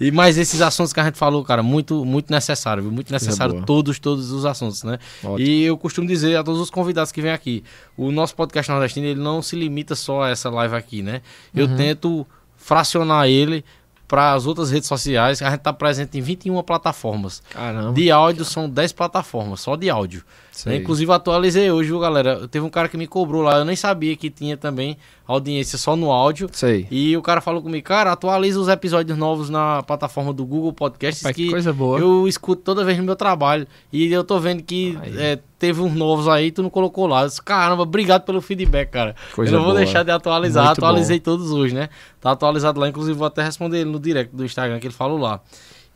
E mais esses assuntos que a gente falou, cara, muito, muito necessário, viu? muito necessário todos, todos os assuntos, né? Ótimo. E eu costumo dizer a todos os convidados que vêm aqui, o nosso podcast nordestino, ele não se limita só a essa live aqui, né? Eu Uhum. tento fracionar ele para as outras redes sociais, a gente tá presente em 21 plataformas. Caramba. De áudio são 10 plataformas, só de áudio. Né? Sei. Inclusive atualizei hoje, viu, galera? Teve um cara que me cobrou lá, eu nem sabia que tinha também audiência só no áudio. Sei. E o cara falou comigo, cara, atualiza os episódios novos na plataforma do Google Podcasts Pai, que que coisa boa. eu escuto toda vez no meu trabalho. E eu tô vendo que é, teve uns novos aí, tu não colocou lá. Eu disse, Caramba, obrigado pelo feedback, cara. Coisa eu não vou boa. deixar de atualizar. Muito Atualizei todos hoje, né? Tá atualizado lá, inclusive vou até responder ele no direct do Instagram que ele falou lá.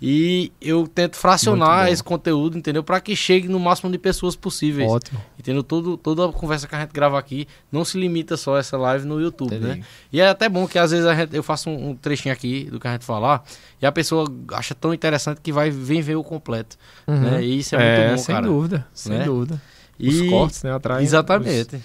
E eu tento fracionar esse conteúdo, entendeu? Pra que chegue no máximo de pessoas possíveis. Ótimo. Entendeu? Todo, toda a conversa que a gente grava aqui não se limita só a essa live no YouTube, Entendi. né? E é até bom que às vezes gente- eu faço um, um trechinho aqui do que a gente falar e a pessoa acha tão interessante que vai vem ver o completo. Uhum. Né? E isso é, muito bom, sem cara. dúvida, sem Né? dúvida. E- Os cortes, né, atrás. Exatamente.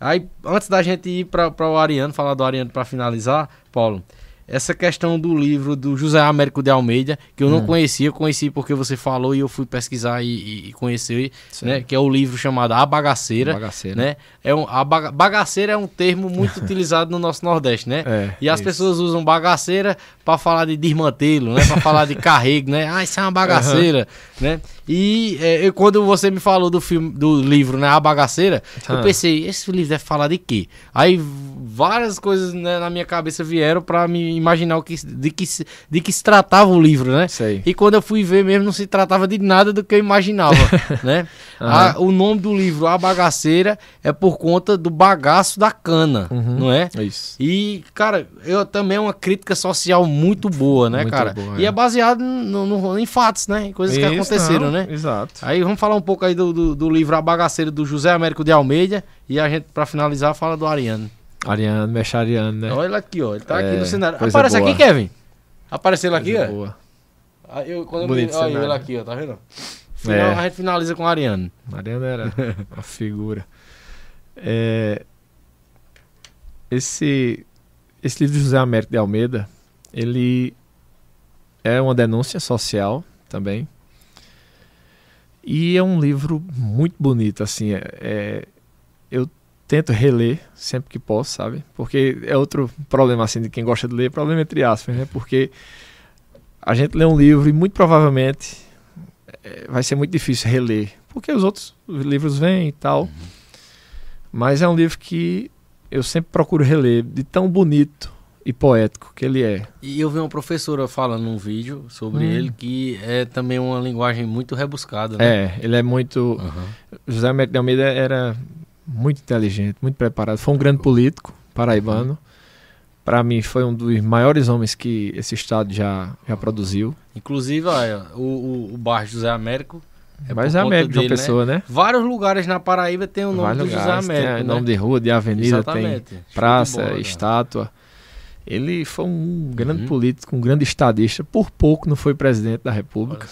Aí, antes da gente ir para o Ariano, falar do Ariano para finalizar, Paulo, essa questão do livro do José Américo de Almeida, que eu não hum. conhecia, conheci porque você falou e eu fui pesquisar e, e conhecer, né, que é o livro chamado A Bagaceira, Bagaceira. né? É um, a baga, bagaceira é um termo muito utilizado no nosso Nordeste, né? É, e as isso. pessoas usam bagaceira para falar de desmantelo, né? Para falar de carrego, né? Ah, isso é uma bagaceira, uhum. né? E é, eu, quando você me falou do filme, do livro, né, A Bagaceira, eu pensei, esse livro deve falar de quê? Aí várias coisas né, na minha cabeça vieram para me imaginar o que, de, que, de que se tratava o livro, né? Sei. E quando eu fui ver mesmo, não se tratava de nada do que eu imaginava, né? Uhum. A, o nome do livro, A Bagaceira, é por conta do bagaço da cana, uhum. não é? Isso. E, cara, eu também é uma crítica social muito boa, né, muito cara? Boa, e é, é baseado no, no, em fatos, né? Em coisas Isso, que aconteceram, não, né? Exato. Aí vamos falar um pouco aí do, do, do livro A Bagaceira do José Américo de Almeida e a gente, para finalizar, fala do Ariano. Ariano, mexe Ariano, né? Olha ele aqui, ó. Ele tá é, aqui no cenário. Aparece boa. aqui, Kevin. Apareceu ele aqui, ó. Boa. Aí eu, quando Bonito eu, olha ele aqui, ó. Tá vendo? Final, é. A gente finaliza com Ariano. Ariano era uma figura. É, esse, esse livro de José Américo de Almeida, ele é uma denúncia social também. E é um livro muito bonito, assim. É, é, eu tento reler sempre que posso, sabe? Porque é outro problema, assim, de quem gosta de ler, problema entre aspas, né? Porque a gente lê um livro e muito provavelmente é, vai ser muito difícil reler, porque os outros livros vêm e tal. Uhum. Mas é um livro que eu sempre procuro reler, de tão bonito e poético que ele é. E eu vi uma professora falando num vídeo sobre hum. ele que é também uma linguagem muito rebuscada. Né? É, ele é muito. Uhum. José de Almeida era muito inteligente, muito preparado. Foi um grande político paraibano. Para mim, foi um dos maiores homens que esse estado já, já produziu. Inclusive, olha, o, o, o bairro José Américo é Mas José Américo de uma pessoa, né? né? Vários lugares na Paraíba tem o nome Vários do lugares, José Américo. Tem né? nome de rua, de avenida, Exatamente. tem praça, bola, estátua. Ele foi um grande uhum. político, um grande estadista. Por pouco não foi presidente da República.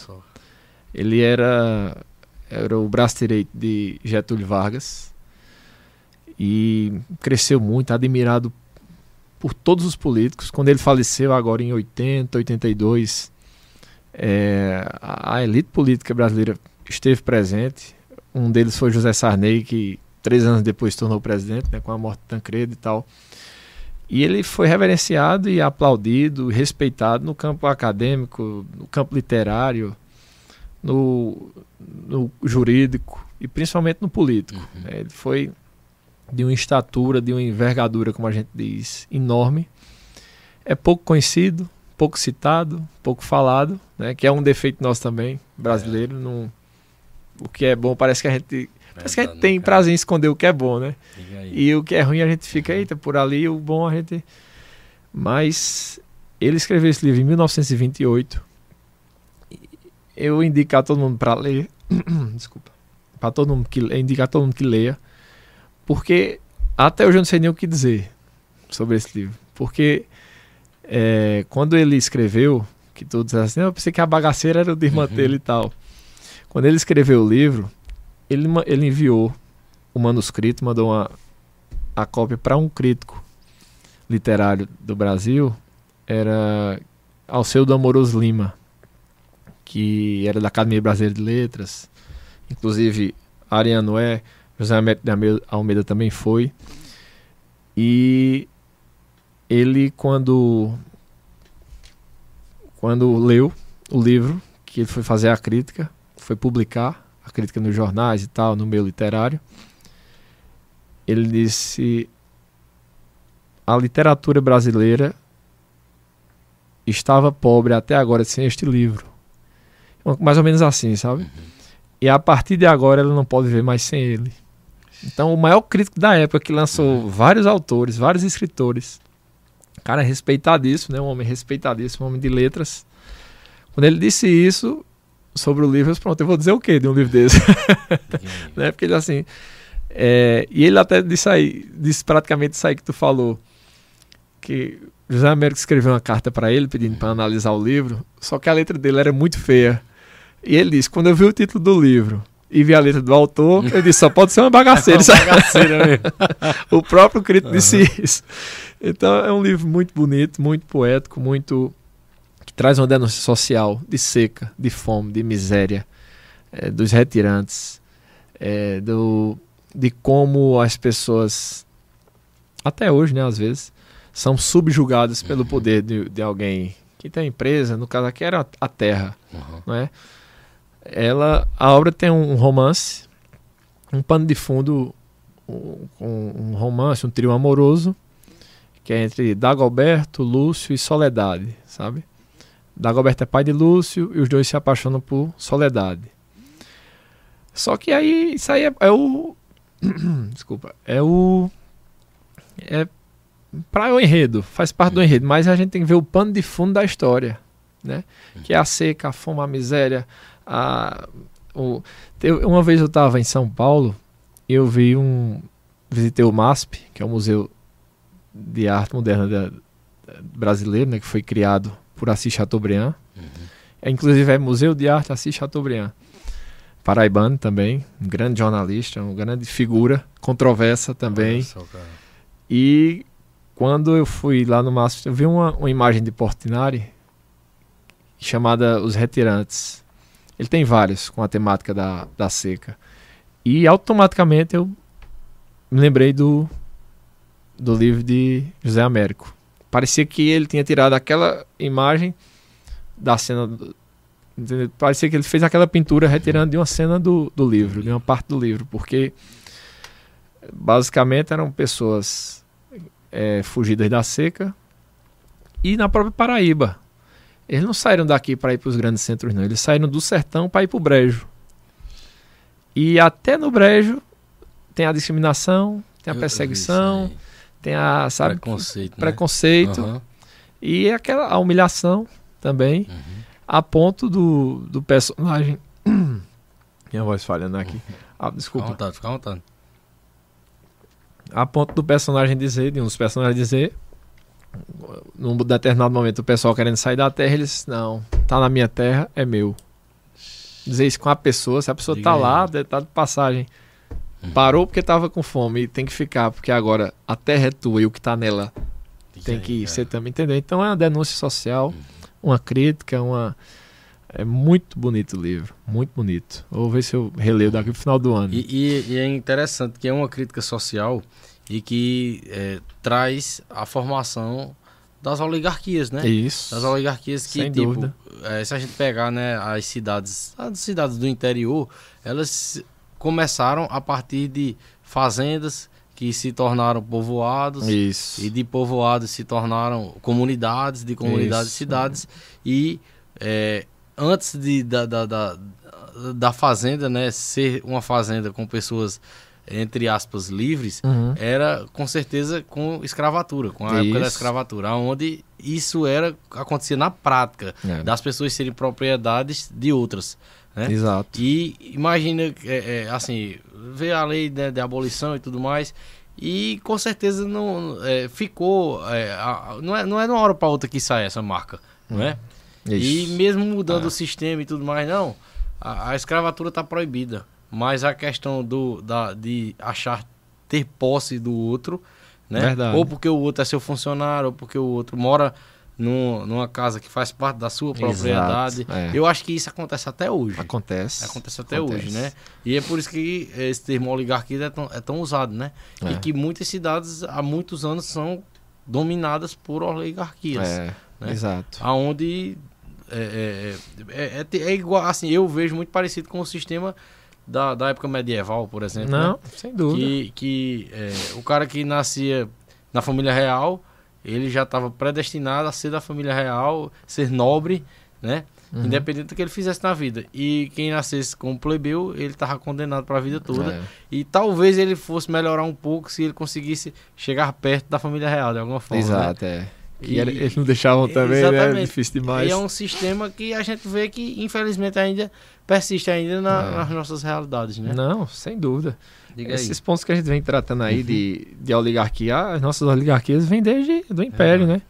Ele era, era o braço direito de Getúlio Vargas. E cresceu muito, admirado por todos os políticos. Quando ele faleceu, agora em 80, 82, é, a elite política brasileira esteve presente. Um deles foi José Sarney, que três anos depois se tornou presidente, né, com a morte de Tancredo e tal. E ele foi reverenciado e aplaudido, respeitado no campo acadêmico, no campo literário, no, no jurídico e principalmente no político. Uhum. Ele foi de uma estatura, de uma envergadura, como a gente diz, enorme. É pouco conhecido, pouco citado, pouco falado, né? que é um defeito nosso também, brasileiro. É. Não, o que é bom parece que a gente Parece que a gente tem cara. prazer em esconder o que é bom, né? E o que é ruim a gente fica, eita, por ali, o bom a gente. Mas ele escreveu esse livro em 1928. Eu indico a todo mundo para ler. Desculpa. Para todo mundo que indicar todo mundo que leia. Porque até hoje eu não sei nem o que dizer sobre esse livro. Porque é, quando ele escreveu, que todos assim, eu pensei que a bagaceira era o desmantelo uhum. e tal. Quando ele escreveu o livro, ele, ele enviou o manuscrito, mandou uma, a cópia para um crítico literário do Brasil, era Alceu Amoroso Lima, que era da Academia Brasileira de Letras, inclusive Ariano é, José Almeida também foi, e ele quando quando leu o livro, que ele foi fazer a crítica, foi publicar, a crítica nos jornais e tal, no meio literário, ele disse: a literatura brasileira estava pobre até agora sem este livro. Mais ou menos assim, sabe? Uhum. E a partir de agora ela não pode viver mais sem ele. Então, o maior crítico da época que lançou vários autores, vários escritores, cara respeitadíssimo, né? Um homem respeitadíssimo, um homem de letras. Quando ele disse isso, sobre o livro, pronto, eu vou dizer o quê de um livro desse? né? Porque ele assim. É, e ele até disse aí, disse praticamente isso aí que tu falou. Que José Américo escreveu uma carta para ele pedindo para analisar o livro, só que a letra dele era muito feia. E ele disse: quando eu vi o título do livro e vi a letra do autor, eu disse, só pode ser uma bagaceira. É uma bagaceira mesmo. o próprio crítico uhum. disse isso. Então é um livro muito bonito, muito poético, muito que traz uma denúncia social de seca, de fome, de miséria, é, dos retirantes, é, do, de como as pessoas, até hoje, né, às vezes, são subjugadas pelo poder de, de alguém que tem empresa, no caso aqui era a terra, uhum. não é? Ela, a obra tem um romance, um pano de fundo, um, um romance, um trio amoroso, que é entre Dagoberto, Lúcio e Soledade, sabe? Dagoberto é pai de Lúcio e os dois se apaixonam por Soledade. Só que aí, isso aí é, é o. Desculpa. É o. É para o enredo, faz parte do enredo, mas a gente tem que ver o pano de fundo da história, né? Que é a seca, a fome, a miséria. A, o, uma vez eu estava em São Paulo eu vi um. Visitei o MASP, que é o Museu de Arte Moderna da, brasileiro, né? Que foi criado por Assis Chateaubriand. Uhum. É, inclusive é Museu de Arte Assis Chateaubriand paraibano também, um grande jornalista, uma grande figura, controversa também. Só, e quando eu fui lá no Mastro, eu vi uma, uma imagem de Portinari chamada Os Retirantes. Ele tem vários com a temática da, da seca. E automaticamente eu me lembrei do, do livro de José Américo. Parecia que ele tinha tirado aquela imagem da cena do? Parecia que ele fez aquela pintura retirando de uma cena do, do livro, de uma parte do livro, porque basicamente eram pessoas é, fugidas da seca e na própria Paraíba. Eles não saíram daqui para ir para os grandes centros, não. Eles saíram do sertão para ir para o brejo. E até no brejo tem a discriminação, tem a perseguição, tem a sabe, preconceito, né? preconceito uhum. e aquela a humilhação também. Uhum a ponto do, do personagem. Minha voz falhando aqui. Ah, desculpa. Fica à vontade, fica à vontade. A ponto do personagem dizer, de um dos personagens dizer, num determinado momento, o pessoal querendo sair da terra, eles, não, tá na minha terra, é meu. Dizer isso com a pessoa, se a pessoa Diga tá aí. lá, tá de passagem, parou porque tava com fome e tem que ficar, porque agora a terra é tua e o que tá nela Diga tem que aí, ser também, entendeu? Então é uma denúncia social. Hum uma crítica, uma. É muito bonito o livro, muito bonito. Vou ver se eu releio daqui pro final do ano. E, e, e é interessante que é uma crítica social e que é, traz a formação das oligarquias, né? Isso. Das oligarquias que, Sem tipo, dúvida. É, se a gente pegar né, as cidades, as cidades do interior, elas começaram a partir de fazendas que se tornaram povoados Isso. e de povoados se tornaram comunidades, de comunidades Isso. cidades e é, antes de, da, da, da, da, fazenda né, ser uma fazenda com pessoas entre aspas livres uhum. era com certeza com escravatura, com a isso. época da escravatura, onde isso era acontecia na prática é. das pessoas serem propriedades de outras. Né? Exato. E imagina, é, é, assim, ver a lei de, de, abolição e tudo mais, e com certeza não é, ficou. É, a, não, é, não é de uma hora para outra que sai essa marca, não é? Isso. E mesmo mudando ah. o sistema e tudo mais, não, a, a escravatura está proibida. Mas a questão do, da, de achar ter posse do outro, né? Verdade. Ou porque o outro é seu funcionário, ou porque o outro mora num, numa casa que faz parte da sua propriedade. É. Eu acho que isso acontece até hoje. Acontece. Acontece até acontece. hoje, né? E é por isso que esse termo oligarquia é tão, é tão usado, né? É. E que muitas cidades há muitos anos são dominadas por oligarquias. É, né? exato. Aonde é, é, é, é, igual, assim, eu vejo muito parecido com o sistema da, da época medieval, por exemplo. Não, né? sem dúvida. Que, que o cara que nascia na família real ele já estava predestinado a ser da família real, ser nobre, né? Uhum. Independente do que ele fizesse na vida. E quem nascesse como plebeu, ele estava condenado para a vida toda. É. E talvez ele fosse melhorar um pouco se ele conseguisse chegar perto da família real, de alguma forma. Né? Exato, né? é. Que e, eles não deixavam também, né? exatamente. né? Difícil demais. E é um sistema que a gente vê que, infelizmente, ainda persiste ainda na, é. nas nossas realidades, né? Não, sem dúvida. Diga Esses aí. pontos que a gente vem tratando aí uhum. de, de oligarquia, as nossas oligarquias vêm desde do Império, é, né?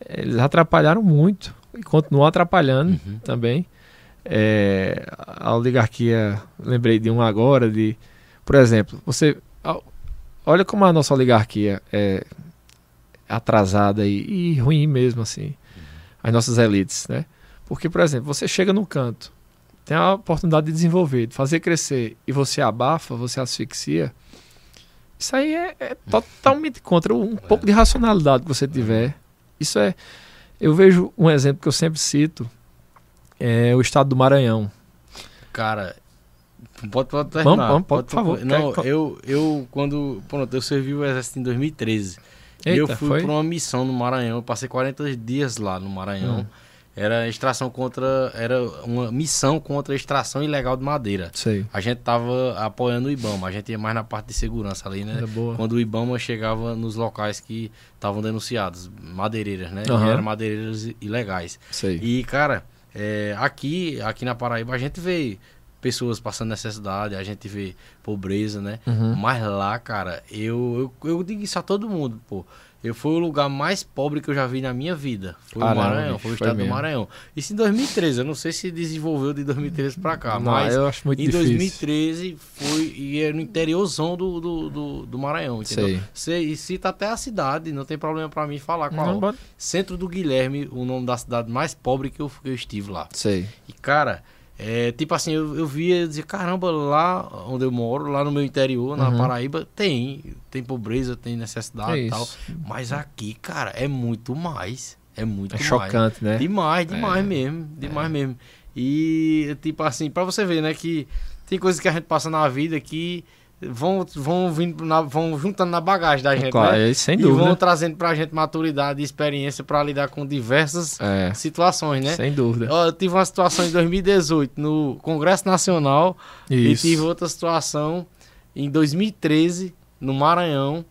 É Eles atrapalharam muito e continuam atrapalhando uhum. também. É, a oligarquia, lembrei de um agora, de, por exemplo, você olha como a nossa oligarquia é atrasada e, e ruim mesmo assim, as nossas elites, né? Porque, por exemplo, você chega no canto, tem a oportunidade de desenvolver, de fazer crescer, e você abafa, você asfixia, isso aí é, é totalmente contra um pouco de racionalidade que você tiver. Isso é. Eu vejo um exemplo que eu sempre cito, é o estado do Maranhão. Cara, pode, pode terminar. Vamos, vamos, pode, por favor. Não, eu, eu, quando. Pronto, eu servi o exército em 2013. Eita, eu fui para uma missão no Maranhão. Eu passei 40 dias lá no Maranhão. Hum. Era extração contra. Era uma missão contra a extração ilegal de madeira. Sei. A gente tava apoiando o Ibama, a gente ia mais na parte de segurança ali, né? É Quando o Ibama chegava nos locais que estavam denunciados, madeireiras, né? Uhum. eram madeireiras ilegais. Sei. E, cara, é, aqui, aqui na Paraíba a gente vê pessoas passando necessidade, a gente vê pobreza, né? Uhum. Mas lá, cara, eu, eu, eu digo isso a todo mundo, pô. Eu fui o lugar mais pobre que eu já vi na minha vida. Foi o Maranhão, foi o estado foi do Maranhão. Isso em 2013, eu não sei se desenvolveu de 2013 para cá, não, mas eu acho muito em difícil. 2013 foi e é no interiorzão do, do, do, do Maranhão, entendeu? Sei. e cita até a cidade, não tem problema para mim falar qual. Não, Centro do Guilherme, o nome da cidade mais pobre que eu, que eu estive lá. Sei. E cara, é, tipo assim, eu, eu via dizia, caramba, lá onde eu moro, lá no meu interior, na uhum. Paraíba, tem. Tem pobreza, tem necessidade e tal. Mas aqui, cara, é muito mais. É muito é mais. chocante, né? Demais, demais é. mesmo. Demais é. mesmo. E, tipo assim, pra você ver, né, que tem coisas que a gente passa na vida que vão, vão, vindo na, vão juntando na bagagem da gente, claro, né? Sem dúvida. E vão trazendo pra gente maturidade e experiência para lidar com diversas é, situações, né? Sem dúvida. Eu tive uma situação em 2018 no Congresso Nacional Isso. e tive outra situação em 2013 no Maranhão,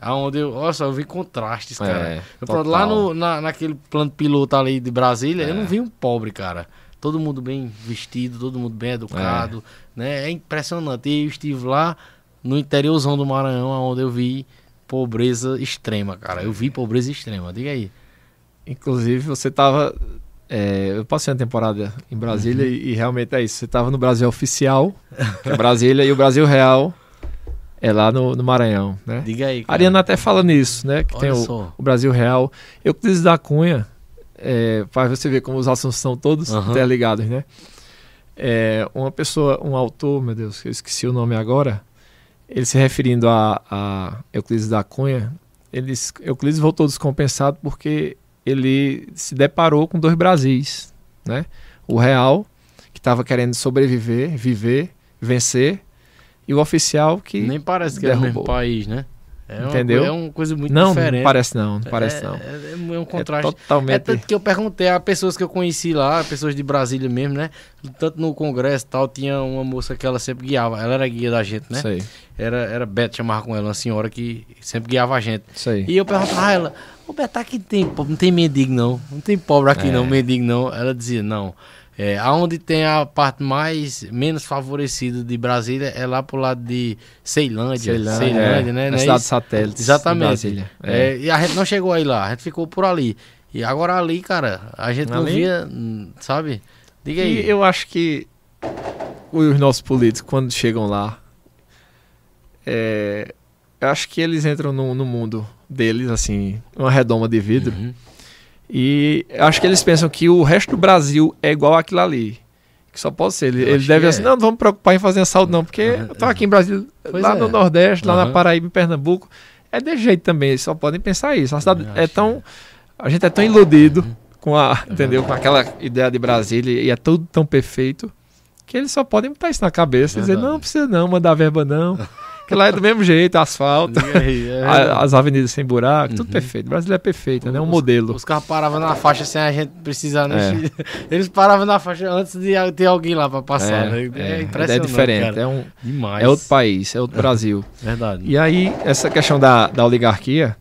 aonde eu, olha só, eu vi contrastes, cara. É, eu, lá no, na, naquele plano piloto ali de Brasília, é. eu não vi um pobre, cara todo mundo bem vestido, todo mundo bem educado, é. né? É impressionante. E eu estive lá no interiorzão do Maranhão, onde eu vi pobreza extrema, cara. Eu vi pobreza extrema, diga aí. Inclusive, você tava. É, eu passei uma temporada em Brasília uhum. e, e, realmente é isso. Você tava no Brasil oficial, que é Brasília, e o Brasil real é lá no, no Maranhão, né? Diga aí. Cara. A Ariana até fala nisso, né? Que Olha tem o, o, Brasil real. Eu preciso da Cunha é, para você ver como os assuntos são todos uhum. interligados, né? É, uma pessoa, um autor, meu Deus, eu esqueci o nome agora, ele se referindo a, a Euclides da Cunha, ele, Euclides voltou descompensado porque ele se deparou com dois Brasis, né? O real, que estava querendo sobreviver, viver, vencer, e o oficial que nem parece que derrubou. é o mesmo país, né? É uma, Entendeu? É uma coisa muito não, diferente. Não, parece não, não parece é, não. É, é, um contraste. É totalmente... É tanto que eu perguntei a pessoas que eu conheci lá, pessoas de Brasília mesmo, né? Tanto no congresso e tal, tinha uma moça que ela sempre guiava. Ela era guia da gente, né? Sei. Era, era Beth, chamava com ela, uma senhora que sempre guiava a gente. Sei. E eu perguntava a ela, ô Beth, aqui tem, não tem mendigo não. Não tem pobre aqui é. não, mendigo não. Ela dizia, não. É, aonde tem a parte mais menos favorecida de Brasília é lá pro lado de Ceilândia, Ceilândia, Ceilândia é, né? Na cidade satélite. Exatamente. É. é. e a gente não chegou aí lá, a gente ficou por ali. E agora ali, cara, a gente ali? não via, sabe? Diga aí. E eu acho que os nossos políticos, quando chegam lá, é, eu acho que eles entram no, no mundo deles, assim, uma redoma de vidro. Uhum e acho que eles pensam que o resto do Brasil é igual aquilo ali. Que só pode ser. Ele, ele deve assim, é. não, não vamos preocupar em fazer assalto, não, porque eu tô aqui em Brasil, pois lá é. no Nordeste, lá uhum. na Paraíba, em Pernambuco. É de jeito também, eles só podem pensar isso. A cidade é tão. A gente é tão iludido uhum. com a. Entendeu? Com aquela ideia de Brasília e é tudo tão perfeito que eles só podem botar isso na cabeça e dizer, não, não precisa não mandar verba não. Que lá é do mesmo jeito, asfalto, aí, é. as avenidas sem buraco, uhum. tudo perfeito. O Brasil é perfeito, né? Um os, modelo. Os carros paravam na faixa sem a gente precisar. Né? É. Eles paravam na faixa antes de ter alguém lá para passar. É, né? é, é impressionante. É diferente, cara. é um Demais. É outro país, é outro Brasil. Verdade. E aí, essa questão da, da oligarquia.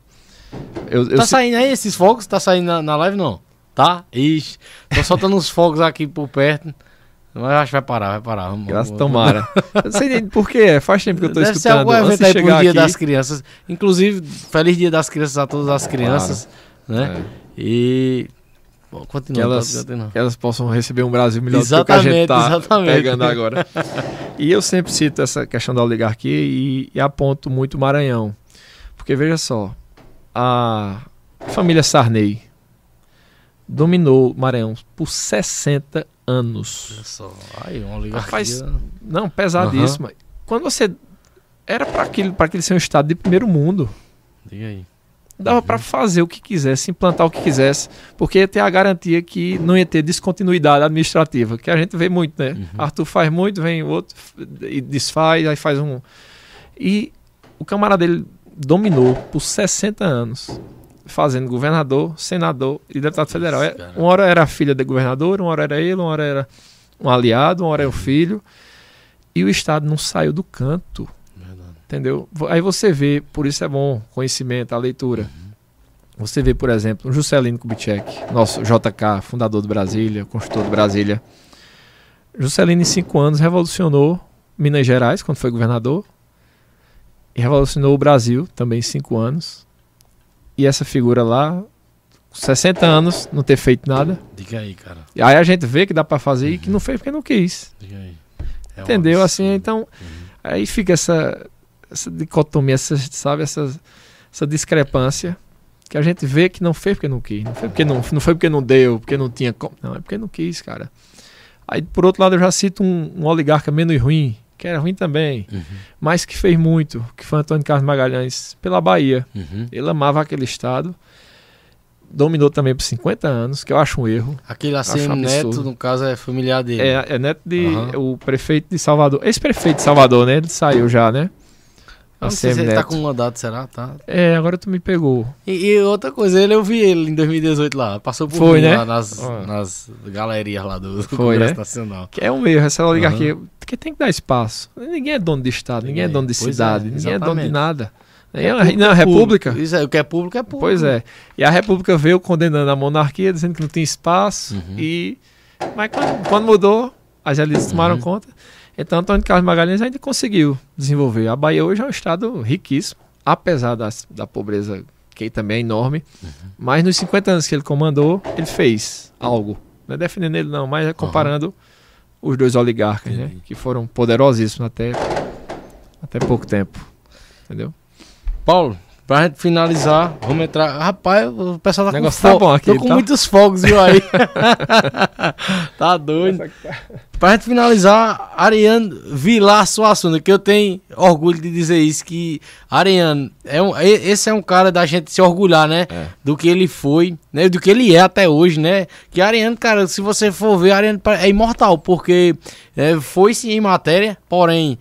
Eu, eu tá saindo aí esses fogos? Tá saindo na, na live não? Tá? Ixi. Tô soltando uns fogos aqui por perto. Mas acho que vai parar, vai parar. Vamos, Graças vamos... tomara. eu não sei nem por quê, faz tempo que eu Deve escutando. Deve ser algum evento aí pro Dia aqui. das Crianças. Inclusive, feliz Dia das Crianças a todas as crianças, claro. né? É. E Continua, que elas, pode continuar. que elas possam receber um Brasil melhor do que que a Exatamente, gente tá exatamente. pegando agora. e eu sempre cito essa questão da oligarquia e, e aponto muito o Maranhão. Porque veja só, a família Sarney dominou o Maranhão por 60 anos. Só. Aí, uma oligarquia. Rapaz, Não, pesadíssima. Quando você. Era para aquele, pra aquele ser um estado de primeiro mundo. Diga aí. Dava pra fazer o que quisesse, implantar o que quisesse, porque ia ter a garantia que não ia ter descontinuidade administrativa, que a gente vê muito, né? Uhum. Arthur faz muito, vem outro e desfaz, aí faz um. E o camarada dele dominou por 60 anos, fazendo governador, senador e deputado federal. É. Uma hora era a filha de governador, uma hora era ele, uma hora era um aliado, uma hora era o filho. E o Estado não saiu do canto. Verdade. Entendeu? Aí você vê, por isso é bom conhecimento, a leitura. Você vê, por exemplo, o Juscelino Kubitschek, nosso JK, fundador do Brasília, construtor do Brasília. Juscelino, em cinco anos, revolucionou Minas Gerais, quando foi governador, e revolucionou o Brasil, também em cinco anos. E essa figura lá, com 60 anos, não ter feito nada. Diga aí, cara. E aí a gente vê que dá pra fazer e que não fez porque não quis. Diga aí. É Entendeu? Assim, então, aí fica essa, essa dicotomia, essa, sabe, essa, essa discrepância que a gente vê que não fez porque não quis, não foi porque não, não foi porque não deu, porque não tinha como, não, é porque não quis, cara. Aí, por outro lado, eu já cito um, um oligarca menos ruim, que era ruim também, Uhum. mas que fez muito, que foi Antônio Carlos Magalhães, pela Bahia. Uhum. Ele amava aquele estado, dominou também por 50 anos, que eu acho um erro. Aquele ACM Neto, no caso, é familiar dele. É, é neto de Aham. o prefeito de Salvador. Ex-prefeito de Salvador, né? Ele saiu já, né? Não sei se ele tá com mandato, será? Tá. É, agora tu me pegou. E, e outra coisa, ele eu vi ele em 2018 lá. Passou por Foi, mim né? lá nas, Ah. nas galerias lá do, do Foi, Congresso né? Nacional. Que é um erro essa oligarquia. Porque tem que dar espaço. Ninguém é dono de estado, ninguém é Ninguém. dono de Pois cidade, é, ninguém é dono de nada. É É, público, não, é República. Isso é, o que é público é público. Pois é. E a República veio condenando a monarquia, dizendo que não tinha espaço. Uhum. E. Mas quando, quando mudou, as elites tomaram Uhum. conta. Então Antônio Carlos Magalhães ainda conseguiu desenvolver. A Bahia hoje é um estado riquíssimo, apesar das, da pobreza que também é enorme. Uhum. Mas nos 50 anos que ele comandou, ele fez algo. Não é defendendo ele, não, mas é comparando os dois oligarcas, né? Que foram poderosíssimos até, até pouco tempo. Entendeu? Paulo, pra gente finalizar, vamos entrar. Rapaz, o pessoal tá O com negócio tá bom aqui, Tô com tá? muitos fogos, viu aí? tá doido. Pra gente finalizar, Ariane Vilar Suassuna, que eu tenho orgulho de dizer isso, que Ariane, é um, esse é um cara da gente se orgulhar, né? É. Do que ele foi, né? Do que ele é até hoje, né? Que Ariane, cara, se você for ver, Ariane é imortal, porque é, foi sim em matéria, porém...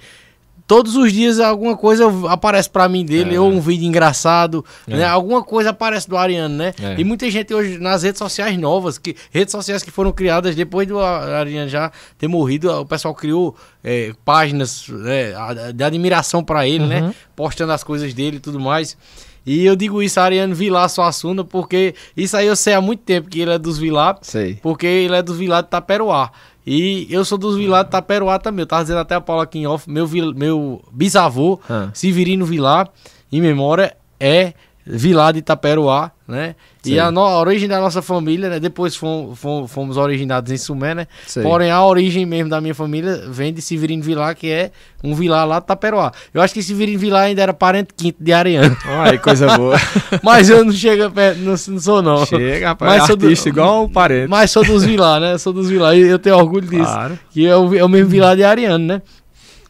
Todos os dias alguma coisa aparece pra mim dele, É. ou um vídeo engraçado, É. né? Alguma coisa aparece do Ariano, né? É. E muita gente hoje nas redes sociais novas, que redes sociais que foram criadas depois do Ariano já ter morrido, o pessoal criou é, páginas né, de admiração pra ele, né? Uhum. Postando as coisas dele e tudo mais. E eu digo isso, Ariano Vilar Suassuna, porque isso aí eu sei há muito tempo que ele é dos Vilar, Sei. porque ele é dos Vilar de Taperoá. E eu sou dos Vilar de Taperoá também. Eu tava dizendo até a Paula aqui em off, meu, meu bisavô, Ah. Severino Vilar, em memória, é Vilar de Itaperuá, né? E Sei. a, no- a origem da nossa família, né? Depois fomos, fomos, fomos originados em Sumé, né? Sei. Porém, a origem mesmo da minha família vem de Severino Vilar, que é um Vilar lá de Itaperuá. Eu acho que Severino Vilar ainda era parente quinto de Ariano. Ai, coisa boa. Mas eu não chego perto, não, não sou não. Chega, rapaz. Mas sou do- igual o parente. Mas sou dos Vilar, né? Sou dos Vilar. E eu tenho orgulho disso. Claro. Que é o, é o mesmo Vilar de Ariano, né?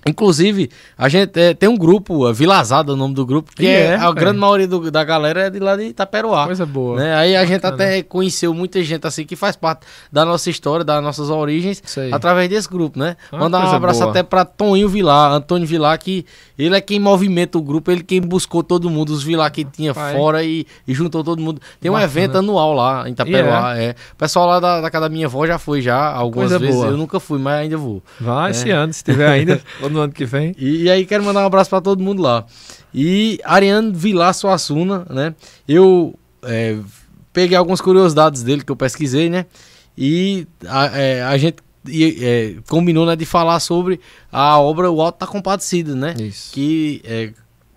Inclusive, a gente é, tem um grupo, a Vilazada é o nome do grupo, que é, é, a grande maioria do- da galera é de lá de Itaperuá. Coisa boa. Né? Aí a gente Bacana. até conheceu muita gente assim que faz parte da nossa história, das nossas origens, através desse grupo, né? Ah, Mandar um abraço boa. até pra Toninho Vilar, Antônio Vilar, que ele é quem movimenta o grupo, ele quem buscou todo mundo, os Vilar que tinha Pai. fora e, e juntou todo mundo. Tem um Bacana. evento anual lá em Itaperuá, é. O pessoal lá da, da casa da minha avó já foi já, algumas Coisa vezes, boa. eu nunca fui, mas ainda vou. Vai É. esse ano, se tiver ainda, no ano que vem. E, e aí quero mandar um abraço pra todo mundo lá. E Ariano Vilar Suassuna, né? Eu é, peguei algumas curiosidades dele que eu pesquisei, né? E a, é, a gente e, é, combinou né, de falar sobre a obra O Alto da Compadecida, né? Isso. Que é,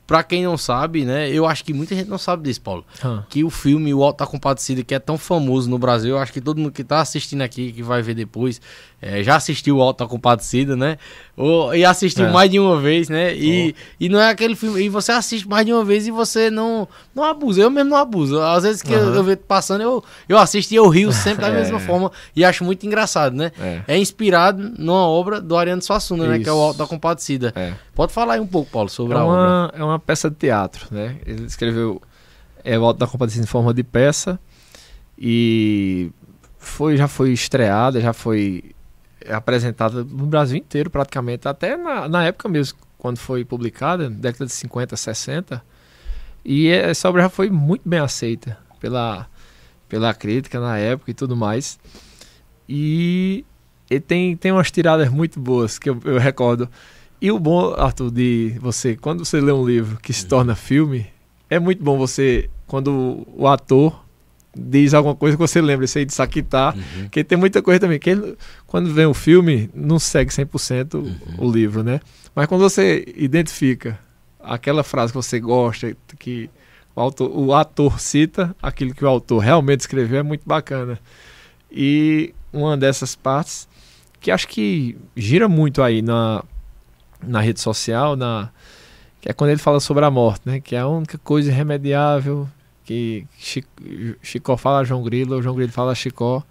pra quem não sabe, né? Eu acho que muita gente não sabe disso, Paulo. Que o filme O Alto da Compadecida, que é tão famoso no Brasil, eu acho que todo mundo que tá assistindo aqui, que vai ver depois, é, já assistiu O Alto da Compadecida, né? Ou, e assistiu É. mais de uma vez, né? E, e não é aquele filme. E você assiste mais de uma vez e você não, não abusa. Eu mesmo não abuso. Às vezes que eu, Aham. eu vejo passando, eu, eu assisto e eu rio sempre da É. mesma forma. E acho muito engraçado, né? É. É inspirado numa obra do Ariano Suassuna, né? Que é o Isso. Alto da Compadecida. É. Pode falar aí um pouco, Paulo, sobre É a obra. é uma peça de teatro, né? Ele escreveu é, o Alto da Compadecida em forma de peça e foi, já foi estreada, já foi apresentada no Brasil inteiro praticamente, até na, na época mesmo, quando foi publicada, década de 50, 60. E essa obra já foi muito bem aceita pela, pela crítica na época e tudo mais. E, e tem, tem umas tiradas muito boas que eu, eu recordo. E o bom, Arthur, de você, quando você lê um livro que se torna filme, é muito bom você, quando o ator diz alguma coisa que você lembra, isso aí de Saquitar, Uhum. porque tem muita coisa também, que ele, quando vem o filme, não segue 100% Uhum. o livro, né? Mas quando você identifica aquela frase que você gosta, que o, autor, o ator cita aquilo que o autor realmente escreveu, é muito bacana. E uma dessas partes, que acho que gira muito aí na, na rede social, na, que é quando ele fala sobre a morte, né? Que é a única coisa irremediável que Chi- Chicó fala a João Grilo, o João Grilo fala a Chicó.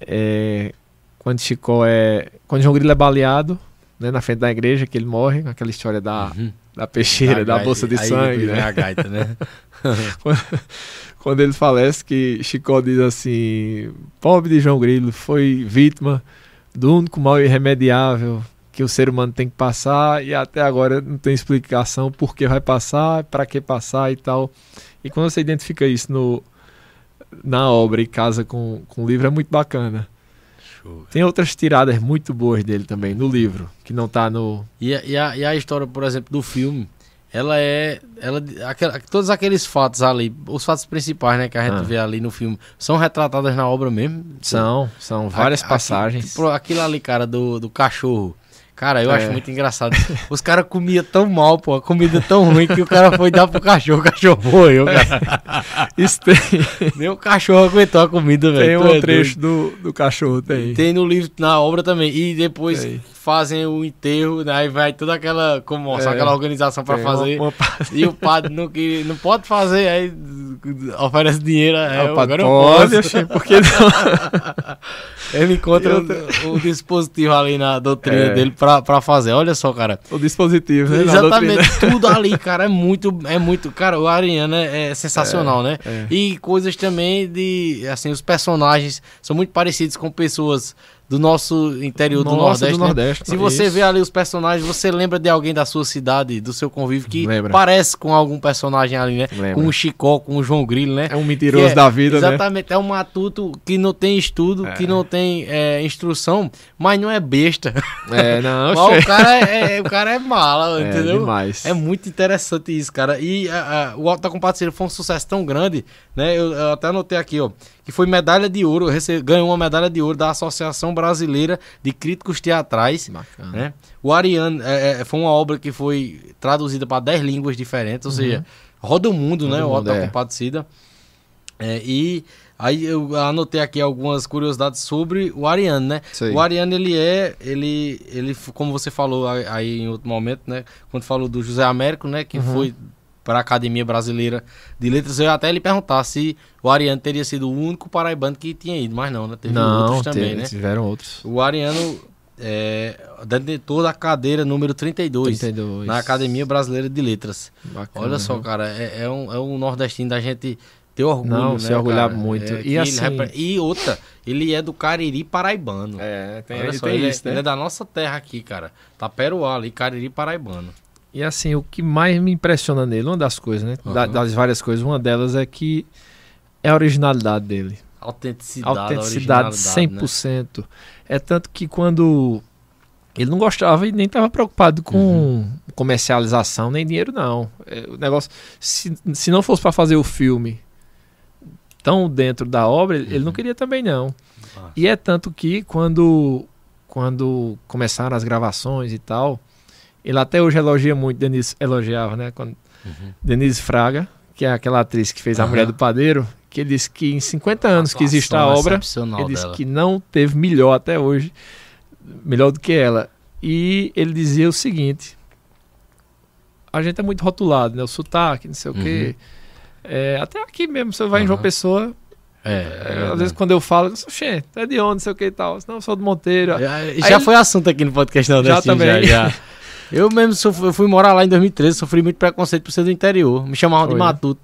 É, quando Chicó é. Quando João Grilo é baleado, né, na frente da igreja, que ele morre, aquela história da, Uhum. da peixeira, da gaita- bolsa de sangue, né? a gaita, né? quando ele falece que Chicó diz assim: pobre de João Grilo foi vítima do único mal irremediável que o ser humano tem que passar e até agora não tem explicação por que vai passar, para que passar e tal. E quando você identifica isso no, na obra e casa com, com o livro, é muito bacana. Show. Tem outras tiradas muito boas dele também no livro, que não tá no. E, a- e a, e a história, por exemplo, do filme, ela é. Ela, aquela, todos aqueles fatos ali, os fatos principais, né, que a gente Ah. vê ali no filme, são retratados na obra mesmo. São, são várias Aqui- passagens. Aquilo, aquilo ali, cara, do, do cachorro. Cara, eu É. acho muito engraçado. Os caras comiam tão mal, pô, a comida tão ruim que o cara foi dar pro cachorro, o cachorro morreu, cara. Isso tem, Nem o cachorro aguentou a comida, velho. tem um é trecho do, do cachorro, tem. Tem no livro, na obra também. E depois Tem. fazem o enterro, né, aí vai toda aquela comoção, É. aquela organização pra Tem uma- fazer. uma E o padre não, que, não pode fazer, aí oferece dinheiro. É, Ah, o padre pode, posso. oxe, por que não? Ele encontra Eu o, o dispositivo ali na doutrina É. dele pra, pra fazer. Olha só, cara. o dispositivo, né? Exatamente, tudo ali, cara, é muito, é muito, cara, o Ariano é, é sensacional, né? é. E coisas também de, assim, os personagens são muito parecidos com pessoas do nosso interior do Nossa, Nordeste, do né? Nordeste, Se você isso. vê ali os personagens, você lembra de alguém da sua cidade, do seu convívio, que Lembra. parece com algum personagem ali, né? Lembra. Com o Chicó, com o João Grilo, né? É um mentiroso é- da vida, né? Exatamente, é um matuto que não tem estudo, É. que não tem é, instrução, mas não é besta. É, não, Mas o cara é, é- o cara é mala, É, entendeu? demais. É muito interessante isso, cara. E a- a- o Alto da Compadecida foi um sucesso tão grande, né? Eu, eu até anotei aqui, ó, que foi medalha de ouro, ganhou uma medalha de ouro da Associação Brasileira de Críticos Teatrais. Bacana. Né? O Ariane é, é, foi uma obra que foi traduzida para 10 línguas diferentes, ou seja, roda o mundo, Roda né? o O Alto mundo, da é. Compadecida. É, e aí eu anotei aqui algumas curiosidades sobre o Ariane, né? Sei. O Ariane, ele é, ele, ele, como você falou aí- aí em outro momento, né? Quando falou do José Américo, né? Que Uhum. foi para a Academia Brasileira de Letras, eu ia até lhe perguntar se o Ariane teria sido o único paraibano que tinha ido, mas não, né? Teve Não, outros também, teve- né? tiveram outros. O Ariano é detentor da cadeira número 32, 32. na Academia Brasileira de Letras. Bacana, Olha só, cara, é, é um, é um nordestino da gente ter orgulho, Não, né, se orgulhar cara? muito. É, E assim- repre- e outra, ele é do Cariri paraibano. É, tem, Olha ele só, tem ele, isso, é, né? ele é da nossa terra aqui, cara. Taperoá ali, Cariri paraibano. E assim, o que mais me impressiona nele, uma das coisas, né? Da- Aham. das várias coisas, uma delas é que é a originalidade dele. Autenticidade, Autenticidade originalidade, né? 100%. É tanto que quando ele não gostava e nem estava preocupado com Uhum. comercialização, nem dinheiro, não. É, o negócio, se, se não fosse para fazer o filme tão dentro da obra, ele ele não queria também, não. Ah. E é tanto que quando, quando começaram as gravações e tal, Ele até hoje elogia muito, Denise elogiava, né? Quando Denise Fraga, que é aquela atriz que fez A Aham. Mulher do Padeiro, que ele disse que em 50 anos que existe a obra, ele disse dela. que não teve melhor até hoje, melhor do que ela. E ele dizia o seguinte: a gente é muito rotulado, né? O sotaque, não sei o quê. É, até aqui mesmo, você vai em João Uhum. Pessoa, É, é, às vezes quando eu falo, eu sou, "Xê, é de onde, não sei o que e tal. Não, eu sou do Monteiro. Já, já foi assunto aqui no podcast Nordestino. Já também. Já, já. Eu mesmo sofri- eu fui morar lá em 2013, sofri muito preconceito por ser do interior. Me chamavam de Foi, né? matuto.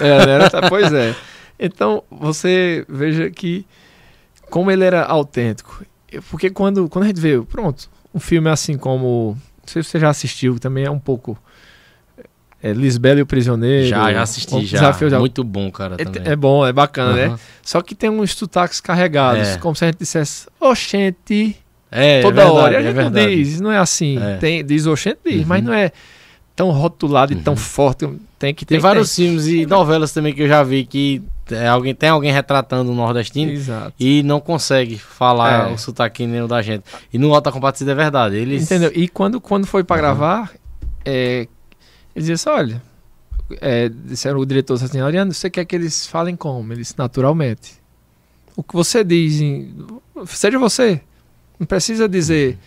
É, né? Pois é. Então, você veja que como ele era autêntico. Porque quando, quando a gente vê, pronto, um filme assim como. Não sei se você já assistiu, também é um pouco. É, Lisbela e o Prisioneiro. Já, já assisti, o já. De- Muito bom, cara, É, também. é bom, é bacana, né? Aham. Só que tem uns sotaques carregados, É. como se a gente dissesse, oxente, É, toda é hora. E a verdade, gente é não verdade. diz, não é assim. É. Tem, diz oxente, diz, Uhum. mas não é tão rotulado e tão Uhum. forte. Tem que Tem tem, vários filmes e novelas também que eu já vi que é, alguém, tem alguém retratando o nordestino Exato. e não consegue falar É. o sotaque nem o da gente. E no Alta Combatida é verdade. Eles... Entendeu? E quando, quando foi pra Uhum. gravar, é, ele disse assim, olha, é, disseram o diretor assim, Ariano, você quer que eles falem como? Ele disse, naturalmente. O que você diz, seja você. Não precisa dizer,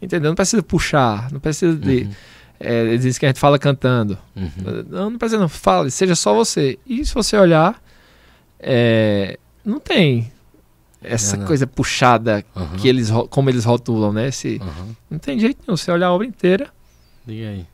entendeu? Não precisa puxar, não precisa de... Uhum, É, disse que a gente fala cantando. uhum. Não, não precisa não, fale, seja só você. E se você olhar, é, não tem essa Não, não. coisa puxada Aham, que eles, como eles rotulam, né? Esse, aham. não tem jeito nenhum, você olhar a obra inteira. Diga aí.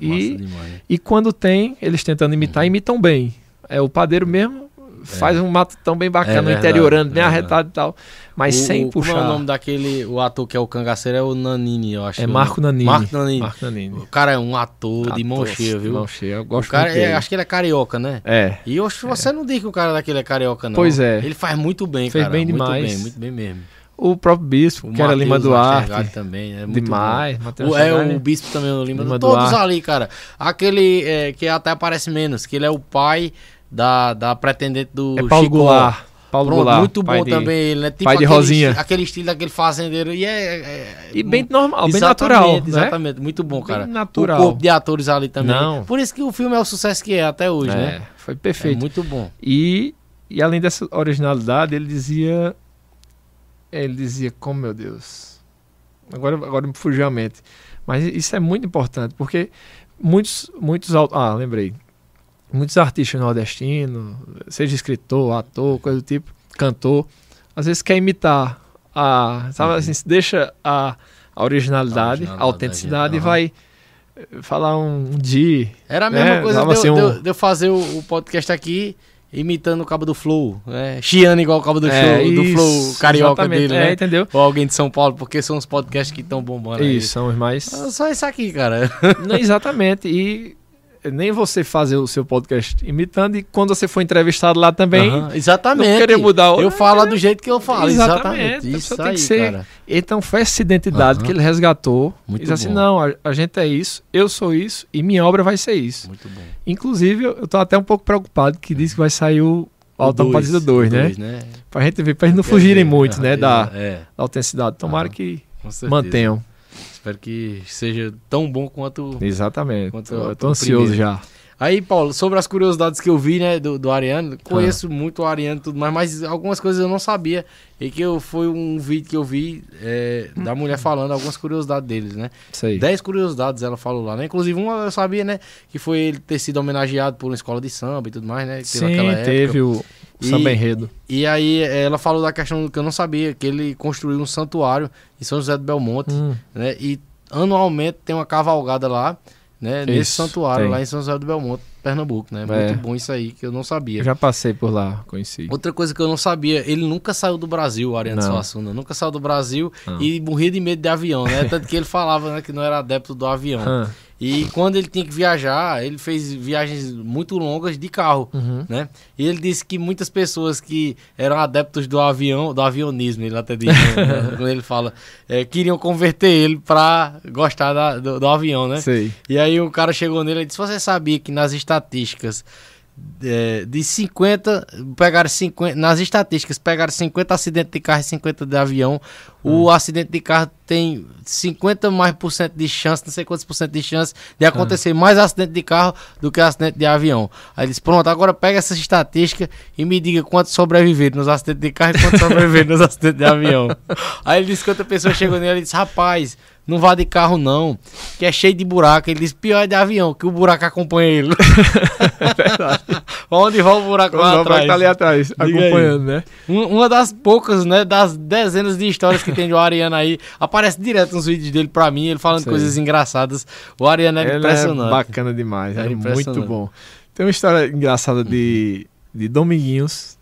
E- demais. né? E quando tem, eles tentando imitar, Uhum. imitam bem. É, o padeiro mesmo faz um mato tão bem bacana, É verdade, interiorando, bem é arretado e tal. Mas O- sem o- puxar. Como é o nome daquele, o ator que é o cangaceiro é o Nanini, eu acho. É Marco Nanini. Marco Nanini. Marco Nanini. O cara é um ator, de mão Ator, cheia, viu? Mão cheia, eu O gosto cara, muito é, acho que ele é carioca, né? É. E eu você não diz que o cara daquele é carioca, não. Pois é. Ele faz muito bem, Fez cara. bem muito demais. bem, muito bem mesmo. O próprio Bispo, O que era Lima Duarte. Também, é muito Demais. O, é o Bispo também, o Lima, Lima todos Duarte. ali, cara. Aquele é, que até aparece menos, que ele é o pai da, da pretendente do É Paulo Chico. Goulart. Paulo Pronto, Goulart. muito bom de- também ele, né? Tipo pai de aquele Rosinha. aquele estilo daquele fazendeiro. E é. é- E bem normal, bem Exatamente, natural. Né? Exatamente, muito bom, Bem cara. natural. O corpo de atores ali também. Não. Por isso que o filme é o sucesso que é até hoje, É, né? foi É perfeito. muito bom. E, e além dessa originalidade, ele dizia. Ele dizia, como meu Deus. Agora, agora me fugiu a mente. Mas isso é muito importante, porque muitos. muitos Ah, lembrei. Muitos artistas nordestinos, seja escritor, ator, coisa do tipo, cantor, às vezes quer imitar a. Sabe Uhum. assim, deixa a, a originalidade, a, originalidade da autenticidade gente, e vai eh, falar um de. Era a mesma É, coisa de, eu- assim um- de eu fazer o, o podcast aqui imitando o cabo do Flow. É, chiando igual o cabo do, É, show, do isso, Flow carioca exatamente, dele, é, né? entendeu? Ou alguém de São Paulo, porque são os podcasts que estão bombando aí. Isso, são os mais. Só isso aqui, cara. Não, exatamente. E nem você fazer o seu podcast imitando, e quando você for entrevistado lá também, Aham, exatamente. não querer mudar o- Eu falo do jeito que eu falo. Exatamente. Exatamente. Isso tem aí, que ser- cara. Então foi essa identidade Aham. que ele resgatou. Muito diz assim: bom. não, a, a gente é isso, eu sou isso e minha obra vai ser isso. Muito bom. Inclusive, eu tô até um pouco preocupado que diz que vai sair o Compadecida 2, né? dois, né? Pra gente ver, pra gente não fugirem muito, né? Da, É, da autenticidade. Tomara que mantenham. Espero que seja tão bom quanto Exatamente. Quanto eu tô ansioso primeiro. já. Aí, Paulo, sobre as curiosidades que eu vi, né, do, do Ariano, conheço muito o Ariano e tudo mais, mas algumas coisas eu não sabia. E que eu, foi um vídeo que eu vi é, da mulher falando algumas curiosidades deles, né? Isso aí. Dez curiosidades ela falou lá, né? Inclusive uma eu sabia, né, que foi ele ter sido homenageado por uma escola de samba e tudo mais, né? Sim, teve o E- samba enredo. E aí eh, ela falou da questão que eu não sabia, que ele construiu um santuário em São José do Belmonte, Hum. né? E anualmente tem uma cavalgada lá, né? Nesse Isso, santuário tem. lá em São José do Belmonte, Pernambuco, né? É. Muito bom isso aí, que eu não sabia. Eu já passei por lá, conheci. Outra coisa que eu não sabia, ele nunca saiu do Brasil, o Ariano. Suassuna. Nunca saiu do Brasil Não. e morria de medo de avião, né? Tanto que ele falava né, que não era adepto do avião. E quando ele tinha que viajar, ele fez viagens muito longas de carro, Uhum. né? E ele disse que muitas pessoas que eram adeptos do avião, do avionismo, ele até diz, né? quando ele fala, eh, queriam converter ele pra gostar da- do, do avião, né? Sei. E aí o cara chegou nele e disse: Você sabia que nas estatísticas é, de 50, pegaram 50, nas estatísticas, pegaram 50 acidentes de carro e 50 de avião, o acidente de carro tem 50 mais por cento de chance, não sei quantos por cento de chance de acontecer mais acidente de carro do que acidente de avião. Aí ele disse, pronto, agora pega essa estatística e me diga quantos sobreviveram nos acidentes de carro e quantos sobreviveram nos acidentes de avião. Aí ele disse que outra pessoa chegou nele e disse, rapaz, não vá de carro não, que é cheio de buraco. Ele disse, pior é de avião, que o buraco acompanha ele. é. Onde vai o buraco lá atrás? Tá ali atrás, Diga acompanhando, aí. né? Uma das poucas, né, das dezenas de histórias que tem de o Ariano aí, aparece direto nos vídeos dele pra mim, ele falando Sei. coisas engraçadas. O Ariano é ele é impressionante. É bacana demais, é, é muito bom. Tem uma história engraçada de, de Dominguinhos,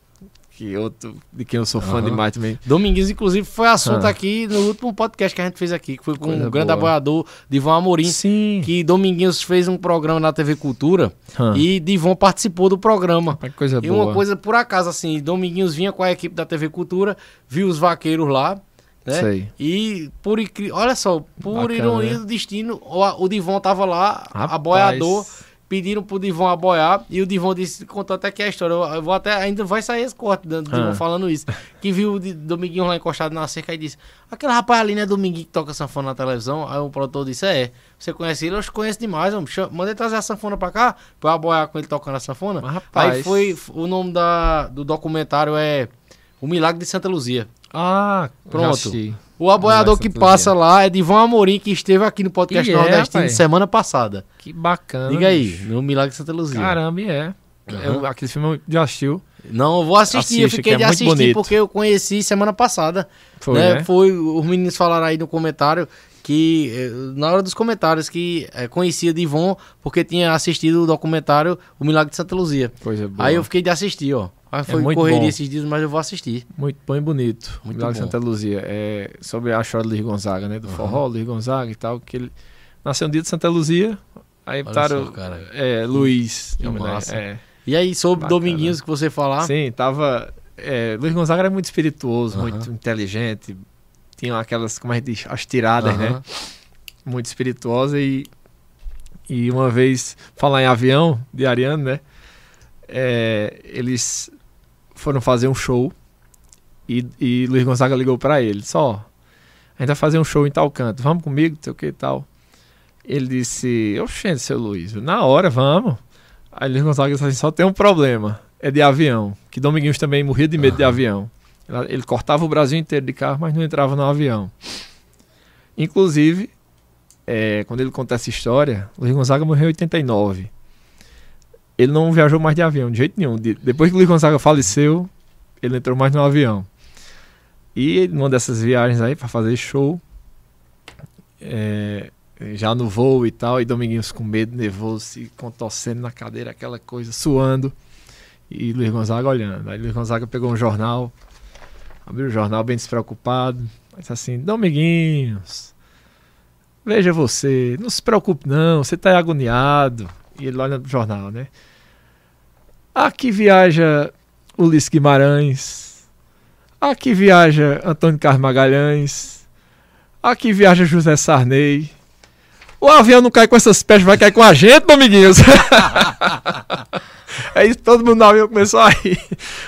que outro de quem eu sou fã uhum. demais também. Domingues, inclusive, foi assunto uhum. aqui no último podcast que a gente fez aqui, que foi com Coisa o grande boa. apoiador Divon Amorim. Sim. Que Dominguinhos fez um programa na TV Cultura uhum. e Divon participou do programa. Que coisa e boa. uma coisa por acaso, assim, Dominguinhos vinha com a equipe da TV Cultura, viu os vaqueiros lá. Né? Sei. E por olha só, por Bacana, ironia né? do destino, o, o Divon tava lá, Rapaz. aboiador pediram pro Divon aboiar e o Divon disse, contou até que a história, eu vou até, ainda vai sair esse corte do Divon ah. falando isso, que viu o Dominguinho lá encostado na cerca e disse, aquele rapaz ali não é Dominguinho que toca sanfona na televisão? Aí o produtor disse, é, você conhece ele? Eu conheço demais, manda ele trazer a sanfona pra cá, pra eu aboiar com ele tocando a sanfona. Mas, rapaz... Aí foi, o nome da, do documentário é O Milagre de Santa Luzia. Ah, pronto. O aboiador que passa lá é Divão Amorim, que esteve aqui no podcast e Nordestino é, semana passada. Que bacana. Diga aí, no Milagre de Santa Luzia. Caramba, e é. Uhum. Eu, aquele filme já assistiu. Não, eu vou assistir. Assiste, eu fiquei é de assistir bonito. porque eu conheci semana passada. Foi, né? Né? Foi, os meninos falaram aí no comentário que, eh, na hora dos comentários, que é, conhecia Divon porque tinha assistido o documentário O Milagre de Santa Luzia. Coisa boa. Aí eu fiquei de assistir, ó. Ah, foi é correria bom. esses dias, mas eu vou assistir. Muito bom e bonito. Muito Milagre bom. Santa Luzia. É sobre a história do Luiz Gonzaga, né? Do uhum. forró, Luiz Gonzaga e tal. Que ele nasceu um dia de Santa Luzia. Aí botaram é, Luiz. Que massa. É. E aí, sobre Bacana. Dominguinhos que você falar? Sim, tava. É, Luiz Gonzaga era muito espirituoso, uhum. muito inteligente. Tinha aquelas, como a gente diz, as tiradas, uhum. né? Muito espirituosa e. E uma vez, falar em avião de Ariano, né? É, eles foram fazer um show e, e Luiz Gonzaga ligou para ele, só, a gente vai fazer um show em tal canto, vamos comigo, sei o que e tal. Ele disse, oxente, seu Luiz, na hora, vamos. Aí Luiz Gonzaga disse assim, só tem um problema, é de avião, que Dominguinhos também morria de medo uhum. de avião. Ele cortava o Brasil inteiro de carro, mas não entrava no avião. Inclusive, é, quando ele conta essa história, Luiz Gonzaga morreu em 89 ele não viajou mais de avião, de jeito nenhum. De, depois que Luiz Gonzaga faleceu, ele entrou mais no avião. E numa dessas viagens aí para fazer show, é, já no voo e tal, e Dominguinhos com medo, nervoso, se contorcendo na cadeira, aquela coisa, suando. E Luiz Gonzaga olhando. Aí Luiz Gonzaga pegou um jornal, abriu o jornal bem despreocupado, disse assim: Dominguinhos, veja você, não se preocupe não, você está agoniado. E ele olha no jornal, né? Aqui viaja Ulisses Guimarães. Aqui viaja Antônio Carlos Magalhães. Aqui viaja José Sarney. O avião não cai com essas peças, vai cair com a gente, Dominguinhos. Aí todo mundo no avião começou a rir.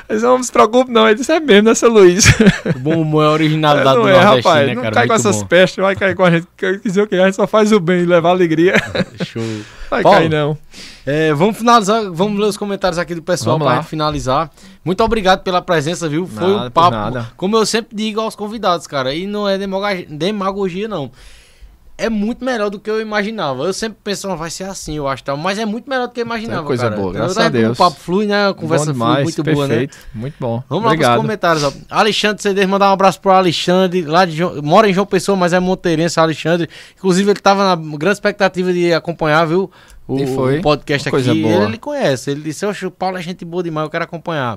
Ele disse, não, se preocupe não. Ele disse, é mesmo, né, seu Luiz? O bom humor é a originalidade é, do é, rapaz, né, Não cai com essas bom. pestes, vai cair com a gente. Quer dizer o que? A gente só faz o bem e levar alegria. Show. Vai Paulo, cair não. É, vamos finalizar, vamos ler os comentários aqui do pessoal para finalizar. Muito obrigado pela presença, viu? Foi nada, um papo, como eu sempre digo aos convidados, cara, e não é demagogia não é muito melhor do que eu imaginava. Eu sempre pensava, vai ser assim, eu acho, tal, mas é muito melhor do que eu imaginava. É coisa cara. boa, graças a Deus. O papo flui, né? A conversa demais, flui muito perfeito, boa, né? Muito bom. Vamos Obrigado. lá pros comentários, ó. Alexandre Cedês, mandar um abraço pro Alexandre, lá de João, mora em João Pessoa, mas é monteirense, Alexandre. Inclusive, ele tava na grande expectativa de acompanhar, viu? O, o podcast aqui. Ele, ele, conhece. Ele disse, oxe, o Paulo é gente boa demais, eu quero acompanhar.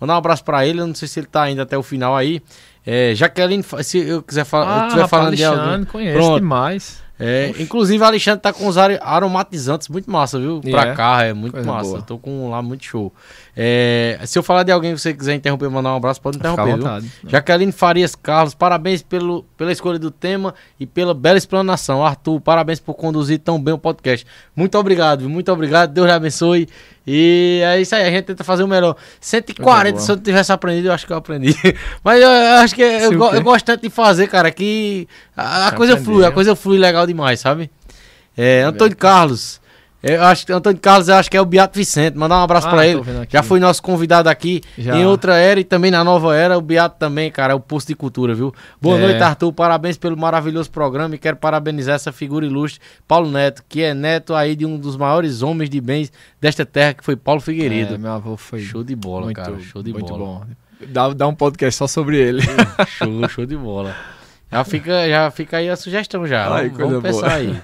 Mandar um abraço para ele, eu não sei se ele tá ainda até o final aí. É, Jaqueline, se eu quiser falar, ah, estiver falando Alexandre, de alguém. conhece Pronto. demais. É, inclusive, o Alexandre tá com os aromatizantes muito massa, viu? Pra é? cá, é muito Coisa massa. boa. Eu tô com lá muito show. É, se eu falar de alguém que você quiser interromper, mandar um abraço, pode interromper, viu? vontade. Jaqueline Farias Carlos, parabéns pelo, pela escolha do tema e pela bela explanação. Arthur, parabéns por conduzir tão bem o podcast. Muito obrigado, muito obrigado. Deus lhe abençoe. E é isso aí, a gente tenta fazer o melhor. 140, boa. se eu tivesse aprendido, eu acho que eu aprendi. Mas eu, eu acho que eu, go- eu gosto tanto de fazer, cara, que a, a coisa aprender, flui, a né? coisa flui legal demais, sabe? É, Antônio Carlos. Eu acho que Antônio Carlos, eu acho que é o Beato Vicente. Mandar um abraço Ah, pra tô ele. Já foi nosso convidado aqui Já. em outra era e também na nova era. O Beato também, cara, é o posto de cultura, viu? Boa É. noite, Arthur. Parabéns pelo maravilhoso programa e quero parabenizar essa figura ilustre, Paulo Neto, que é neto aí de um dos maiores homens de bens desta terra, que foi Paulo Figueiredo. É, meu avô foi show de bola, muito, cara. Show de muito bola. bom. Dá, dá um podcast só sobre ele. Show, show de bola. Já fica, já fica aí a sugestão já. Ai, vamos vamos pensar boa. aí.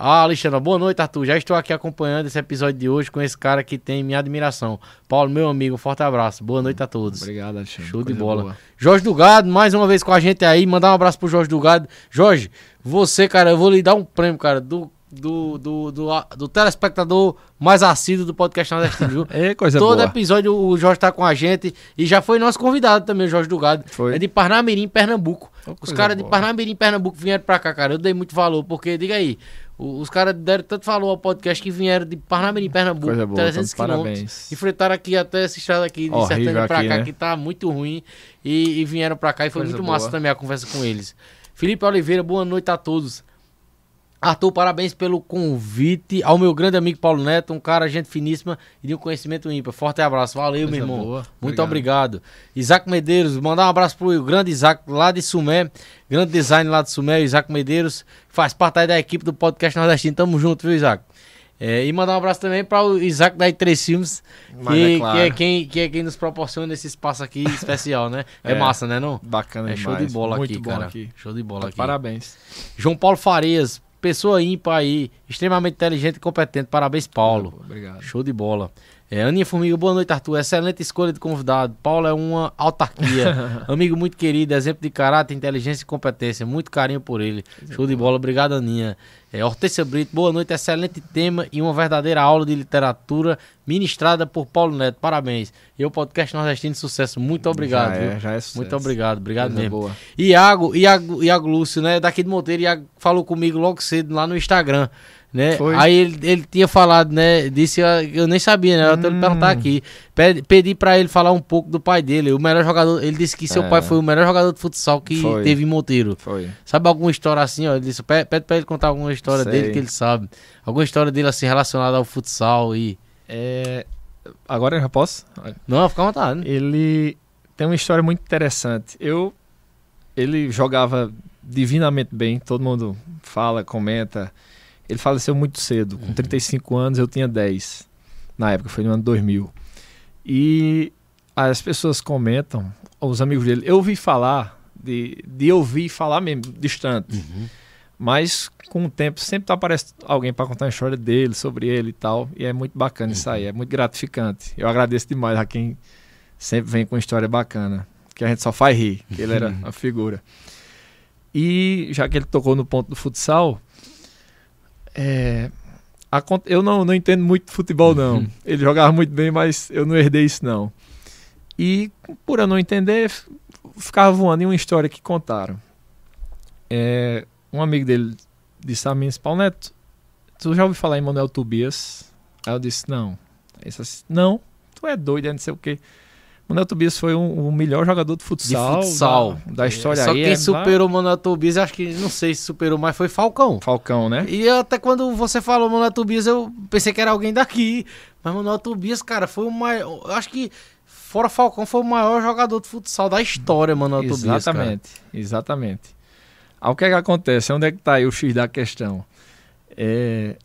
Ah, Alexandre, boa noite, Arthur. Já estou aqui acompanhando esse episódio de hoje com esse cara que tem minha admiração. Paulo, meu amigo, um forte abraço. Boa noite a todos. Obrigado, Alexandre. Show de Coisa bola. boa. Jorge Dugado, mais uma vez com a gente aí. Mandar um abraço pro Jorge Dugado. Jorge, você, cara, eu vou lhe dar um prêmio, cara, do, do, do, do, do telespectador mais assíduo do podcast Nordestino, viu? É coisa Todo boa. episódio o Jorge tá com a gente e já foi nosso convidado também, o Jorge Dugado. Foi. É de Parnamirim, Pernambuco. Oh, Os caras de. Parnamirim, Pernambuco vieram pra cá, cara. Eu dei muito valor, porque, diga aí, os caras deram tanto valor ao podcast que vieram de Parnamirim, Pernambuco, Coisa boa, 300 então, quilômetros. Enfrentaram aqui até essa estrada aqui de Horrível Sertânia pra aqui, cá, né? que tá muito ruim. E, e vieram pra cá e foi Coisa muito boa. massa também a conversa com eles. Felipe Oliveira, boa noite a todos. Arthur, parabéns pelo convite ao meu grande amigo Paulo Neto, um cara gente finíssima e de um conhecimento ímpar. Forte abraço, valeu, Coisa meu irmão. boa. Muito obrigado. Isaac Medeiros, mandar um abraço pro grande Isaac lá de Sumé, grande design lá de Sumé, Isaac Medeiros, faz parte aí da equipe do podcast Nordestino. Tamo junto, viu, Isaac? É, e mandar um abraço também para o Isaac da três Filmes, Mas que, é claro. que é quem, que é quem nos proporciona esse espaço aqui especial, né? É, É. massa, né, não? Bacana É show de demais. bola Muito aqui, cara. aqui. Show de bola aqui. Parabéns. João Paulo Farias, pessoa ímpar aí, extremamente inteligente e competente. Parabéns, Paulo. Obrigado. Show de bola. É, Aninha Formiga, boa noite, Arthur. Excelente escolha de convidado. Paulo é uma autarquia. Amigo muito querido, exemplo de caráter, inteligência e competência. Muito carinho por ele. Show de bola. Obrigado, Aninha. É, Hortência Brito, boa noite. Excelente tema e uma verdadeira aula de literatura ministrada por Paulo Neto. Parabéns. E o podcast Nordestino de Sucesso. Muito obrigado. Já é, já é sucesso. Muito obrigado. Obrigado Coisa mesmo. boa. Iago, Iago, Iago Lúcio, né? Daqui de Monteiro, Iago falou comigo logo cedo lá no Instagram. Né? Foi. Aí ele, ele tinha falado, né? Disse, eu, eu nem sabia, né? Eu até Hum. perguntar aqui. Pedi, pedi pra ele falar um pouco do pai dele. O melhor jogador. Ele disse que seu É. pai foi o melhor jogador de futsal que Foi. teve em Monteiro. Foi. Sabe alguma história assim, ó? Ele disse, pede, pede pra ele contar alguma história Sei. dele que ele sabe. Alguma história dele assim relacionada ao futsal e. É, agora eu já posso? Não, fica à vontade. Ele tem uma história muito interessante. Eu, ele jogava divinamente bem, todo mundo fala, comenta. Ele faleceu muito cedo, com 35 anos, eu tinha 10. Na época, foi no ano 2000. E as pessoas comentam, os amigos dele, eu ouvi falar, de, de ouvir falar mesmo, distante. Mas com o tempo sempre aparece alguém para contar a história dele, sobre ele e tal. E é muito bacana isso aí, é muito gratificante. Eu agradeço demais a quem sempre vem com uma história bacana. Que a gente só faz rir, que ele era uma figura. E já que ele tocou no ponto do futsal, é, eu não, não entendo muito futebol, não. Ele jogava muito bem, mas eu não herdei isso, não. E por eu não entender, ficava voando em uma história que contaram. É, um amigo dele disse a mim, Paulo Neto, tu já ouviu falar em Manuel Tobias? Aí eu disse, não. Aí disse assim, não, tu é doido, é não sei o quê. Manuel Tobias foi um- o melhor jogador de futsal, De futsal. Da, da história Só aí. quem é superou o Manuel Tobias, acho que não sei se superou, mas foi Falcão. Falcão, né? E até quando você falou Manuel Tobias, eu pensei que era alguém daqui. Mas Manuel Tobias, cara, foi o maior. eu Acho que, fora Falcão, foi o maior jogador de futsal da história, Manuel Tobias. cara. Exatamente, exatamente. Aí o que é que acontece? Onde é que tá aí o X da questão? É,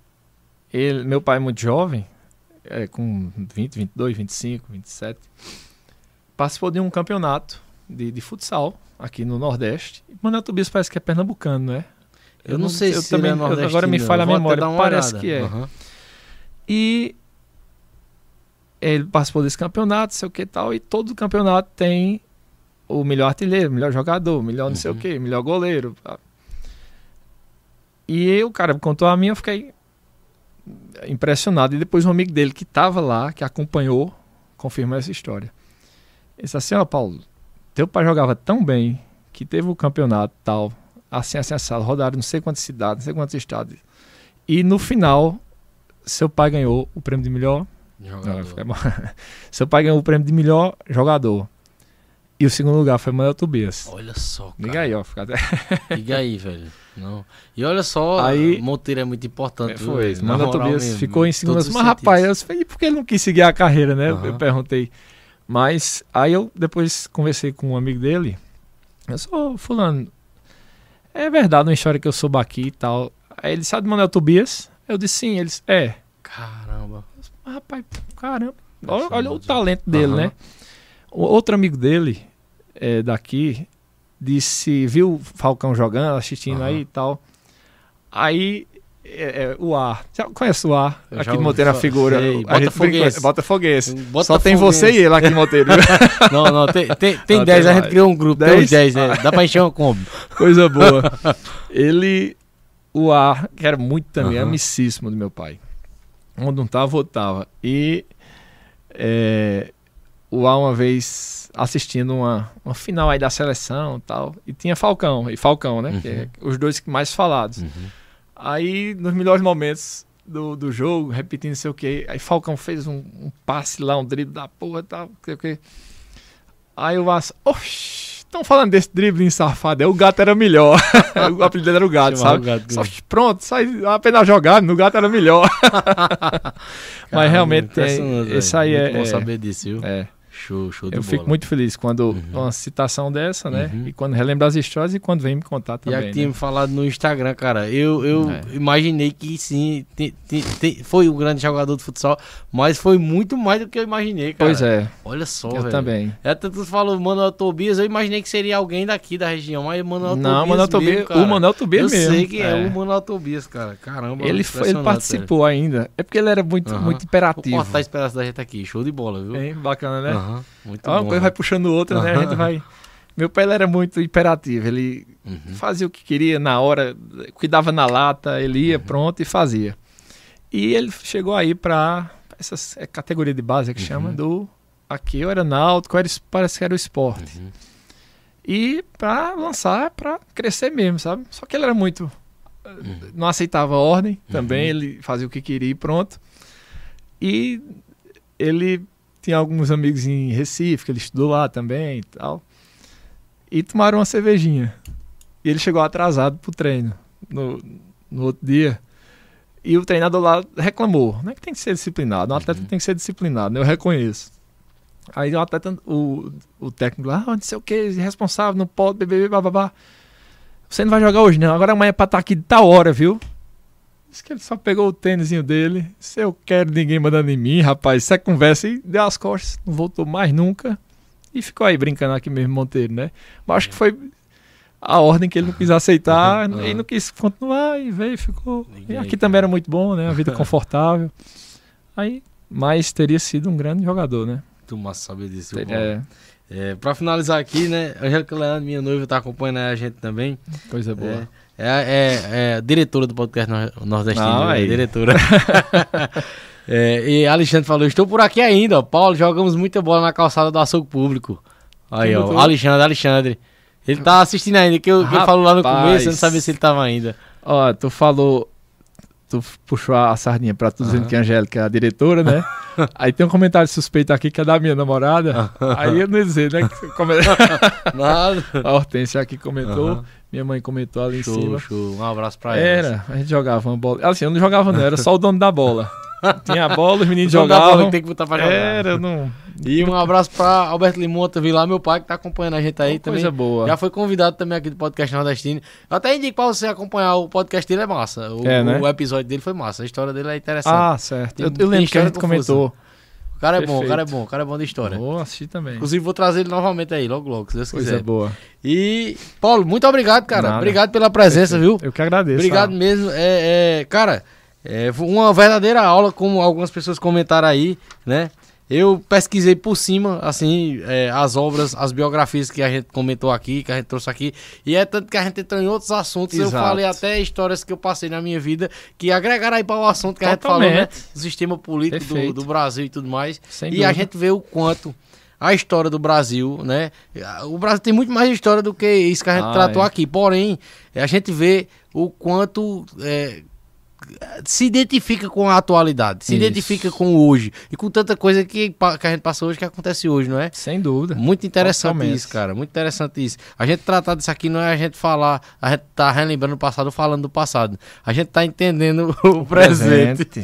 ele, meu pai é muito jovem, é, com 20, 22, 25, 27, participou de um campeonato de, de futsal aqui no Nordeste. Manuel Tobias parece que é pernambucano, não é? Eu, não sei eu se também, ele é eu- nordestino, agora me falha a eu memória, parece olhada. que é. Aham. E ele participou desse campeonato, sei o que tal, e todo campeonato tem o melhor artilheiro, melhor jogador, melhor não sei o Uhum. que, melhor goleiro. E o cara contou a mim, eu fiquei impressionado. E depois um amigo dele que estava lá, que acompanhou, confirmou essa história. Ele disse assim, ó Paulo, teu pai jogava tão bem que teve o campeonato tal, assim, assim, assado, rodaram não sei quantas cidades, não sei quantos estados. E no final, seu pai ganhou o prêmio de melhor... Não, seu pai ganhou o prêmio de melhor jogador. E o segundo lugar foi Manuel Tobias. Olha só, cara. Liga aí, ó. Fica até... Liga aí, velho. Não. E olha só, Aí- Monteiro é muito importante. É, foi Manuel Tobias mesmo, ficou em segundo. Mas, rapaz, eu falei, por que ele não quis seguir a carreira, né? Eu Aham. perguntei. Mas aí eu depois conversei com um amigo dele. Eu sou fulano. É verdade uma história que eu soube aqui e tal. Aí ele sabe do Manuel Tobias? Eu disse sim. Eles, é. Caramba. Mas, rapaz, caramba. Olha, olha o talento dele, Aham. né? O outro amigo dele, é, daqui, disse, viu o Falcão jogando, assistindo Aham. aí e tal. Aí, é, é, o ar. Já conhece o ar? Eu aqui de Monteiro a falar. figura. Sei, a Botafoguense. Botafoguense. Bota Só tem você e ele aqui em Monteiro. Não, não, tem 10, tem, tem Não, 10, tem a gente criou um grupo, tem uns 10? 10, né? Dá pra encher uma Kombi. Coisa boa. ele, o ar, que era muito também, Aham. amicíssimo do meu pai. Onde não tava, outro tava. E é, o ar uma vez assistindo uma, uma final aí da seleção e tal. E tinha Falcão, e Falcão, né? Que é os dois mais falados. Aí, nos melhores momentos do, do jogo, repetindo não sei o que, aí Falcão fez um, um passe lá, um drible da porra e tal, não sei o que. Aí o Vasco, oxi, estão falando desse drible safado, é o gato era melhor. o apelido era o gato, Chamava sabe? o gato, Só, pronto, sai apenas jogar, no gato era melhor. Mas Caramba, realmente, é, esse velho. aí é. Muito bom é- saber disso, viu? é. Show, show de Eu bola. fico muito feliz quando Uhum. uma citação dessa, né? Uhum. E quando relembra as histórias e quando vem me contar E também. a que tinha né? me falado no Instagram, cara, eu, eu É. imaginei que sim, te- te- te- foi um grande jogador de futsal, mas foi muito mais do que eu imaginei, cara. Pois é, Olha só, eu velho. também. É, tanto tu falou Manuel Tobias, eu imaginei que seria alguém daqui da região, mas o Manuel Tobias. Não, Manuel Tobias, o Manuel Tobias Eu mesmo. sei que é. o Manuel Tobias, cara. Caramba. Ele, foi, ele participou ainda. É porque ele era muito, Aham. muito velho. imperativo. Vou cortar a esperança da gente aqui. Show de bola, viu? Hein? Bacana, né? Aham, Muito Uma bom. coisa vai puxando outra, né? A gente vai. Meu pai era muito imperativo. Ele Uhum. fazia o que queria na hora, cuidava na lata, ele ia Uhum. pronto e fazia. E ele chegou aí para essa é categoria de base que chama Uhum. do aqui eu era náutico, era, parece que era o esporte. Uhum. E para lançar, para crescer mesmo, sabe? Só que ele era muito Uhum. não aceitava ordem também, ele fazia o que queria e pronto. E ele tinha alguns amigos em Recife, que ele estudou lá também e tal. E tomaram uma cervejinha. E ele chegou atrasado pro treino no, no outro dia. E o treinador lá reclamou, né? Que tem que ser disciplinado. Um atleta tem que ser disciplinado, né? Eu reconheço. Aí o atleta, o, o técnico lá, ah, não sei o que, responsável, não pode beber, bababá. Você não vai jogar hoje, não. Agora amanhã é pra estar aqui de tal hora, viu? Disse que ele só pegou o tênisinho dele. Se eu quero ninguém mandando em mim, rapaz, isso é conversa e deu as costas. Não voltou mais nunca. E ficou aí brincando aqui mesmo, Monteiro, né? Mas acho que foi a ordem que ele não quis aceitar Uhum. e não quis continuar e veio e ficou. Ninguém E aqui também cara. era muito bom, né? A vida confortável. Aí, mas teria sido um grande jogador, né? Muito massa saber disso. Paulo? É, É, pra finalizar aqui, né? Angélica Leandro, minha noiva, tá acompanhando a gente também. coisa boa. É, é, é, é diretora do podcast nor- nordestino. Ah, né? diretora. É, e Alexandre falou: Estou por aqui ainda, ó. Paulo, jogamos muita bola na calçada do açougue público. Aí, ó. Alexandre, Alexandre. Ele tá assistindo ainda, que, eu, que ele falou lá no começo, eu não sabia se ele tava ainda. Ó, tu falou. Tu puxou a sardinha pra tu dizendo Aham. que a Angélica é a diretora, né? Aí tem um comentário suspeito aqui que é da minha namorada. Aí eu não ia dizer, né? Nada. A Hortência aqui comentou, Aham. minha mãe comentou ali em Show, cima. show. Um abraço pra ela. Era, a gente jogava uma bola. Assim, eu não jogava, não, era só o dono da bola. Tinha a bola, os meninos bola jogavam. que tem que botar pra jogar. Era, não. E um abraço pra Alberto Limonta, lá, meu pai que tá acompanhando a gente aí também. Coisa boa. Já foi convidado também aqui do podcast Nordestino. Eu até indico pra você acompanhar o podcast dele, é massa. O, É, né? o episódio dele foi massa, a história dele é interessante. Ah, certo. Tem- Eu, eu lembro que a gente confusa. comentou. o cara é bom, o perfeito. cara é bom, o cara é bom de história. Vou assistir também. Inclusive, vou trazer ele novamente aí, logo, logo, se Deus Coisa quiser. boa. E, Paulo, muito obrigado, cara. Nada. Obrigado pela presença, viu? Eu que agradeço. Obrigado mesmo. É, é, cara, é, foi uma verdadeira aula, como algumas pessoas comentaram aí, né? Eu pesquisei por cima, assim, é, as obras, as biografias que a gente comentou aqui, que a gente trouxe aqui. E é tanto que a gente entrou em outros assuntos. Eu Exato. falei até histórias que eu passei na minha vida que agregaram aí para o assunto que a gente falou, né? Totalmente. Do sistema político do, do Brasil e tudo mais. Sem e a dúvida. gente vê o quanto a história do Brasil, né? O Brasil tem muito mais história do que isso que a gente Ah, tratou é. aqui. Porém, a gente vê o quanto é, se identifica com a atualidade, se Isso. identifica com o hoje e com tanta coisa que, que a gente passa hoje que acontece hoje, não é? Sem dúvida. Muito interessante Totalmente. isso, cara. Muito interessante isso. A gente tratar disso aqui não é a gente falar, a gente tá relembrando o passado, falando do passado. A gente tá entendendo o, presente.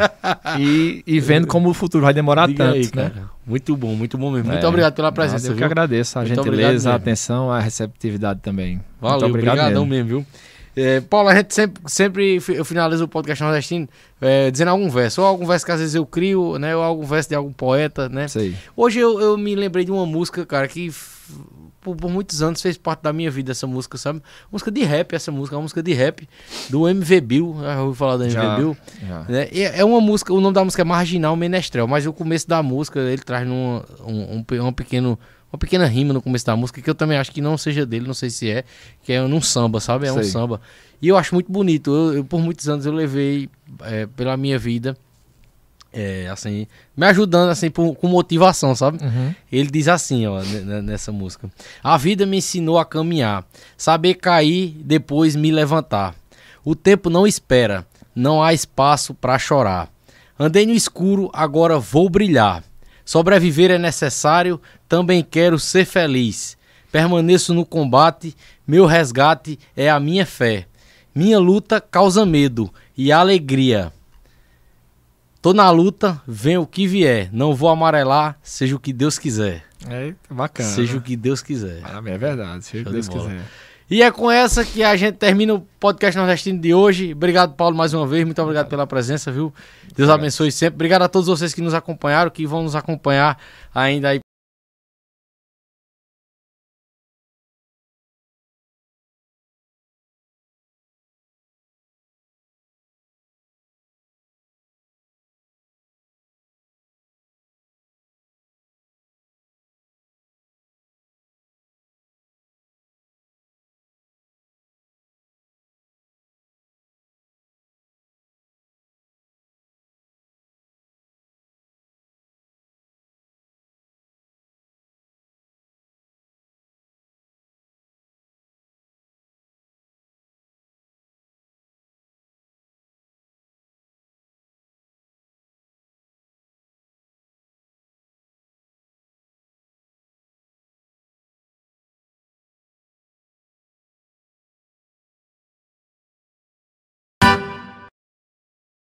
e, e vendo como o futuro vai demorar Diga tanto, aí, né? cara. Muito bom, muito bom mesmo. Muito É. obrigado pela Nada, presença, Eu que viu? agradeço a Muito gentileza, a atenção, a receptividade também. Valeu, Muito obrigado mesmo. mesmo, viu? É, Paulo, a gente sempre, sempre eu finalizo o podcast nordestino é, dizendo algum verso, ou algum verso que às vezes eu crio, né? Ou algum verso de algum poeta, né? Aí. Hoje eu, eu me lembrei de uma música, cara, que por, por muitos anos fez parte da minha vida essa música, sabe? Música de rap, essa música, é uma música de rap do MV Bill. Já ouviu falar do MV Já. Bill? Já. né? E É uma música, o nome da música é Marginal Menestrel, mas o começo da música ele traz num, um, um, um pequeno, uma pequena rima no começo da música que eu também acho que não seja dele, não sei se é, que é num samba, sabe? É um Sei. samba. E eu acho muito bonito. Eu, eu, por muitos anos eu levei é, pela minha vida, é, assim, me ajudando assim por- com motivação, sabe? Uhum. Ele diz assim, ó, ne- ne- nessa música: A vida me ensinou a caminhar, saber cair, depois me levantar. O tempo não espera, não há espaço para chorar. Andei no escuro, agora vou brilhar. Sobreviver é necessário, também quero ser feliz. Permaneço no combate, meu resgate é a minha fé. Minha luta causa medo e alegria. Tô na luta, vem o que vier. Não vou amarelar, seja o que Deus quiser. É bacana. Seja o que Deus quiser. Parabéns, é verdade. Seja o que de Deus bola. quiser. E é com essa que a gente termina o podcast nordestino de hoje. Obrigado, Paulo, mais uma vez. Muito obrigado pela presença, viu? Deus abençoe sempre. Obrigado a todos vocês que nos acompanharam, que vão nos acompanhar ainda aí